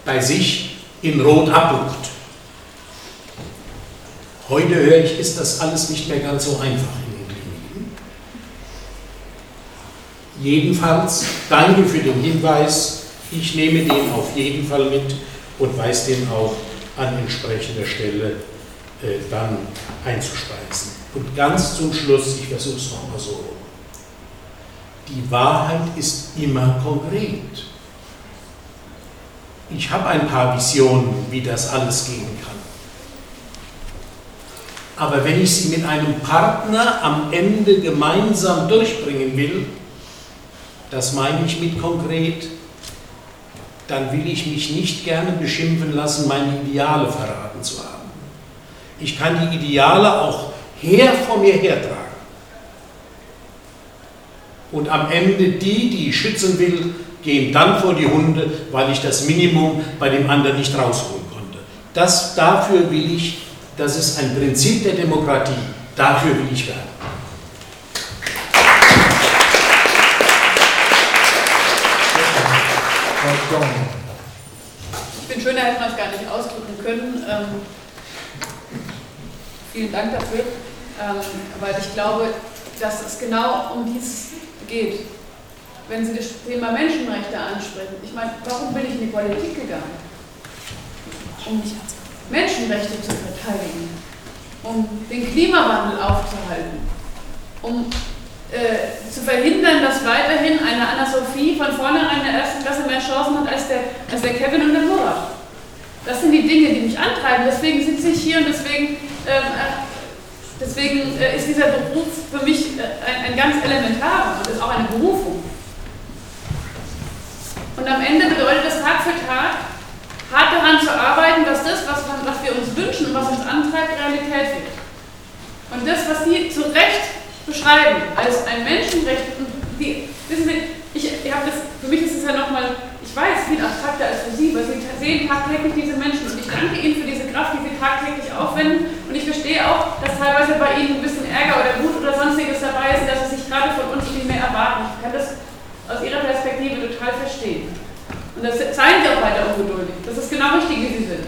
Speaker 6: bei sich in Rot abbucht. Heute höre ich, ist das alles nicht mehr ganz so einfach in den Kliniken. Jedenfalls danke für den Hinweis. Ich nehme den auf jeden Fall mit und weiß den auch an entsprechender Stelle äh, dann einzuspeisen. Und ganz zum Schluss, ich versuche es nochmal so. Die Wahrheit ist immer konkret. Ich habe ein paar Visionen, wie das alles gehen kann. Aber wenn ich sie mit einem Partner am Ende gemeinsam durchbringen will, das meine ich mit konkret, dann will ich mich nicht gerne beschimpfen lassen, meine Ideale verraten zu haben. Ich kann die Ideale auch her vor mir hertragen. Und am Ende die, die ich schützen will, gehen dann vor die Hunde, weil ich das Minimum bei dem anderen nicht rausholen konnte. Das, dafür will ich das ist ein Prinzip der Demokratie. Dafür will ich werden.
Speaker 4: Ich bin schöner, hätte man es gar nicht ausdrücken können. Ähm, vielen Dank dafür, weil ich glaube, dass es genau um dies geht. Wenn Sie das Thema Menschenrechte ansprechen, ich meine, warum bin ich in die Politik gegangen? Um. Menschenrechte zu verteidigen, um den Klimawandel aufzuhalten, um äh, zu verhindern, dass weiterhin eine Anna-Sophie von vornherein in der ersten Klasse mehr Chancen hat als der, als der Kevin und der Murat. Das sind die Dinge, die mich antreiben. Deswegen sitze ich hier und deswegen, ähm, äh, deswegen äh, ist dieser Beruf für mich äh, ein, ein ganz elementarer und ist auch eine Berufung. Und am Ende bedeutet das Tag für Tag, hart daran zu arbeiten, dass das, was, was wir uns wünschen und was uns antreibt, Realität wird. Und das, was Sie zu Recht beschreiben als ein Menschenrecht, und die, wissen Sie, ich, ich das, für mich ist es ja nochmal, ich weiß, viel abstrakter als für Sie, weil Sie sehen tagtäglich diese Menschen und ich danke Ihnen für diese Kraft, die Sie tagtäglich aufwenden und ich verstehe auch, dass teilweise bei Ihnen ein bisschen Ärger oder Wut oder sonstiges dabei ist, dass Sie sich gerade von uns viel mehr erwarten. Ich kann das aus Ihrer Perspektive total verstehen. Und das zeigen sie auch weiter ungeduldig. Das ist genau richtig, wie sie sind.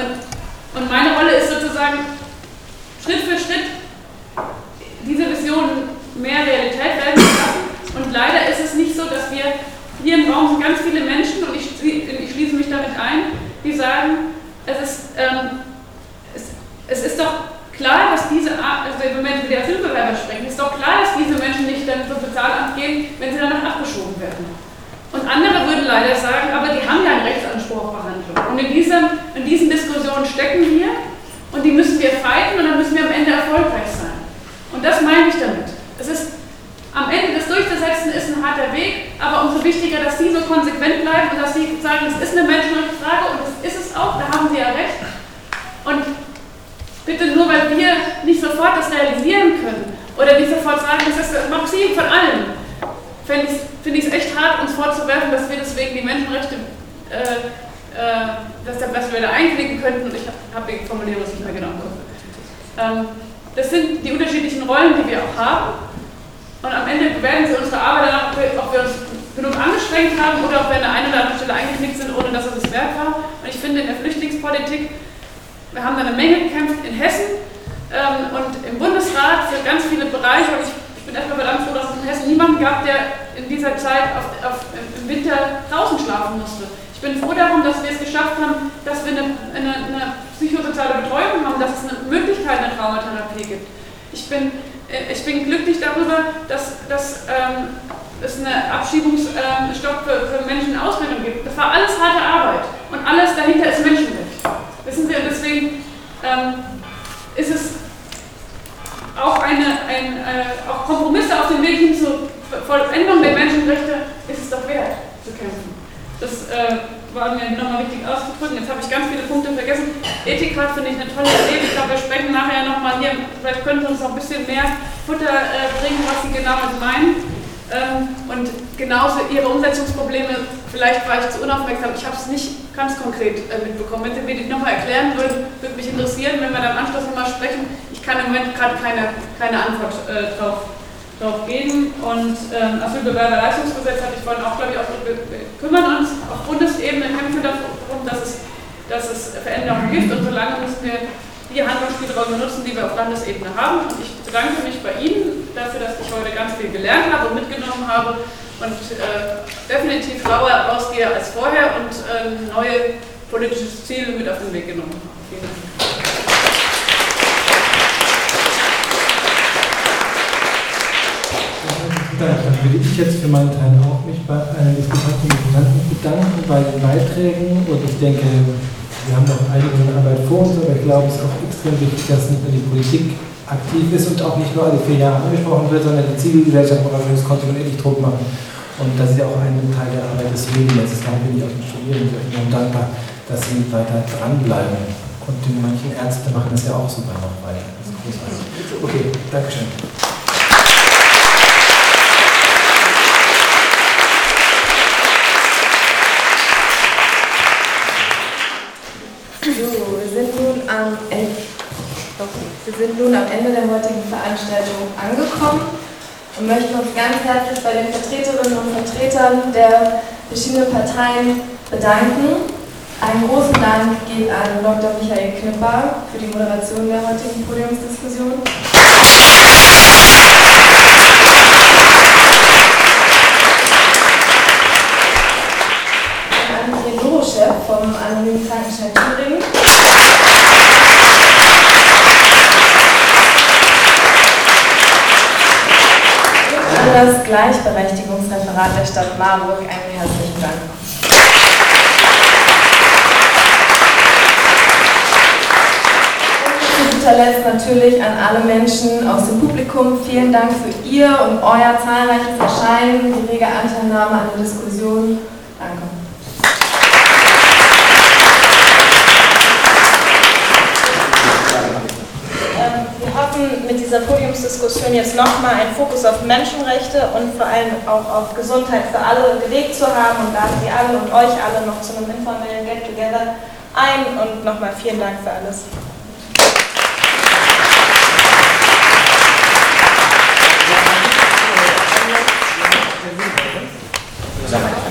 Speaker 4: Und, und meine Rolle ist sozusagen, Schritt für Schritt diese Visionen mehr Realität werden zu lassen. Und leider ist es nicht so, dass wir hier im Raum sind ganz viele Menschen, und ich, ich schließe mich damit ein, die sagen, es ist, ähm, es, es ist doch klar, dass diese Art, also wenn wir mit der Asylbewerber sprechen, ist doch klar, dass diese Menschen nicht dann zum Sozialamt gehen, wenn sie danach abgeschoben werden. Und andere würden leider sagen, aber die haben ja einen Rechtsanspruch auf Behandlung. Und in, diesem, in diesen Diskussionen stecken wir und die müssen wir fighten und dann müssen wir am Ende erfolgreich sein. Und das meine ich damit. Es ist am Ende das durchzusetzen ist ein harter Weg, aber umso wichtiger, dass Sie so konsequent bleiben und dass Sie sagen, es ist eine Menschenrechtsfrage und das ist es auch, da haben Sie ja recht. Und bitte nur, weil wir nicht sofort das realisieren können oder nicht sofort sagen, das ist das Maxim von allen, finde ich es echt hart, uns vorzuwerfen, dass wir deswegen die Menschenrechte, äh, äh, dass, dass, wir da einklicken könnten. Ich habe hab die Formulierung nicht mehr genau im. Ähm, das sind die unterschiedlichen Rollen, die wir auch haben. Und am Ende bewerten sie unsere Arbeit danach, ob wir uns genug angestrengt haben oder ob wir an der einen oder anderen Stelle eingeknickt sind, ohne dass es das wert war. Und ich finde in der Flüchtlingspolitik, wir haben da eine Menge gekämpft in Hessen, ähm, und im Bundesrat für ganz viele Bereiche. Und ich, ich bin erstmal verdammt froh, dass es in Hessen niemanden gab, der in dieser Zeit auf, auf, im Winter draußen schlafen musste. Ich bin froh darum, dass wir es geschafft haben, dass wir eine, eine, eine psychosoziale Betreuung haben, dass es eine Möglichkeit einer Traumatherapie gibt. Ich bin, ich bin glücklich darüber, dass, dass ähm, es eine Abschiebungsstopp für, für Menschen in Ausbildung gibt. Das war alles harte Arbeit und alles dahinter ist Menschenrecht. Wissen Sie, und deswegen ähm, ist es auch, eine, ein, äh, auch Kompromisse auf dem Weg hin zur Vollendung der Menschenrechte ist es doch wert zu kämpfen. Das äh, war mir nochmal wichtig auszudrücken. Jetzt habe ich ganz viele Punkte vergessen. Ethikrat finde ich eine tolle Idee. Ich glaube, wir sprechen nachher nochmal hier. Vielleicht können Sie uns noch ein bisschen mehr Futter äh, bringen, was Sie genau meinen. Ähm, und genauso Ihre Umsetzungsprobleme, vielleicht war ich zu unaufmerksam, ich habe es nicht ganz konkret äh, mitbekommen. Wenn Sie mir die nochmal erklären würden, würde mich interessieren, wenn wir dann im Anschluss nochmal sprechen. Ich kann im Moment gerade keine, keine Antwort äh, drauf, drauf geben. Und ähm, Asylbewerberleistungsgesetz hatte ich vorhin auch, glaube ich, auch, wir kümmern uns auf Bundesebene, kämpfen darum, dass es, dass es Veränderungen gibt. Und solange müssen wir die Handlungsspielräume nutzen, die wir auf Landesebene haben. Und ich bedanke mich bei Ihnen dafür, dass ich heute ganz viel gelernt habe und mitgenommen habe und äh, definitiv schlauer rausgehe als vorher und äh, neue politische Ziele mit auf den Weg genommen habe. Vielen Dank.
Speaker 5: Dann würde ich jetzt für meinen Teil auch mich bei allen Diskutanten bedanken bei den Beiträgen und ich denke, wir haben noch einige Arbeit vor uns, aber ich glaube, es ist auch extrem wichtig, dass nicht nur die Politik aktiv ist und auch nicht nur alle vier Jahre angesprochen wird, sondern die Zivilgesellschaft muss kontinuierlich Druck machen. Und das ist ja auch ein Teil der Arbeit des Mediennetzes. Darum bin ich auch den Studierenden enorm dankbar, dass sie weiter dranbleiben. Und die manchen Ärzte machen das ja auch super noch weiter. Das ist großartig. Okay, Dankeschön.
Speaker 1: So, wir sind nun am Ende. Wir sind nun am Ende der heutigen Veranstaltung angekommen und möchten uns ganz herzlich bei den Vertreterinnen und Vertretern der verschiedenen Parteien bedanken. Einen großen Dank geht an Dr. Michael Knipper für die Moderation der heutigen Podiumsdiskussion. An den Bürochef vom Anonymen Krankenschein Thüringen. Und an das Gleichberechtigungsreferat der Stadt Marburg einen herzlichen Dank. Und zu guter Letzt natürlich an alle Menschen aus dem Publikum vielen Dank für Ihr und euer zahlreiches Erscheinen, die rege Anteilnahme an der Diskussion.
Speaker 2: Diskussion jetzt nochmal einen Fokus auf Menschenrechte und vor allem auch auf Gesundheit für alle gelegt zu haben und laden Sie alle und euch alle noch zu einem informellen Get-Together ein und nochmal vielen Dank für alles. Thank you.